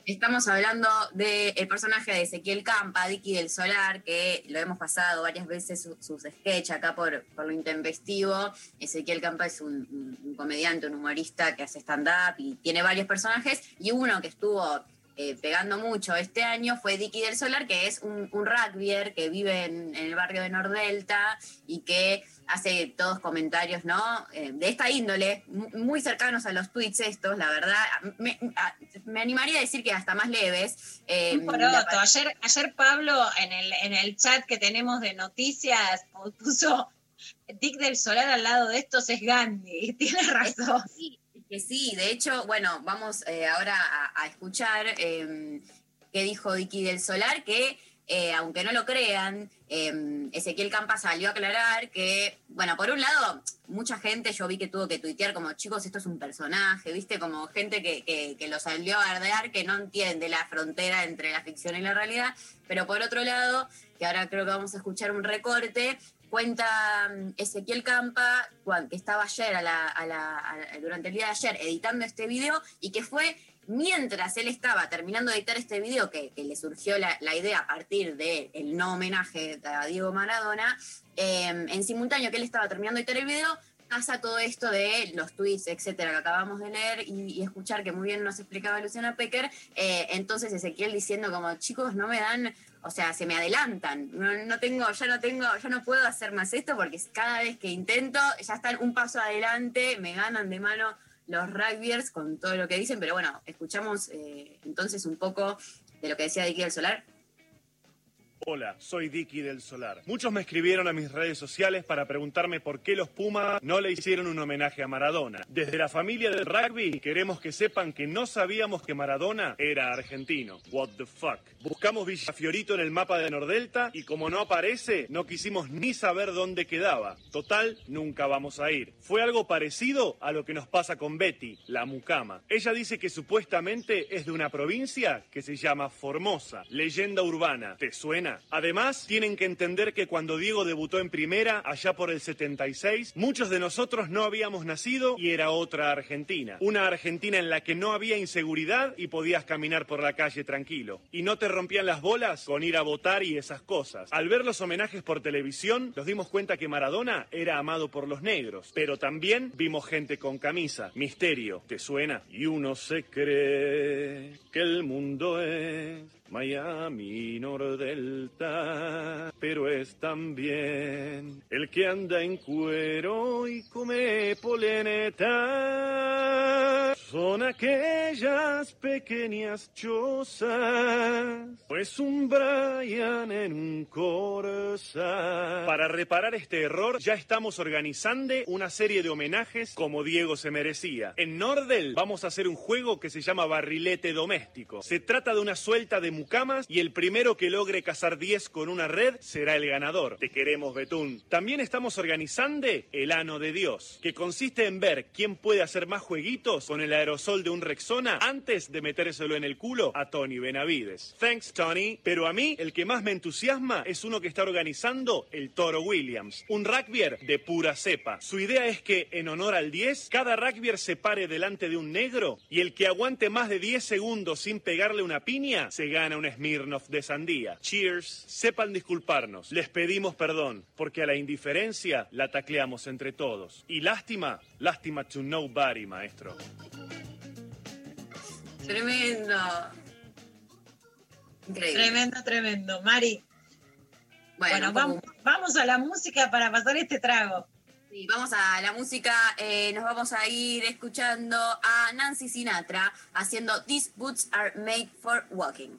S3: Estamos hablando del personaje de Ezequiel Campa, Dicky del Solar, que lo hemos pasado varias veces su- sus sketches acá por, por lo intempestivo. Ezequiel Campa es un- un comediante, un humorista que hace stand-up y tiene varios personajes. Y uno que estuvo eh, pegando mucho este año fue Dicky del Solar, que es un, un rugbyer que vive en, en el barrio de Nordelta y que hace todos comentarios, ¿no? Eh, de esta índole, mu- muy cercanos a los tweets estos, la verdad. Me, a- me animaría a decir que hasta más leves. Eh,
S2: Un
S3: la-
S2: poroto. Ayer, ayer Pablo en el, en el chat que tenemos de noticias puso Dick del Solar al lado de estos es Gandhi. *laughs* Tiene razón.
S3: Sí, que sí, de hecho, bueno, vamos eh, ahora a, escuchar eh, qué dijo Dicky del Solar, que eh, aunque no lo crean, eh, Ezequiel Campa salió a aclarar que, bueno, por un lado, mucha gente yo vi que tuvo que tuitear como, chicos, esto es un personaje, viste, como gente que, que, que lo salió a ardear, que no entiende la frontera entre la ficción y la realidad, pero por otro lado, que ahora creo que vamos a escuchar un recorte, cuenta mm, Ezequiel Campa, que estaba ayer, durante el día de ayer, editando este video y que fue mientras él estaba terminando de editar este video, que, le surgió la, idea a partir del no homenaje a Diego Maradona, eh, en simultáneo que él estaba terminando de editar el video, pasa todo esto de los tweets, etcétera, que acabamos de leer y, escuchar, que muy bien nos explicaba Luciana Pecker. Eh, entonces Ezequiel diciendo como, chicos, no me dan, o sea, se me adelantan, no, no tengo, ya no tengo, ya no puedo hacer más esto porque cada vez que intento ya están un paso adelante, me ganan de mano los rugbyers con todo lo que dicen, pero bueno, escuchamos eh, entonces un poco de lo que decía del Solar.
S17: Hola, soy Dicky del Solar. Muchos me escribieron a mis redes sociales para preguntarme por qué los Pumas no le hicieron un homenaje a Maradona. Desde la familia del rugby queremos que sepan que no sabíamos que Maradona era argentino. What the fuck. Buscamos Villa Fiorito en el mapa de Nordelta y como no aparece, no quisimos ni saber dónde quedaba. Total, nunca vamos a ir. Fue algo parecido a lo que nos pasa con Betty, la mucama. Ella dice que supuestamente es de una provincia que se llama Formosa. Leyenda urbana. ¿Te suena? Además, tienen que entender que cuando Diego debutó en primera, allá por el 76, muchos de nosotros no habíamos nacido y era otra Argentina. Una Argentina en la que no había inseguridad y podías caminar por la calle tranquilo. Y no te rompían las bolas con ir a votar y esas cosas. Al ver los homenajes por televisión, nos dimos cuenta que Maradona era amado por los negros. Pero también vimos gente con camisa. Misterio, ¿te suena? Y uno se cree que el mundo es Miami Nordelta, pero es también el que anda en cuero y come poleneta. Son aquellas pequeñas chozas, pues un Brian en un Corsa. Para reparar este error, ya estamos organizando una serie de homenajes como Diego se merecía. En Nordel vamos a hacer un juego que se llama Barrilete Doméstico. Se trata de una suelta de mucamas y el primero que logre cazar 10 con una red será el ganador. Te queremos, Betún. También estamos organizando el Ano de Dios, que consiste en ver quién puede hacer más jueguitos con el aerosol de un Rexona antes de metérselo en el culo a Tony Benavides. Thanks, Tony. Pero a mí, el que más me entusiasma es uno que está organizando el Toro Williams, un rugbyer de pura cepa. Su idea es que, en honor al 10, cada rugbyer se pare delante de un negro y el que aguante más de 10 segundos sin pegarle una piña se gana un Smirnoff de sandía. Cheers. Sepan disculparnos. Les pedimos perdón, porque a la indiferencia la tacleamos entre todos. Y lástima, lástima to nobody, maestro.
S3: Tremendo. Increíble.
S2: Tremendo, tremendo. Mari.
S3: Bueno,
S2: vamos, vamos a la música para pasar este trago.
S3: Sí, vamos a la música, eh, nos vamos a ir escuchando a Nancy Sinatra haciendo These Boots Are Made for Walking.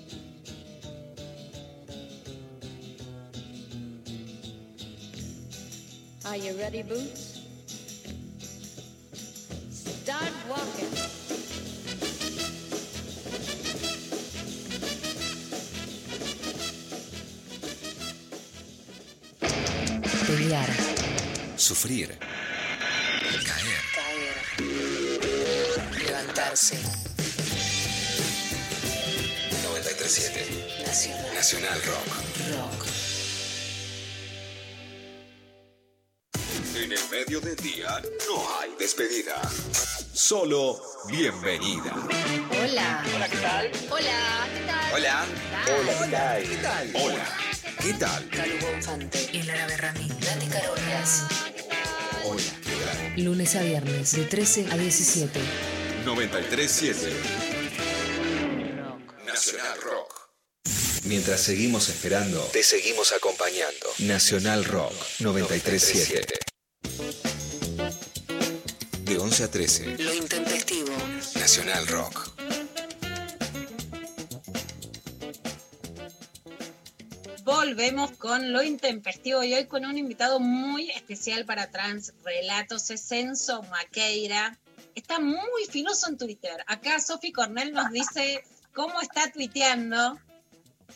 S18: Are you ready, Boots? Start walking.
S10: Pelear.
S6: Sufrir. Caer.
S10: Caer. Levantarse.
S6: 937.
S10: Nacional.
S6: Nacional Rock.
S10: Rock.
S6: Día no hay despedida. Solo bienvenida.
S3: Hola.
S6: Hola, ¿qué tal?
S3: Hola, ¿qué tal?
S6: Hola.
S3: Hola,
S6: ¿qué tal? Hola. ¿Qué tal?
S10: Calvo Infante. Y Lara Berrami. Nati Carolas.
S6: Hola, ¿qué tal?
S10: Lunes a viernes de 13 a 17.
S6: 937. Nacional Rock. Mientras seguimos esperando, te seguimos acompañando. Nacional Rock 937. De 11 a 13.
S10: Lo intempestivo.
S6: Nacional Rock.
S2: Volvemos con lo intempestivo y hoy con un invitado muy especial para Trans Relatos, es Censo Maqueira. Está muy filoso en Twitter. Acá Sofi Cornell nos dice cómo está tuiteando.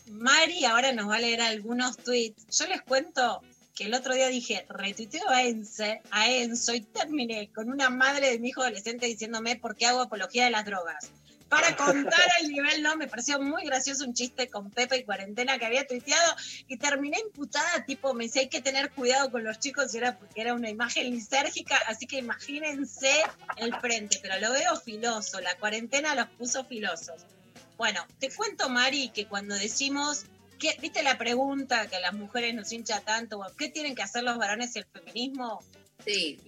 S2: Mari ahora nos va a leer algunos tweets. Yo les cuento que el otro día dije, retuiteo a, Ense, a Enzo y terminé con una madre de mi hijo adolescente diciéndome por qué hago apología de las drogas. Para *laughs* contar el nivel, no, me pareció muy gracioso un chiste con Pepe y Cuarentena que había tuiteado y terminé imputada, tipo, me decía, hay que tener cuidado con los chicos y era porque era una imagen lisérgica, así que imagínense el frente, pero lo veo filoso, la cuarentena los puso filosos. Bueno, te cuento, Mari, que cuando decimos, ¿qué, ¿viste la pregunta que a las mujeres nos hincha tanto? ¿Qué tienen que hacer los varones y el feminismo?
S3: Sí.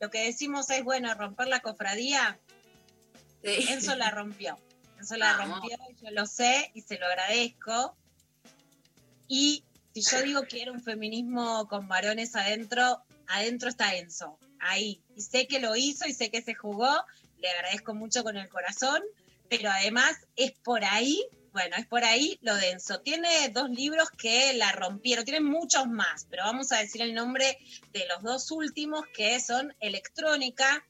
S2: Lo que decimos es, bueno, romper la cofradía. Enzo la rompió. Enzo la
S3: Vamos.
S2: rompió, yo lo sé y se lo agradezco. Y si yo digo que era un feminismo con varones adentro, adentro está Enzo, ahí. Y sé que lo hizo y sé que se jugó, le agradezco mucho con el corazón, pero además es por ahí, bueno, es por ahí lo de Enzo. Tiene dos libros que la rompieron, tiene muchos más, pero vamos a decir el nombre de los dos últimos que son Electrónica.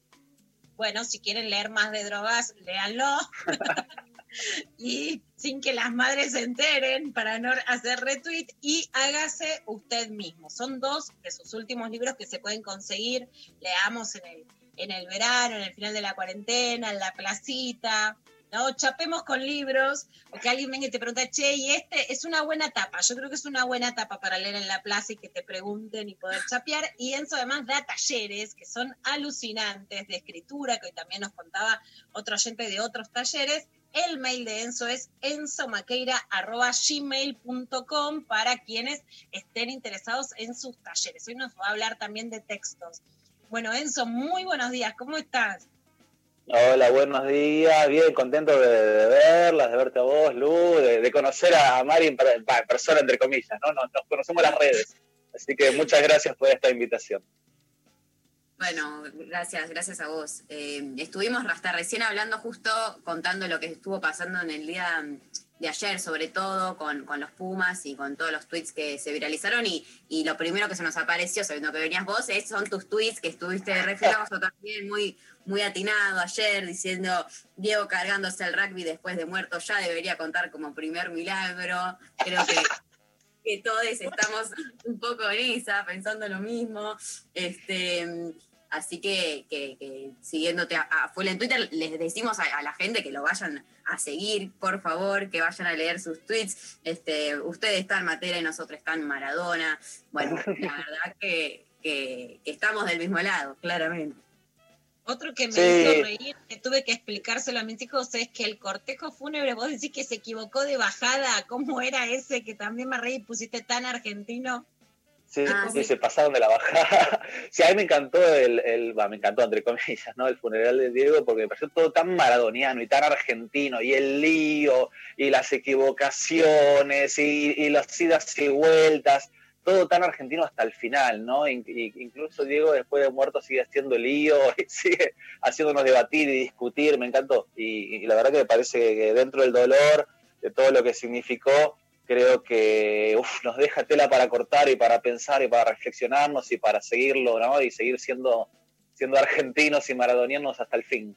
S2: Bueno, si quieren leer más de drogas, léanlo. *laughs* y sin que las madres se enteren para no hacer retweet y hágase usted mismo. Son dos de sus últimos libros que se pueden conseguir, leamos en el, en el verano, en el final de la cuarentena, en la placita. ¿No? Chapemos con libros, o que alguien venga y te pregunta, che, y este es una buena tapa. Yo creo que es una buena tapa para leer en la plaza y que te pregunten y poder chapear. Y Enzo además da talleres que son alucinantes de escritura, que hoy también nos contaba otro oyente de otros talleres. El mail de Enzo es enzomaqueira.gmail.com para quienes estén interesados en sus talleres. Hoy nos va a hablar también de textos. Bueno, Enzo, muy buenos días. ¿Cómo estás?
S19: Hola, buenos días. Bien, contento de, verlas, de verte a vos, Lu, de, conocer a Mari en, per- en persona, entre comillas, ¿no? Nos, conocemos las redes. Así que muchas gracias por esta invitación.
S3: Bueno, gracias, gracias a vos. Eh, estuvimos hasta recién hablando justo, contando lo que estuvo pasando en el día de ayer, sobre todo con, con los Pumas y con todos los tweets que se viralizaron. Y, y lo primero que se nos apareció, sabiendo que venías vos, es, son tus tweets que estuviste re filoso también, muy, muy atinado ayer, diciendo Diego cargándose el rugby después de muerto ya debería contar como primer milagro. Creo que que todos estamos un poco en esa, pensando lo mismo. Este, así que, que- que siguiéndote a, a full en Twitter, les decimos a, a la gente que lo vayan a seguir, por favor, que vayan a leer sus tweets. Este, ustedes están Matera y nosotros están Maradona. Bueno, *laughs* la verdad que, que- que estamos del mismo lado, claramente.
S2: Otro que me
S19: Sí.
S2: hizo reír, que tuve que explicárselo a mis hijos, es que el cortejo fúnebre, vos decís que se equivocó de bajada, ¿cómo era ese que también me reí y pusiste tan argentino?
S19: Sí,
S2: Ah,
S19: sí,
S2: sí.
S19: se pasaron de la bajada. *laughs* Sí, a mí me encantó el, el bah, me encantó entre comillas, ¿no? El funeral de Diego porque me pareció todo tan maradoniano y tan argentino y el lío y las equivocaciones y, y las idas y vueltas, todo tan argentino hasta el final, ¿no? In- incluso Diego después de muerto sigue haciendo lío *laughs* y sigue haciéndonos debatir y discutir, me encantó. Y, y la verdad que me parece que dentro del dolor, de todo lo que significó, creo que nos deja tela para cortar y para pensar y para reflexionarnos y para seguirlo, ¿no? Y seguir siendo, siendo argentinos y maradonianos hasta el fin.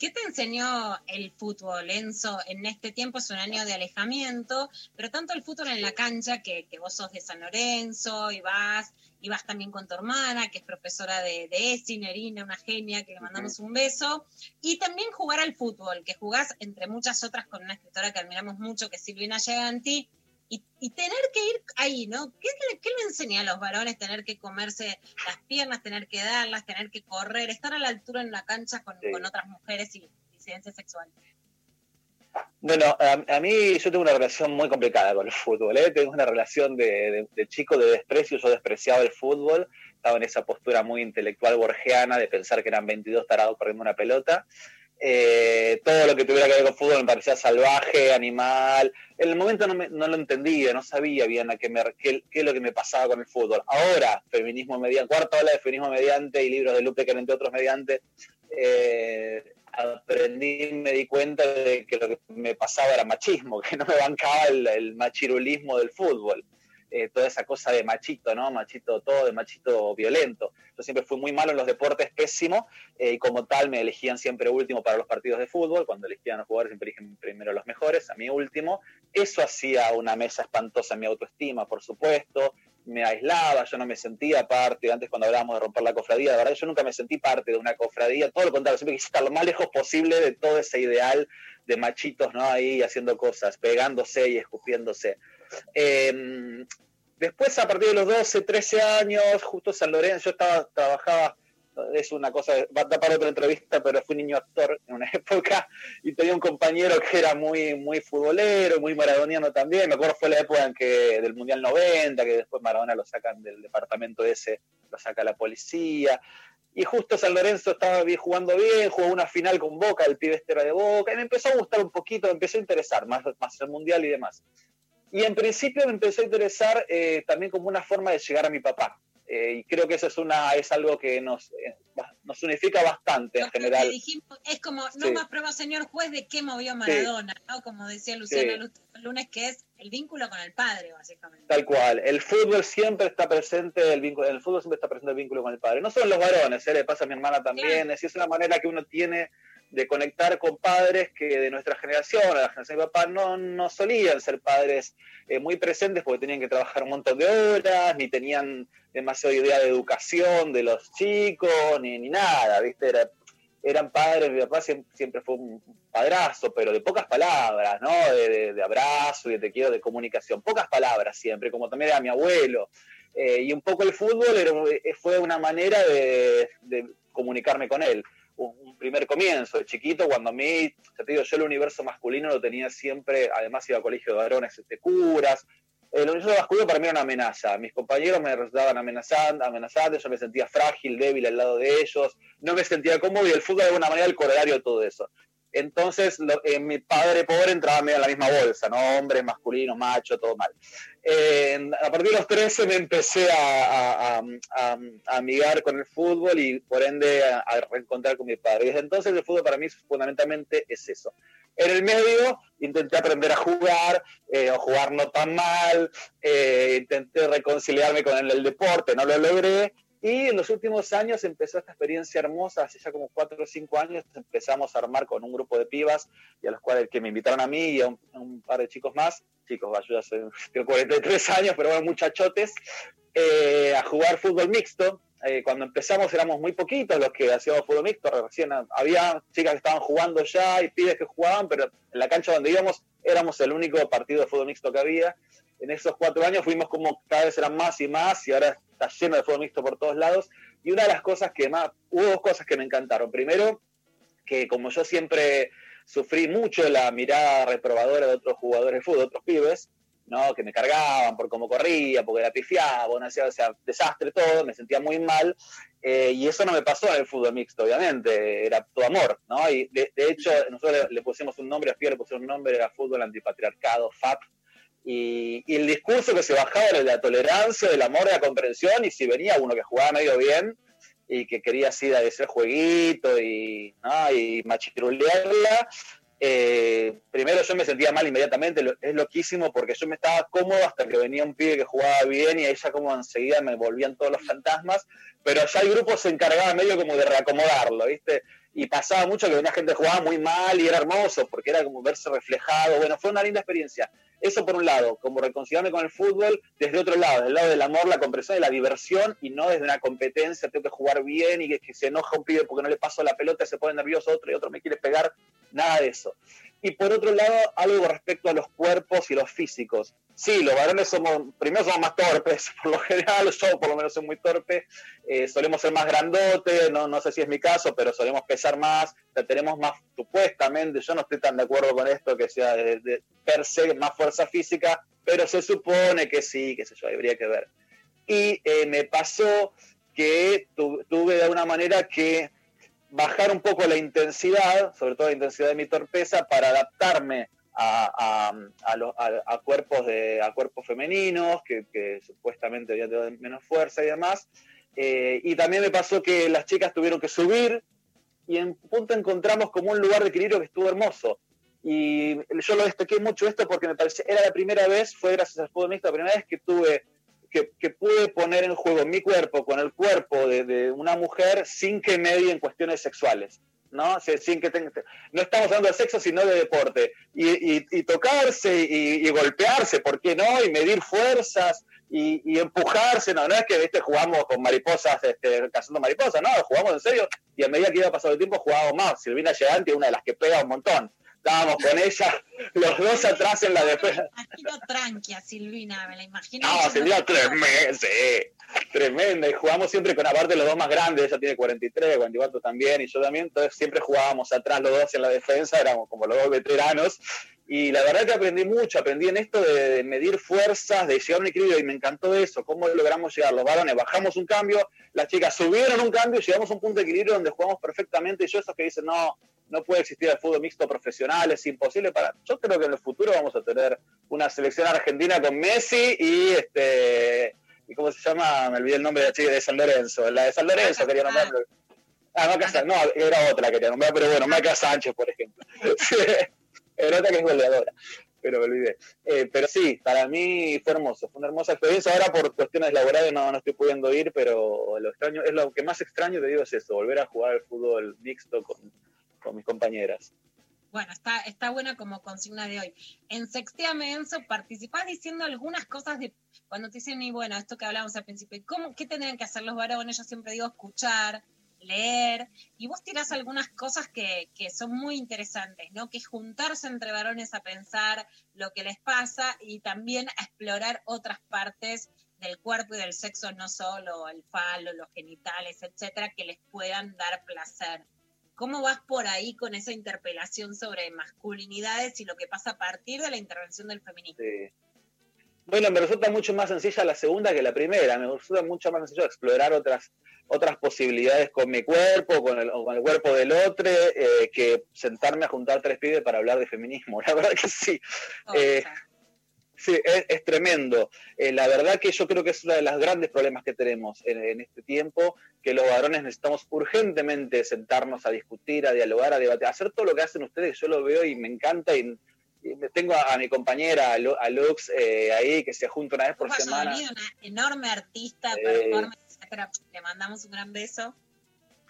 S2: ¿Qué te enseñó el fútbol, Enzo? En este tiempo es un año de alejamiento, pero tanto el fútbol en la cancha, que, que vos sos de San Lorenzo y vas, y vas también con tu hermana, que es profesora de, de ESI, Nerina, una genia, que le mandamos un beso, y también jugar al fútbol, que jugás entre muchas otras con una escritora que admiramos mucho, que es Silvina Giganti, y, y tener que ir ahí, ¿no? ¿Qué, le- qué le enseña a los varones tener que comerse las piernas, tener que darlas, tener que correr, estar a la altura en la cancha con, con otras mujeres y disidencia sexual?
S19: Bueno, a, a mí yo tengo una relación muy complicada con el fútbol, ¿eh? Tengo una relación de, de- de chico de desprecio, yo despreciaba el fútbol, estaba en esa postura muy intelectual borgiana de pensar que eran 22 tarados corriendo una pelota. Eh, todo lo que tuviera que ver con fútbol me parecía salvaje, animal. En el momento no, me- no lo entendía, no sabía bien a qué, me- qué, qué es lo que me pasaba con el fútbol. Ahora, feminismo mediante, cuarta ola de feminismo mediante y libros de Lupe, que entre otros mediante, eh, aprendí, me di cuenta de que lo que me pasaba era machismo, *laughs* que no me bancaba el, el machirulismo del fútbol. Eh, toda esa cosa de machito, ¿no? Machito todo, de machito violento. Yo siempre fui muy malo en los deportes, pésimo, eh, y como tal me elegían siempre último para los partidos de fútbol. Cuando elegían a los jugadores siempre eligen primero los mejores, a mí último. Eso hacía una mesa espantosa en mi autoestima, por supuesto. Me aislaba, yo no me sentía parte. Antes cuando hablábamos de romper la cofradía, la verdad yo nunca me sentí parte de una cofradía. Todo lo contrario, siempre quise estar lo más lejos posible de todo ese ideal de machitos, ¿no? Ahí haciendo cosas, pegándose y escupiéndose. Eh, después, a partir de los 12, 13 años, justo San Lorenzo, yo estaba, trabajaba, es una cosa, va a dar para otra entrevista, pero fui niño actor en una *laughs* época y tenía un compañero que era muy, muy futbolero, muy maradoniano también. Me acuerdo fue la época del Mundial 90, que después Maradona lo sacan del departamento ese, lo saca la policía. Y justo San Lorenzo estaba bien- jugando bien, jugó una final con Boca, el pibe este era de Boca, y me empezó a gustar un poquito, me empezó a interesar más, más el Mundial y demás. Y en principio me empezó a interesar eh, también como una forma de llegar a mi papá. Eh, y creo que eso es, una, es algo que nos, eh, nos unifica bastante en general.
S2: dijimos es como, no
S19: Sí.
S2: más prueba, señor juez, de qué movió Maradona, ¿no? Como decía Luciana
S19: Sí.
S2: Lu- Lunes, que es el vínculo con el padre, básicamente.
S19: Tal cual. El fútbol siempre está presente, el vínculo, el fútbol siempre está presente el vínculo con el padre. No solo los varones, ¿eh? le pasa a mi hermana también. Es, es una manera que uno tiene de conectar con padres que de nuestra generación, a la generación de papá, no, no solían ser padres eh, muy presentes porque tenían que trabajar un montón de horas, ni tenían demasiada idea de educación de los chicos, ni, ni nada, ¿viste? Era, eran padres, mi papá siempre, siempre fue un padrazo, pero de pocas palabras, ¿no? De, de- de abrazo y de te quiero, de comunicación, pocas palabras siempre, como también era mi abuelo. Eh, y un poco el fútbol era- eh, fue una manera de, de comunicarme con él. Un, primer comienzo, de chiquito, cuando a mí, ya te digo, yo el universo masculino lo tenía siempre, además iba a colegio de varones de curas, el universo masculino para mí era una amenaza. Mis compañeros me resultaban amenazando, amenazando, yo me sentía frágil, débil al lado de ellos, no me sentía cómodo y el fútbol de alguna manera el corolario de todo eso. Entonces, lo- eh, mi padre pobre entraba medio en la misma bolsa, ¿no? Hombres, masculinos, macho, todo mal. A partir de los 13 me empecé a, amigar con el fútbol y por ende a, reencontrar con mi padre. Y desde entonces el fútbol para mí fundamentalmente es eso. En el medio intenté aprender a jugar, eh, jugar no tan mal, eh, intenté reconciliarme con el, el deporte, no lo logré. Y en los últimos años empezó esta experiencia hermosa, hace ya como cuatro o cinco años empezamos a armar con un grupo de pibas y a los cuales que me invitaron a mí y a un, par de chicos más, chicos, yo ya *laughs* tengo 43 años, pero bueno, muchachotes, eh, a jugar fútbol mixto. Eh, cuando empezamos éramos muy poquitos los que hacíamos fútbol mixto, recién había chicas que estaban jugando ya y pibes que jugaban, pero en la cancha donde íbamos éramos el único partido de fútbol mixto que había. En esos cuatro años fuimos como cada vez eran más y más y ahora está lleno de fútbol mixto por todos lados. Y una de las cosas que más, hubo dos cosas que me encantaron. Primero, que como yo siempre sufrí mucho la mirada reprobadora de otros jugadores de fútbol, de otros pibes, ¿no? que me cargaban por cómo corría, porque era pifiaba, no hacía, o sea, desastre todo, me sentía muy mal, eh, y eso no me pasó en el fútbol mixto, obviamente, era todo amor, ¿no? Y de, de hecho, nosotros le, le pusimos un nombre, a FIA le pusimos un nombre, era Fútbol Antipatriarcado, FAP, y, el discurso que se bajaba era de la tolerancia, del amor, de la comprensión, y si venía uno que jugaba medio bien, y que quería así de hacer jueguito y, ¿no? machirulearla, eh, primero yo me sentía mal inmediatamente, es loquísimo porque yo me estaba cómodo hasta que venía un pibe que jugaba bien y ya como enseguida me volvían todos los fantasmas, pero ya el grupo se encargaba medio como de reacomodarlo, ¿viste? Y pasaba mucho que venía gente que jugaba muy mal y era hermoso porque era como verse reflejado, bueno, fue una linda experiencia. Eso por un lado, como reconciliarme con el fútbol, desde otro lado, del lado del amor, la comprensión y la diversión, y no desde una competencia, tengo que jugar bien y que, se enoja un pibe porque no le paso la pelota, se pone nervioso otro y otro me quiere pegar, nada de eso. Y por otro lado, algo respecto a los cuerpos y los físicos. Sí, los varones somos, primero somos más torpes, *laughs* por lo general, yo por lo menos soy muy torpe, eh, solemos ser más grandotes, no, no sé si es mi caso, pero solemos pesar más, sea, tenemos más, supuestamente, yo no estoy tan de acuerdo con esto, que sea de, de per se más fuerza física, pero se supone que sí, que sé yo, habría que ver. Y eh, me pasó que tu- tuve de alguna manera que bajar un poco la intensidad, sobre todo la intensidad de mi torpeza, para adaptarme a, a- cuerpos, de, a cuerpos femeninos, que, que supuestamente habían tenido menos fuerza y demás. Eh, y también me pasó que las chicas tuvieron que subir y en punto encontramos como un lugar de equilibrio que estuvo hermoso. Y yo lo destaqué mucho esto porque me parece, era la primera vez, fue gracias al fútbol mixto, la primera vez que tuve, que, que pude poner en juego mi cuerpo con el cuerpo de, de una mujer sin que medie en cuestiones sexuales. ¿no? Sin que tenga- no estamos hablando de sexo, sino de deporte. Y, y- y tocarse y, y golpearse, ¿por qué no? Y medir fuerzas y, empujarse. No, no es que ¿viste? jugamos con mariposas, este, cazando mariposas, no, jugamos en serio. Y a medida que iba pasando el tiempo, jugábamos más. Silvina Llegante, una de las que pega un montón. Estábamos con ella, los dos atrás en la defensa.
S2: Imagino tranqui a Silvina, me la imagino.
S19: No, Silvina, tremenda, sí, tremenda. Y jugamos siempre con aparte los dos más grandes, ella tiene 43, 44 también, y yo también, entonces siempre jugábamos atrás los dos en la defensa, éramos como los dos veteranos. Y la verdad que aprendí mucho, aprendí en esto de, de medir fuerzas, de llegar a un equilibrio, y me encantó eso, cómo logramos llegar. Los varones bajamos un cambio, las chicas subieron un cambio y llegamos a un punto de equilibrio donde jugamos perfectamente. Y yo, esos que dicen, no, no puede existir el fútbol mixto profesional, es imposible para. Yo creo que en el futuro vamos a tener una selección argentina con Messi y este. ¿Y cómo se llama? Me olvidé el nombre de la chica de San Lorenzo. La de San Lorenzo quería nombrar. Ah, Maca Sánchez. No, era otra que quería nombrar, pero bueno, Maca Sánchez, por ejemplo. *laughs* Era otra que es goleadora, pero me olvidé. Eh, pero sí, para mí fue hermoso, fue una hermosa experiencia. Ahora por cuestiones laborales no, no estoy pudiendo ir, pero lo extraño, es lo que más extraño, te digo, es eso, volver a jugar al fútbol mixto con, con mis compañeras.
S2: Bueno, está, está buena como consigna de hoy. En Sexteame Enzo participás diciendo algunas cosas de cuando te dicen, y bueno, esto que hablábamos al principio, ¿cómo, ¿qué tendrían que hacer los varones? Yo siempre digo escuchar, leer, y vos tirás algunas cosas que, que son muy interesantes, ¿no? Que es juntarse entre varones a pensar lo que les pasa y también a explorar otras partes del cuerpo y del sexo, no solo el falo, los genitales, etcétera, que les puedan dar placer. ¿Cómo vas por ahí con esa interpelación sobre masculinidades y lo que pasa a partir de la intervención del feminismo?
S19: Sí. Bueno, me resulta mucho más sencilla la segunda que la primera. Me resulta mucho más sencillo explorar otras, otras posibilidades con mi cuerpo, con el, o con el cuerpo del otro, eh, que sentarme a juntar tres pibes para hablar de feminismo. *laughs* La verdad que sí. Eh, sí, es, es tremendo. Eh, la verdad que yo creo que es uno de los grandes problemas que tenemos en, en este tiempo, que los varones necesitamos urgentemente sentarnos a discutir, a dialogar, a debatir, a hacer todo lo que hacen ustedes. Yo lo veo y me encanta y y tengo a, a mi compañera, a, Lu- a Lux, eh, ahí, que se junta una vez por semana.
S2: una enorme artista,
S19: Eh.
S2: performance. Le mandamos un gran beso.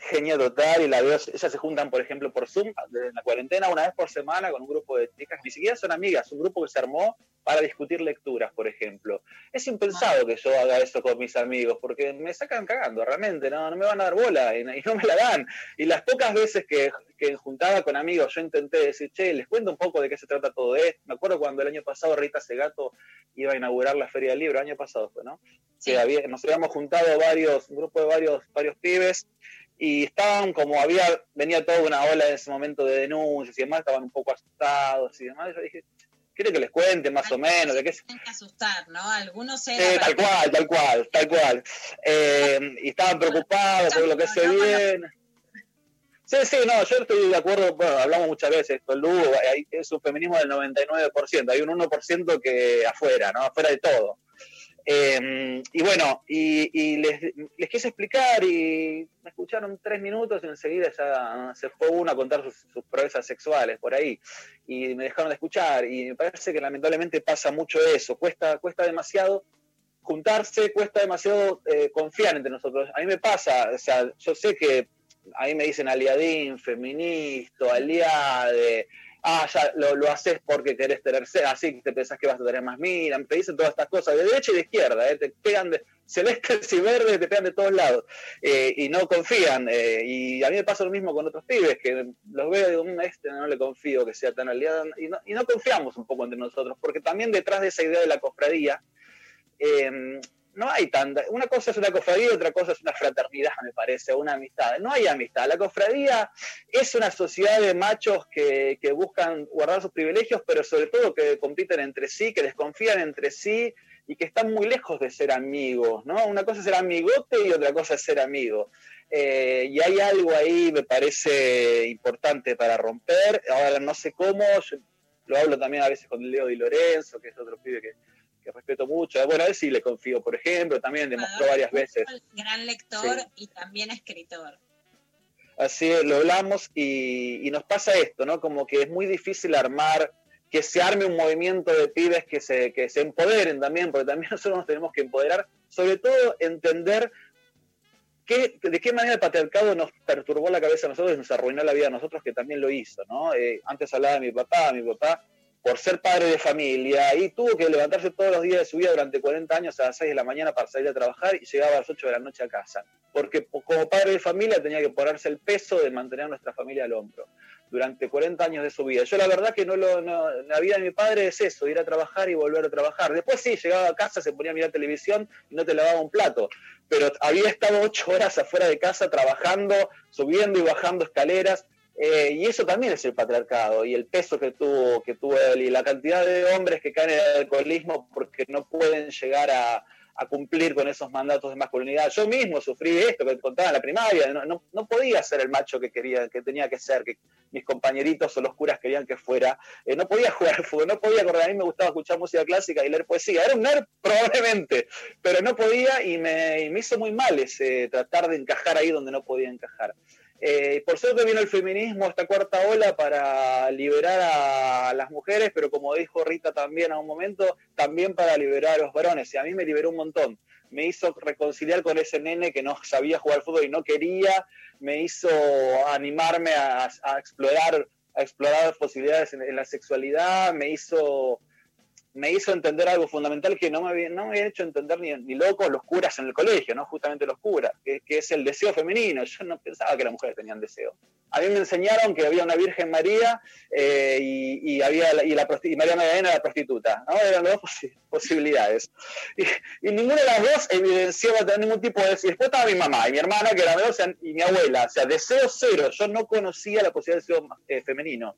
S19: Genial total, y la veo, ellas se juntan, por ejemplo, por Zoom, en la cuarentena, una vez por semana, con un grupo de chicas, ni siquiera son amigas, un grupo que se armó para discutir lecturas, por ejemplo. Es impensado que yo haga eso con mis amigos, porque me sacan cagando, realmente, no, no me van a dar bola, y, no- y no me la dan. Y las pocas veces que, que juntaba con amigos, yo intenté decir, che, les cuento un poco de qué se trata todo esto. Me acuerdo cuando el año pasado Rita Segato iba a inaugurar la Feria del Libro, el año pasado fue, ¿no? Que había, nos habíamos juntado varios, un grupo de varios, varios pibes, y estaban como había, venía toda una ola en ese momento de denuncias y demás, estaban un poco asustados y demás. Yo dije, quiero que les cuente más o menos de qué se
S2: Tienen que asustar, ¿no? Algunos eran.
S19: tal cual, tal cual, tal cual. Eh, y estaban preocados por lo que se viene. Sí, sí, no, yo estoy de acuerdo, bueno, hablamos muchas veces, con Lugo, hay- es un feminismo del 99%, hay un 1% que afuera, ¿no? Afuera de todo. Eh, y bueno, y, y les, quise explicar y me escucharon tres minutos y enseguida ya se fue uno a contar sus, sus proezas sexuales por ahí y me dejaron de escuchar y me parece que lamentablemente pasa mucho eso, cuesta, cuesta demasiado juntarse, cuesta demasiado eh, confiar entre nosotros. A mí me pasa, o sea, yo sé que a mí me dicen aliadín, feminista, aliade, ah, ya lo, haces porque querés tener así que te pensás que vas a tener más mira, te dicen todas estas cosas de derecha y de izquierda, eh, te pegan de celestes y verdes, te pegan de todos lados eh, y no confían. eh, y a mí me pasa lo mismo con otros pibes, que los veo y digo, "Mm, este no le confío que sea tan aliado, y no, y no confiamos un poco entre nosotros, porque también detrás de esa idea de la cofradía, no hay tanta. Una cosa es una cofradía y otra cosa es una fraternidad, me parece, una amistad. No hay amistad. La cofradía es una sociedad de machos que, que buscan guardar sus privilegios, pero sobre todo que compiten entre sí, que desconfían entre sí y que están muy lejos de ser amigos, ¿no? Una cosa es ser amigote y otra cosa es ser amigo. Eh, y hay algo ahí, me parece importante para romper. Ahora no sé cómo, yo lo hablo también a veces con Leo Di Lorenzo, que es otro pibe que, que respeto mucho. Bueno, a él sí le confío, por ejemplo, también demostró varias veces.
S2: Gran lector
S19: Sí.
S2: y también escritor.
S19: Así es, lo hablamos y, y nos pasa esto, ¿no? Como que es muy difícil armar, que se arme un movimiento de pibes que se, que se empoderen también, porque también *laughs* nosotros nos tenemos que empoderar, sobre todo entender qué, de qué manera el patriarcado nos perturbó la cabeza a nosotros y nos arruinó la vida a nosotros, que también lo hizo, ¿no? Eh, antes hablaba de mi papá, mi papá por ser padre de familia y tuvo que levantarse todos los días de su vida durante 40 años a las 6 de la mañana para salir a trabajar y llegaba a las 8 de la noche a casa. Porque po- como padre de familia tenía que ponerse el peso de mantener a nuestra familia al hombro durante 40 años de su vida. Yo la verdad que no lo, no- la vida de mi padre es eso, ir a trabajar y volver a trabajar. Después sí, llegaba a casa, se ponía a mirar televisión y no te lavaba un plato. Pero había estado ocho horas afuera de casa trabajando, subiendo y bajando escaleras. Eh, y eso también es el patriarcado y el peso que tuvo, que tuvo él y la cantidad de hombres que caen en el alcoholismo porque no pueden llegar a, cumplir con esos mandatos de masculinidad. Yo mismo sufrí esto que contaba en la primaria, no, no, no podía ser el macho que quería, que tenía que ser, que mis compañeritos o los curas querían que fuera, Eh, no podía *laughs* jugar al fútbol, no podía correr, a mí me gustaba escuchar música clásica y leer poesía, era un nerd *laughs* probablemente, pero no podía y me, y me hizo muy mal ese tratar de encajar ahí donde no podía encajar. Eh, por suerte vino el feminismo, esta cuarta ola, para liberar a las mujeres, pero como dijo Rita también a un momento, también para liberar a los varones. Y a mí me liberó un montón. Me hizo reconciliar con ese nene que no sabía jugar fútbol y no quería. Me hizo animarme a, explorar, a explorar posibilidades en la sexualidad. Me hizo me hizo entender algo fundamental que no me había, no me había hecho entender ni, ni locos los curas en el colegio, ¿no? Justamente los curas, que, que es el deseo femenino. Yo no pensaba que las mujeres tenían deseo. A mí me enseñaron que había una Virgen María eh, y, y había y, la, y María Magdalena la prostituta, ¿no? Eran las dos posi- posibilidades. Y, y ninguna de las dos evidenciaba tener ningún tipo de deseo. Después estaba mi mamá y mi hermana, que era menor, o sea, y mi abuela. O sea, deseo cero. Yo no conocía la posibilidad de deseo eh, femenino.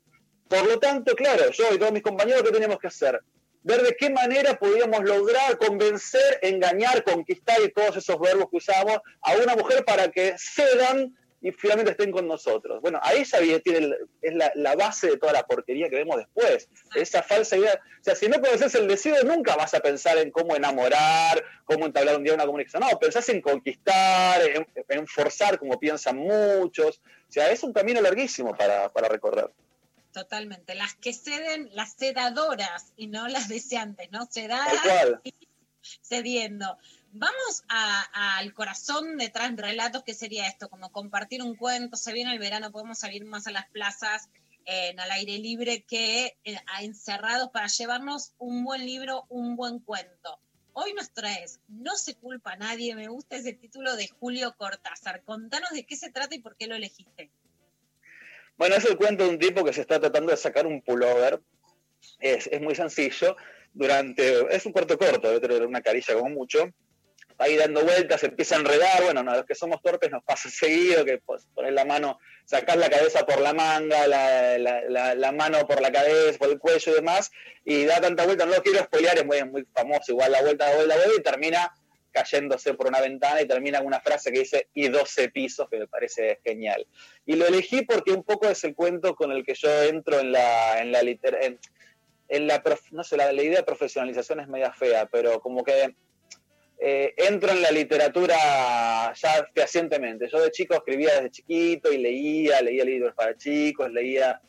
S19: Por lo tanto, claro, yo y todos mis compañeros, ¿qué teníamos que hacer? Ver de qué manera podíamos lograr convencer, engañar, conquistar y todos esos verbos que usamos a una mujer para que cedan y finalmente estén con nosotros. Bueno, ahí ya tiene es la, la base de toda la porquería que vemos después. Esa falsa idea. O sea, si no conoces el deseo, nunca vas a pensar en cómo enamorar, cómo entablar un día una comunicación. No, pensás en conquistar, en, en forzar, como piensan muchos. O sea, es un camino larguísimo para, para recorrer.
S2: Totalmente. Las que ceden, las sedadoras y no las deseantes, ¿no? Sedadas y cediendo. Vamos a- al corazón detrás de relatos, que sería esto, como compartir un cuento, se viene el verano, podemos salir más a las plazas, en al aire libre, que eh, a encerrados para llevarnos un buen libro, un buen cuento. Hoy nos traes No se culpa a nadie, me gusta ese título de Julio Cortázar. Contanos de qué se trata y por qué lo elegiste.
S19: Bueno, es el cuento de un tipo que se está tratando de sacar un pullover. Es, es muy sencillo. Durante. Es un corto corto, debe una carilla como mucho. Ahí dando vueltas, se empieza a enredar. Bueno, no, los que somos torpes nos pasa *laughs* seguido que pues, poner la mano, sacar la cabeza por la manga, la, la- la- la mano por la cabeza, por el cuello y demás. Y da tanta vuelta, no lo quiero spoilear, es muy, muy famoso. Igual la vuelta, la vuelta, la vuelta y termina cayéndose por una ventana y termina con una frase que dice y 12 pisos, que me parece genial. Y lo elegí porque un poco es el cuento con el que yo entro en la, en la liter- en, en la, no sé, la, la idea de profesionalización es media fea, pero como que eh, entro en la literatura ya fehacientemente. Yo de chico escribía desde chiquito y leía, leía libros para chicos, leía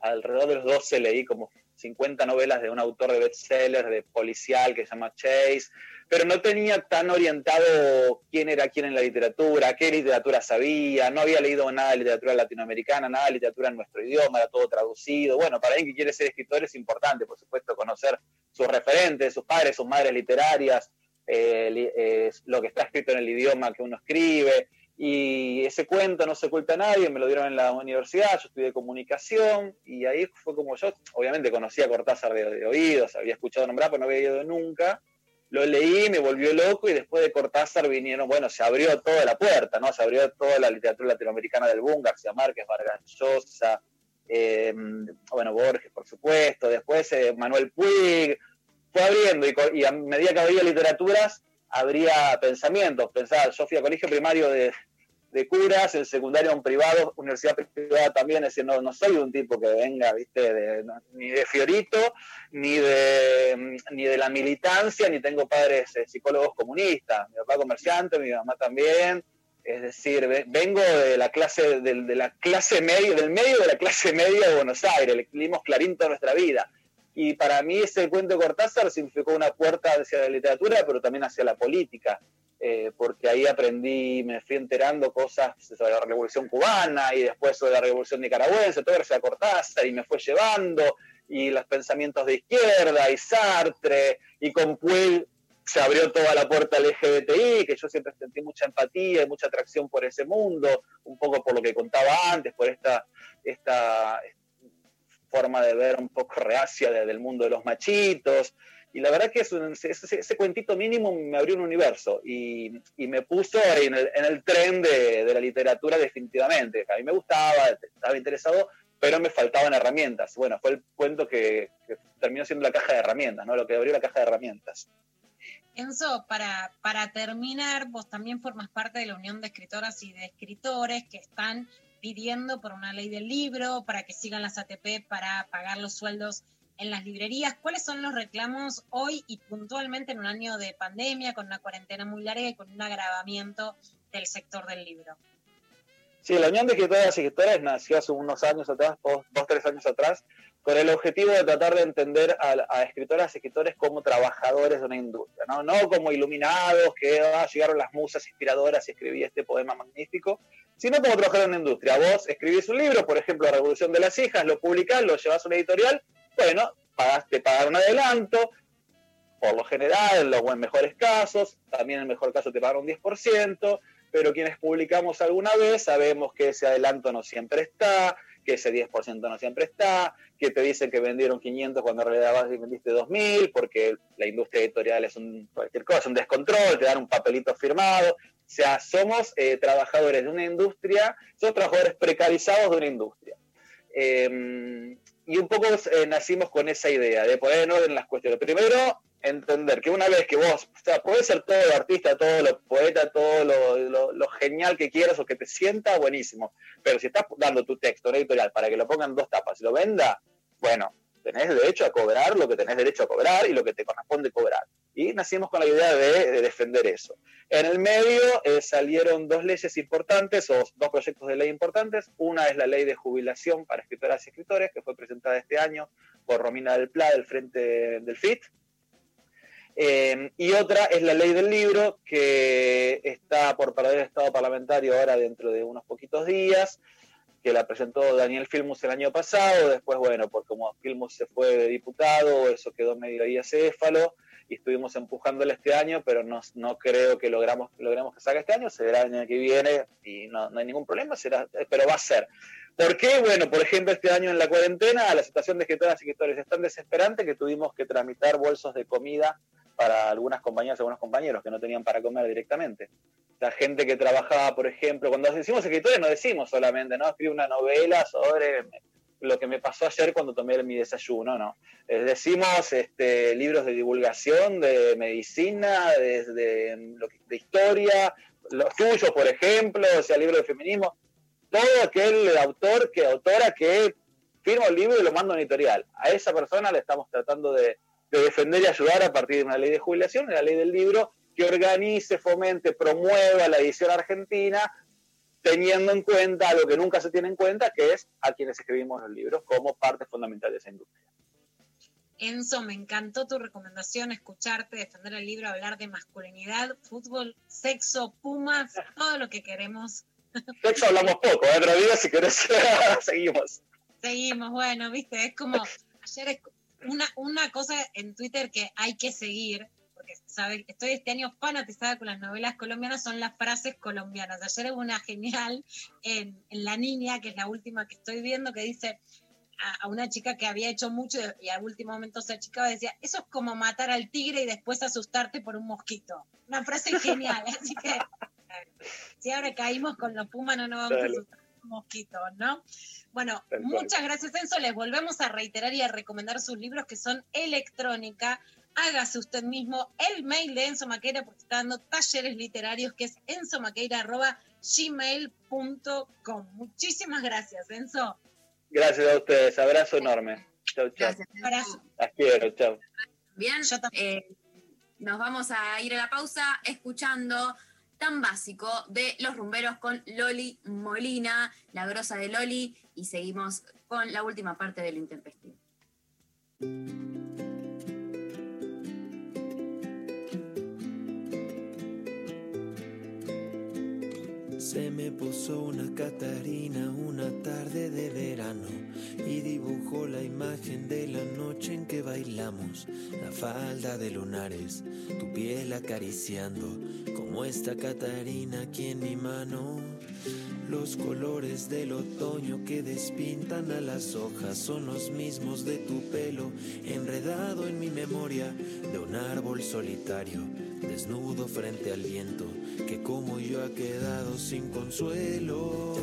S19: alrededor de los 12, leí como 50 novelas de un autor de bestsellers, de policial que se llama Chase, pero no tenía tan orientado quién era quién en la literatura, qué literatura sabía, no había leído nada de literatura latinoamericana, nada de literatura en nuestro idioma, era todo traducido. Bueno, para alguien que quiere ser escritor es importante, por supuesto, conocer sus referentes, sus padres, sus madres literarias, eh, eh, lo que está escrito en el idioma que uno escribe. Y ese cuento no se oculta a nadie, me lo dieron en la universidad, yo estudié comunicación y ahí fue como yo, obviamente conocía a Cortázar de, de oídos, había escuchado nombrar, pero no había ido nunca. Lo leí, me volvió loco y después de Cortázar vinieron, bueno, se abrió toda la puerta, ¿no? Se abrió toda la literatura latinoamericana del boom, García Márquez, Vargas Llosa, eh, bueno, Borges, por supuesto, después eh, Manuel Puig, fue abriendo y, a medida que había literaturas, habría pensamientos. Pensaba, yo fui a colegio primario de, de curas, en secundario un privado, universidad privada también, es decir, no, no soy un tipo que venga, viste, de- ni de Fiorito, ni de, ni de la militancia, ni tengo padres eh, psicólogos comunistas, mi papá comerciante, mi mamá también, es decir, ve- vengo de la clase, del- de, la clase media, del medio de la clase media de Buenos Aires, le leímos Clarín toda nuestra vida. Y para mí ese cuento de Cortázar significó una puerta hacia la literatura, pero también hacia la política, eh, porque ahí aprendí, me fui enterando cosas sobre la Revolución Cubana y después sobre la Revolución Nicaragüense, todo gracias a Cortázar, y me fue llevando, y los pensamientos de izquierda, y Sartre, y con Puig se abrió toda la puerta al LGBTI, que yo siempre sentí mucha empatía y mucha atracción por ese mundo, un poco por lo que contaba antes, por esta, esta forma de ver un poco reacia de- del mundo de los machitos. Y la verdad que ese, cuentito mínimo me abrió un universo y, me puso en el, en el tren de, la literatura definitivamente. A mí me gustaba, estaba interesado, pero me faltaban herramientas. Bueno, fue el cuento que, que terminó siendo la caja de herramientas, ¿no? Lo que abrió la caja de herramientas.
S2: Enzo, para, para terminar, vos también formas parte de la Unión de Escritoras y de Escritores que están pidiendo por una ley del libro, para que sigan las ATP, para pagar los sueldos en las librerías. ¿Cuáles son los reclamos hoy y puntualmente en un año de pandemia, con una cuarentena muy larga y con un agravamiento del sector del libro?
S19: Sí, la Unión de Escritoras y Escritores nació hace unos años atrás, dos, dos tres años atrás, con el objetivo de tratar de entender a, a escritoras y escritores como trabajadores de una industria, ¿no? No como iluminados que ah, llegaron las musas inspiradoras y escribí este poema magnífico, sino como trabajadores de una industria. Vos escribís un libro, por ejemplo, La Revolución de las Hijas, lo publicás, lo llevas a una editorial, bueno, pagaste pagar un adelanto, por lo general, en los mejores casos, también en el mejor caso te pagan un 10%, pero quienes publicamos alguna vez sabemos que ese adelanto no siempre está, que ese 10% no siempre está, que te dicen que vendieron 500 cuando en realidad vendiste 2000, porque la industria editorial es un, cualquier cosa, un descontrol, te dan un papelito firmado. O sea, somos eh, trabajadores de una industria, somos trabajadores precarizados de una industria. Eh, y un poco eh, nacimos con esa idea de poner en orden las cuestiones. Primero, entender que una vez que vos, o sea, podés ser todo lo artista, todo lo poeta, todo lo, lo- genial que quieras o que te sienta, buenísimo. Pero si estás dando tu texto en editorial para que lo pongan dos tapas y lo venda, bueno, tenés derecho a cobrar lo que tenés derecho a cobrar y lo que te corresponde cobrar. Y nacimos con la idea de, de defender eso. En el medio eh, salieron dos leyes importantes o dos proyectos de ley importantes. Una es la ley de jubilación para escritoras y escritores, que fue presentada este año por Romina del Pla del Frente del FIT. Eh, y otra es la ley del libro, que está por perder el estado parlamentario ahora dentro de unos poquitos días, que la presentó Daniel Filmus el año pasado. Después, bueno, porque como Filmus se fue de diputado, eso quedó medio ahí acéfalo y estuvimos empujándole este año, pero no, no creo que logramos, logremos que salga este año, será el año que viene y no, no hay ningún problema, será, pero va a ser. ¿Por qué? Bueno, por ejemplo, este año en la cuarentena la situación de escritoras y escritores es tan desesperante que tuvimos que tramitar bolsos de comida para algunas compañeras y algunos compañeros que no tenían para comer directamente. La gente que trabajaba, por ejemplo, cuando decimos escritores no decimos solamente, ¿no? Escribo una novela sobre lo que me pasó ayer cuando tomé mi desayuno, ¿no? Eh, decimos este, libros de divulgación, de medicina, de, de- que- de historia, los tuyos, por ejemplo, o sea, libros de feminismo, todo aquel autor que autora que firma el libro y lo manda a una editorial. A esa persona le estamos tratando de, de defender y ayudar a partir de una ley de jubilación, la ley del libro, que organice, fomente, promueva la edición argentina, teniendo en cuenta algo que nunca se tiene en cuenta, que es a quienes escribimos los libros como parte fundamental de esa industria.
S2: Enzo, me encantó tu recomendación, escucharte, defender el libro, hablar de masculinidad, fútbol, sexo, pumas, todo lo que queremos.
S19: Sexo hablamos poco, ¿eh? pero si querés, *laughs* seguimos.
S2: Seguimos, bueno, viste, es como, ayer es una, una cosa en Twitter que hay que seguir, porque sabe, estoy este año fanatizada con las novelas colombianas, son las frases colombianas. Ayer hubo una genial en, en La Niña, que es la última que estoy viendo, que dice a, a una chica que había hecho mucho y a último momento se achicaba, decía, eso es como matar al tigre y después asustarte por un mosquito. Una frase *laughs* genial, así que si ahora caímos con los pumas no nos vamos a asustar por un mosquito, ¿no? Bueno, muchas gracias Enzo, les volvemos a reiterar y a recomendar sus libros que son electrónica, hágase usted mismo el mail de Enzo Maquera porque está dando talleres literarios que es enzomaqueira.gmail.com. Muchísimas gracias, Enzo.
S19: Gracias a ustedes, abrazo enorme. Chau, chau.
S2: Abrazo.
S19: Las quiero, chau.
S3: Bien, eh, nos vamos a ir a la pausa escuchando tan básico de Los Rumberos con Loli Molina, la grosa de Loli, y seguimos con la última parte del intempestivo.
S20: Se me puso una Catarina una tarde de verano y dibujó la imagen de la noche en que bailamos, la falda de lunares, tu piel acariciando, como esta Catarina aquí en mi mano. Los colores del otoño que despintan a las hojas son los mismos de tu pelo, enredado en mi memoria de un árbol solitario, desnudo frente al viento, que como yo ha quedado sin consuelo.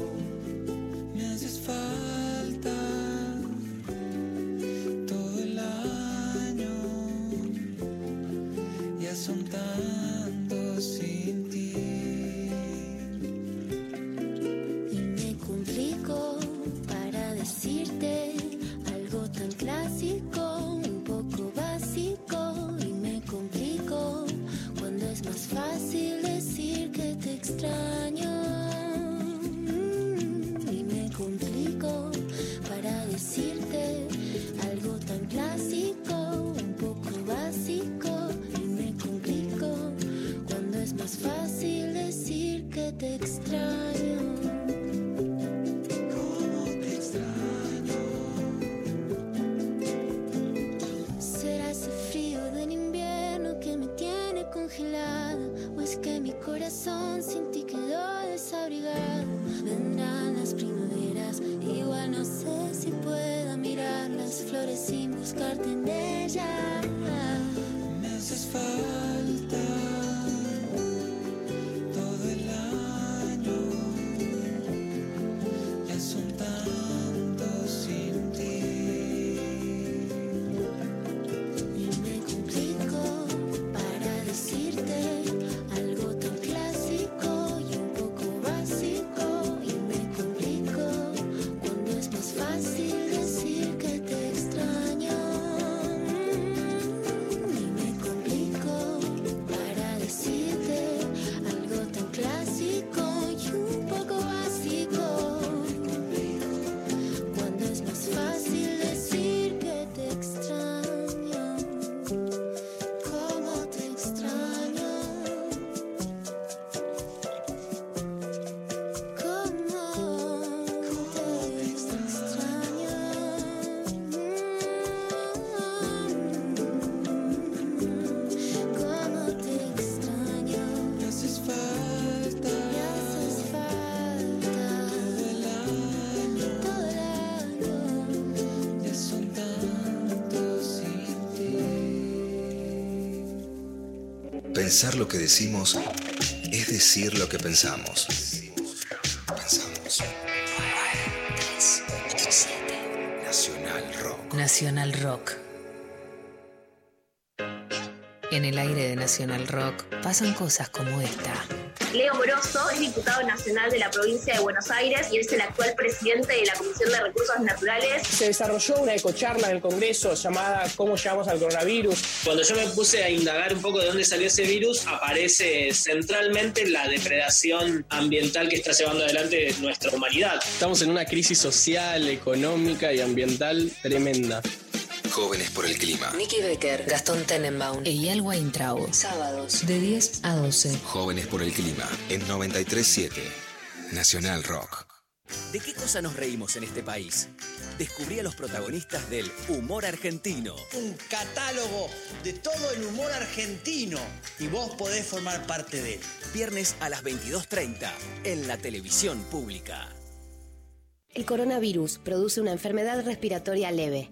S6: Pensar lo que decimos es decir lo que pensamos. Pensamos. Nacional Rock.
S10: Nacional Rock. En el aire de Nacional Rock pasan cosas como esta.
S21: Leo Moroso es diputado nacional de la provincia de Buenos Aires y es el actual presidente de la Comisión de Recursos Naturales.
S22: Se desarrolló una ecocharla en el Congreso llamada ¿Cómo llegamos al coronavirus?
S23: Cuando yo me puse a indagar un poco de dónde salió ese virus, aparece centralmente la depredación ambiental que está llevando adelante nuestra humanidad.
S22: Estamos en una crisis social, económica y ambiental tremenda.
S6: Jóvenes por el clima.
S10: Nicky Becker, Gastón Tenenbaum, Eyal Weintraub. Sábados de 10 a 12.
S6: Jóvenes por el clima. En 937. Nacional Rock.
S24: ¿De qué cosa nos reímos en este país? Descubrí a los protagonistas del humor argentino.
S25: un catálogo de todo el humor argentino y vos podés formar parte de él.
S24: Viernes a las 22.30 en la televisión pública.
S26: El coronavirus produce una enfermedad respiratoria leve,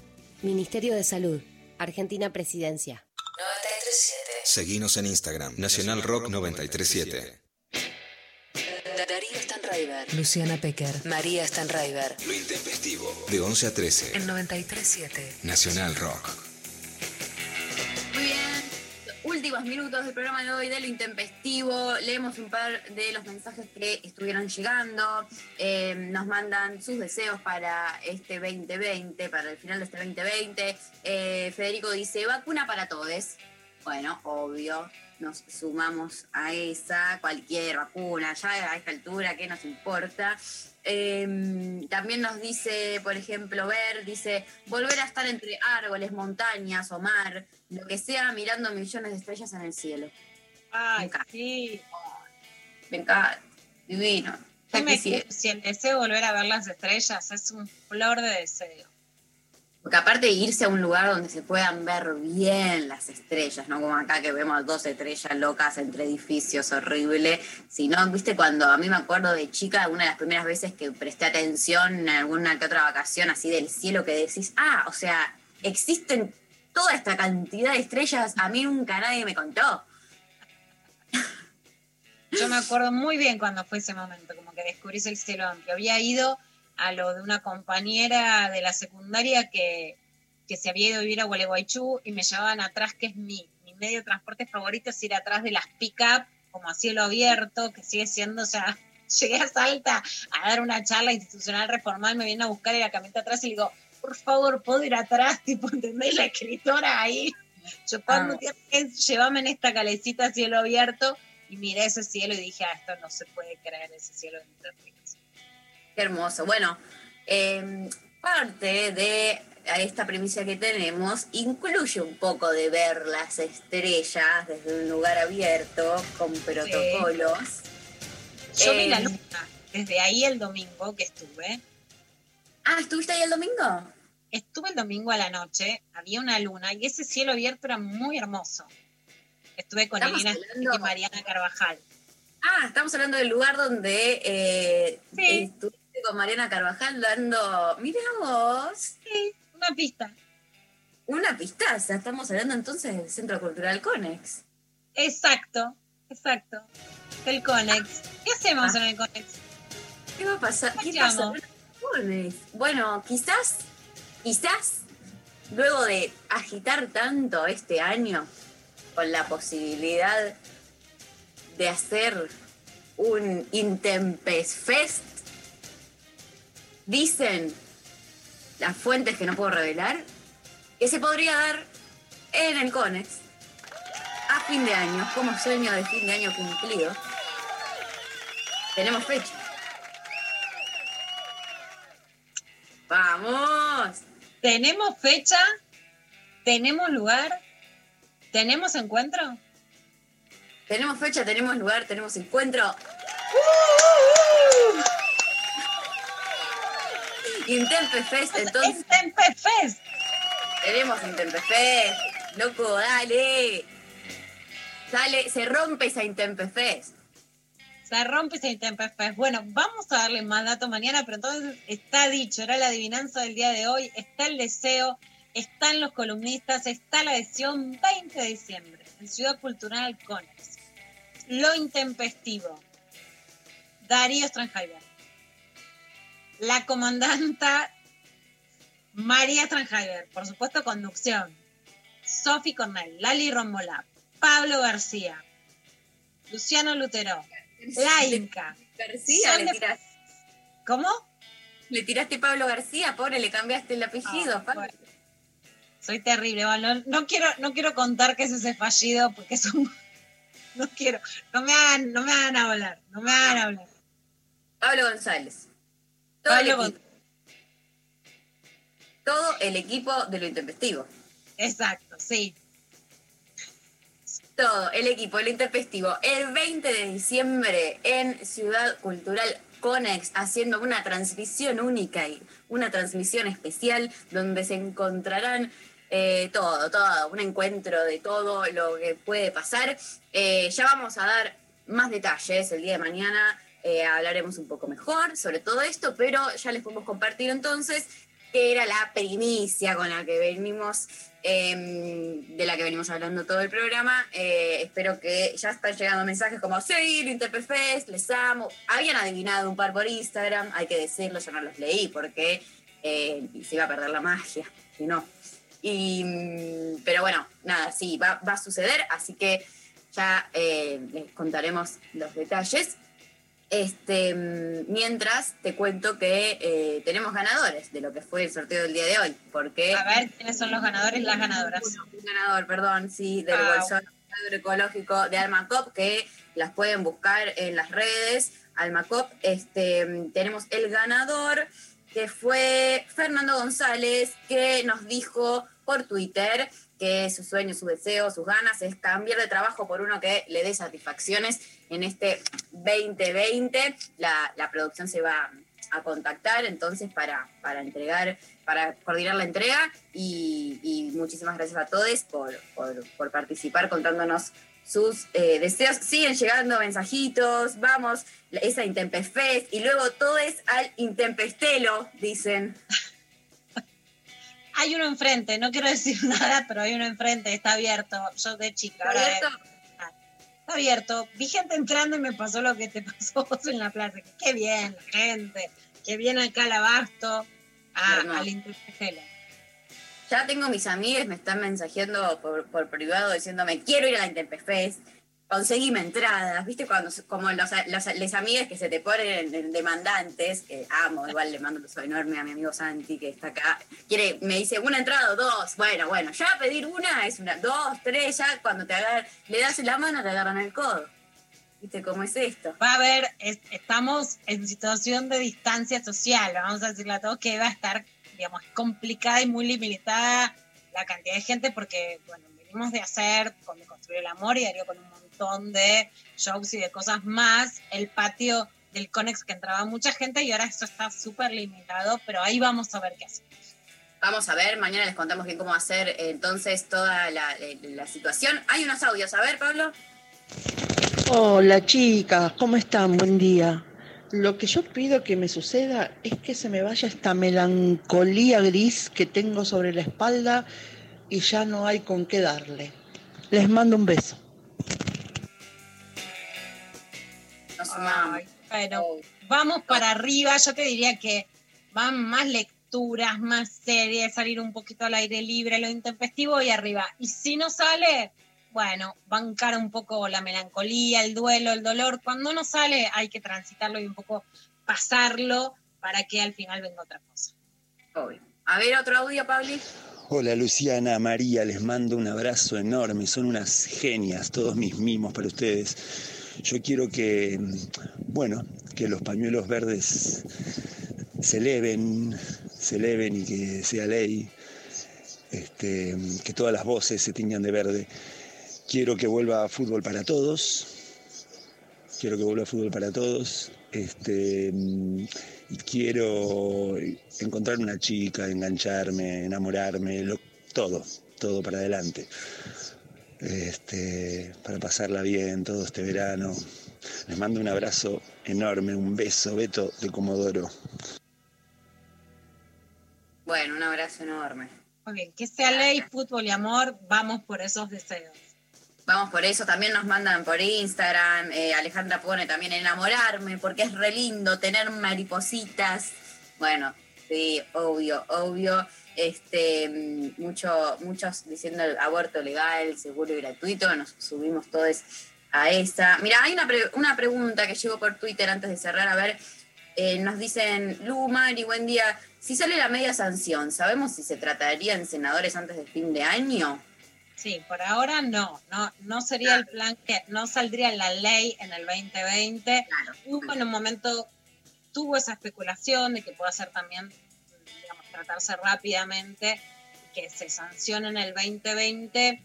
S26: Ministerio de Salud, Argentina Presidencia.
S10: 937.
S6: Seguinos en Instagram. Nacional Rock 937.
S10: Darío Stanraiver. Luciana Pecker. María Stanraiver.
S6: Lo intempestivo. De 11 a 13.
S10: En 937.
S6: Nacional Rock.
S3: Últimos minutos del programa de hoy de lo intempestivo. Leemos un par de los mensajes que estuvieron llegando. Eh, nos mandan sus deseos para este 2020, para el final de este 2020. Eh, Federico dice, vacuna para todos. Bueno, obvio, nos sumamos a esa, cualquier vacuna, ya a esta altura, ¿qué nos importa? Eh, también nos dice, por ejemplo, Ver, dice, volver a estar entre árboles, montañas o mar, lo que sea, mirando millones de estrellas en el cielo.
S2: Ay, sí.
S3: Me encanta, divino.
S2: Si el deseo de volver a ver las estrellas es un flor de deseo.
S3: Porque aparte de irse a un lugar donde se puedan ver bien las estrellas, no como acá que vemos dos estrellas locas entre edificios, horrible, sino, viste, cuando a mí me acuerdo de chica, una de las primeras veces que presté atención en alguna que otra vacación así del cielo, que decís, ah, o sea, existen toda esta cantidad de estrellas, a mí nunca nadie me contó.
S2: Yo me acuerdo muy bien cuando fue ese momento, como que descubrís el cielo amplio. Había ido a lo de una compañera de la secundaria que, que se había ido a vivir a Gualeguaychú y me llevaban atrás, que es mi, mi medio de transporte favorito, es ir atrás de las pick-up, como a cielo abierto, que sigue siendo, o sea, *laughs* llegué a Salta a dar una charla institucional reformal, me viene a buscar y la camioneta atrás y le digo, por favor, ¿puedo ir atrás? *laughs* Tipo, ¿entendés? La escritora ahí, yo cuando
S3: Ah.
S2: llévame en esta calecita a cielo abierto, y miré ese cielo y dije, ah, esto no se puede creer, ese cielo de.
S3: Qué hermoso. Bueno, eh, parte de esta premisa que tenemos incluye un poco de ver las estrellas desde un lugar abierto, con protocolos.
S2: Yo vi la
S3: Eh,
S2: luna desde ahí el domingo que estuve.
S3: Ah, ¿estuviste ahí el domingo?
S2: Estuve el domingo a la noche, había una luna y ese cielo abierto era muy hermoso. Estuve con
S3: hablando-
S2: y Mariana Carvajal.
S3: Ah, estamos hablando del lugar donde eh,
S2: Sí.
S3: estuviste con Mariana Carvajal dando. Mira vos.
S2: Sí, una pista.
S3: Una pistaza. Estamos hablando entonces del Centro Cultural Conex.
S2: Exacto, exacto. El Conex. ¿Qué hacemos
S3: Ah.
S2: en el Conex?
S3: ¿Qué va a pasar? ¿Qué pasa en el Conex? Bueno, quizás, quizás, luego de agitar tanto este año, con la posibilidad de hacer un Intempes Fest, dicen las fuentes que no puedo revelar, que se podría dar en el Conex a fin de año, como sueño de fin de año cumplido. Tenemos fecha. ¡Vamos!
S2: ¿Tenemos fecha? ¿Tenemos lugar? ¿Tenemos encuentro?
S3: Tenemos fecha, tenemos lugar, tenemos encuentro. Intempe Fest, entonces.
S2: Intempe Fest.
S3: Tenemos Intempe Fest. Loco, dale. Dale, se rompe esa Intempe Fest.
S2: Se rompe ese Intempes Fest. Bueno, vamos a darle más datos mañana, pero entonces está dicho, era la adivinanza del día de hoy, está el deseo, están los columnistas, está la adhesión 20 de diciembre en Ciudad Cultural Conex. Lo intempestivo. Darío Stranjaiber. La comandanta María Stranjaiber, por supuesto, conducción. Sofi Cornell, Lali Rombolá, Pablo García, Luciano Lutero, La Inca.
S3: García, le
S2: ¿Cómo?
S3: le tiraste Pablo García, pobre, le cambiaste el apellido.
S2: Ah,
S3: Pablo.
S2: bueno. Soy terrible, bueno, no, no quiero, no quiero contar que es ese fallido porque son *laughs* no quiero, no me hagan, no me hagan hablar, no me hagan hablar.
S3: Pablo González. Todo
S2: Pablo
S3: el equipo. Todo el equipo de lo intempestivo.
S2: Exacto, sí.
S3: Todo el equipo de lo intempestivo. El 20 de diciembre en Ciudad Cultural Conex, haciendo una transmisión única y una transmisión especial donde se encontrarán eh, todo, todo, un encuentro de todo lo que puede pasar. Eh, ya vamos a dar más detalles el día de mañana. Eh, hablaremos un poco mejor sobre todo esto, pero ya les podemos compartir entonces que era la primicia con la que venimos, eh, de la que venimos hablando todo el programa. Eh, espero que ya están llegando mensajes como, sí, lo Interpefest, les amo. Habían adivinado un par por Instagram, hay que decirlo, yo no los leí porque eh, se iba a perder la magia, si no. Mm, pero bueno, nada, sí, va, a suceder, así que ya les contaremos los detalles. Este, mm, mientras te cuento que eh, tenemos ganadores de lo que fue el sorteo del día de hoy, porque
S2: A ver quiénes son los ganadores y las ganadoras.
S3: un ganador, perdón, sí, del
S2: Ah,
S3: bolsón agroecológico de Almacop, que las pueden buscar en las redes. Almacop, este, mm, tenemos el ganador, que fue Fernando González, que nos dijo por Twitter que su sueño, su deseo, sus ganas es cambiar de trabajo por uno que le dé satisfacciones en este 2020. La, la producción se va a contactar entonces para, para entregar, para coordinar la entrega y, muchísimas gracias a todos por, por, participar contándonos sus eh, deseos. Siguen llegando mensajitos, vamos, esa Intempefest y luego todo es al Intempestelo, dicen.
S2: Hay uno enfrente, no quiero decir *laughs* nada, pero hay uno enfrente, está abierto. Yo de chica.
S3: ¿Está abierto?
S2: Está abierto. Vi gente entrando y me pasó lo que te *laughs* pasó vos en la plaza. Qué bien, la gente. Qué bien acá al abasto. A,
S3: Hermoso.
S2: al Interpestelo.
S3: Ya tengo mis amigas, me están mensajeando por, por privado diciéndome, quiero ir a la Intempefest, conseguime entradas, ¿viste? Cuando, como los, los, les amigas que se te ponen en demandantes, que amo, igual le mando un beso enorme a mi amigo Santi, que está acá, quiere, me dice, una entrada o dos, bueno, bueno, ya pedir una es una, dos, tres, ya cuando te agarran, le das la mano, te agarran el codo. ¿Viste cómo es esto?
S2: Va a haber, es- estamos en situación de distancia social, vamos a decirle a todos que va a estar, digamos, complicada y muy limitada la cantidad de gente porque, bueno, venimos de hacer con Construir el Amor y Darío con un montón de shows y de cosas más, el patio del Conex que entraba mucha gente y ahora esto está súper limitado, pero ahí vamos a ver qué hacemos.
S3: Vamos a ver, mañana les contamos bien cómo hacer eh, entonces toda la, eh, la situación. Hay unos audios, a ver, Pablo.
S27: Hola chicas, ¿cómo están? Buen día. Lo que yo pido que me suceda es que se me vaya esta melancolía gris que tengo sobre la espalda y ya no hay con qué darle. Les mando un beso.
S3: Nos sumamos.
S2: Bueno, vamos para arriba. Yo te diría que van más lecturas, más series, salir un poquito al aire libre, lo intempestivo y arriba. Y si no sale, bueno, bancar un poco la melancolía, el duelo, el dolor. Cuando no sale, hay que transitarlo y un poco pasarlo para que al final venga otra cosa.
S3: Obvio. A ver, otro audio, Pabli.
S28: Hola Luciana, María, les mando un abrazo enorme, son unas genias, todos mis mimos para ustedes. Yo quiero que, bueno, que los pañuelos verdes se eleven, se y que sea ley, este, que todas las voces se tiñan de verde. Quiero que vuelva fútbol para todos, quiero que vuelva fútbol para todos, este, y quiero encontrar una chica, engancharme, enamorarme, todo, todo para adelante. Este, para pasarla bien todo este verano. Les mando un abrazo enorme, un beso, Beto de Comodoro.
S3: Bueno, un abrazo enorme.
S2: Muy bien, que sea ley, fútbol y amor, vamos por esos deseos.
S3: Vamos por eso, también nos mandan por Instagram, eh, Alejandra pone también enamorarme, porque es re lindo tener maripositas. Bueno, sí, obvio, obvio. Este, mm, mucho, muchos diciendo el aborto legal, seguro y gratuito, nos subimos todos a esa. Mira, hay una, pre- una pregunta que llegó por Twitter antes de cerrar, a ver, eh, nos dicen, Lu, Mari, buen día, si sale la media sanción, ¿sabemos si se trataría en senadores antes del fin de año?
S2: Sí, por ahora no, no, no sería el plan que no saldría la ley en el 2020. Hubo en un momento, tuvo esa especulación de que pueda ser también, tratarse rápidamente, que se sancione en el 2020,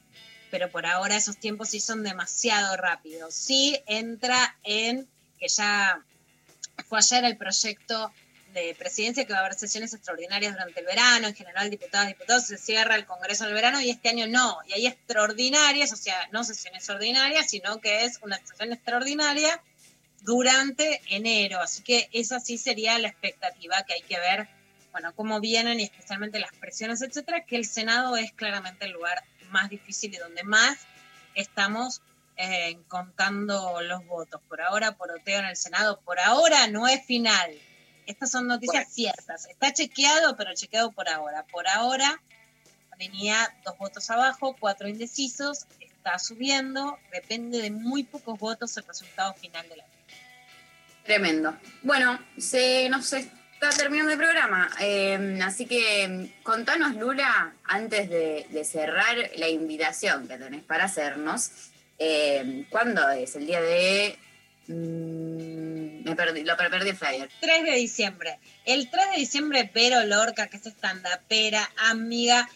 S2: pero por ahora esos tiempos sí son demasiado rápidos. Sí entra en que ya fue ayer el proyecto de presidencia que va a haber sesiones extraordinarias durante el verano, en general diputadas, diputados, se cierra el Congreso en el verano y este año no, y hay extraordinarias, o sea, no sesiones ordinarias, sino que es una sesión extraordinaria durante enero, así que esa sí sería la expectativa que hay que ver, bueno, cómo vienen y especialmente las presiones, etcétera, que el Senado es claramente el lugar más difícil y donde más estamos eh, contando los votos. Por ahora, poroteo en el Senado, por ahora no es final. Estas son noticias ciertas. Está chequeado, pero chequeado por ahora. Por ahora venía dos votos abajo, cuatro indecisos, está subiendo, depende de muy pocos votos el resultado final de la
S3: Tremendo. Bueno, se nos está terminando el programa, eh, así que contanos, Lula, antes de, cerrar la invitación que tenés para hacernos, eh, ¿cuándo es? El día de... mm, me perdí, lo per- perdí el flyer.
S2: 3 de diciembre. El 3 de diciembre, Vero Lorca, que es stand-upera, amiga,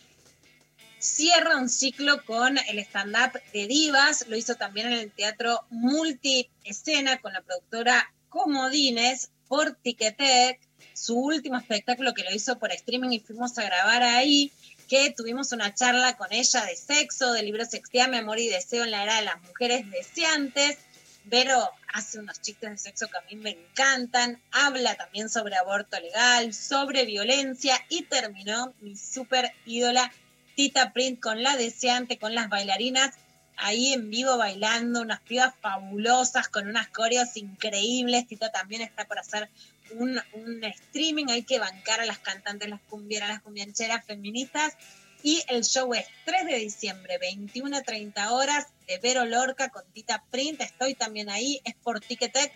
S2: cierra un ciclo con el stand-up de divas. Lo hizo también en el teatro multi-escena con la productora Comodines por Ticketek. Su último espectáculo que lo hizo por streaming y fuimos a grabar ahí, que tuvimos una charla con ella de sexo, de libros Sexteame, Amor y Deseo en la era de las mujeres deseantes. Vero hace unos chistes de sexo que a mí me encantan, habla también sobre aborto legal, sobre violencia y terminó mi súper ídola Tita Print con la deseante, con las bailarinas ahí en vivo bailando, unas pibas fabulosas con unas coreos increíbles. Tita también está por hacer un, un streaming, hay que bancar a las cantantes, las cumbieras, las cumbiancheras feministas. Y el show es 3 de diciembre, 21 a 30 horas, de Vero Lorca con Tita Print. Estoy también ahí, es por Ticketek.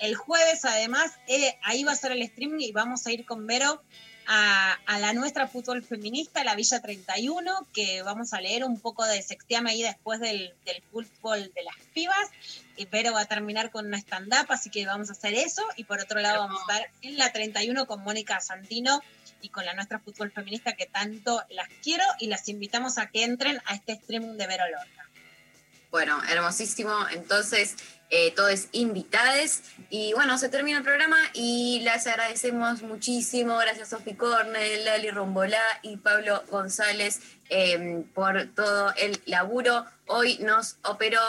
S2: El jueves, además, eh, ahí va a ser el streaming y vamos a ir con Vero a, a la nuestra fútbol feminista, la Villa 31, que vamos a leer un poco de Sextiame ahí después del, del fútbol de las pibas. Vero va a terminar con una stand-up, así que vamos a hacer eso. Y por otro lado, vamos a estar en la 31 con Mónica Santino y con la nuestra fútbol feminista, que tanto las quiero y las invitamos a que entren a este streaming de Vero Lorca.
S3: Bueno, hermosísimo. Entonces, eh, todos invitades. Y bueno, se termina el programa y les agradecemos muchísimo. Gracias Sofi Cornel, Lali Rombolá y Pablo González eh, por todo el laburo. Hoy nos operó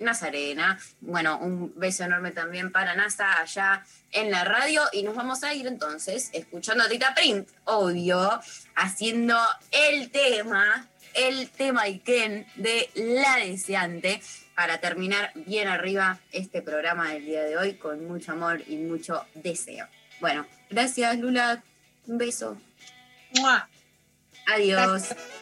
S3: Nazarena. Bueno, un beso enorme también para NASA allá en la radio. Y nos vamos a ir entonces escuchando a Tita Print, obvio, haciendo el tema, el tema Iken de La Deseante para terminar bien arriba este programa del día de hoy con mucho amor y mucho deseo. Bueno, gracias Lula, un beso.
S2: ¡Mua!
S3: Adiós.
S2: Gracias.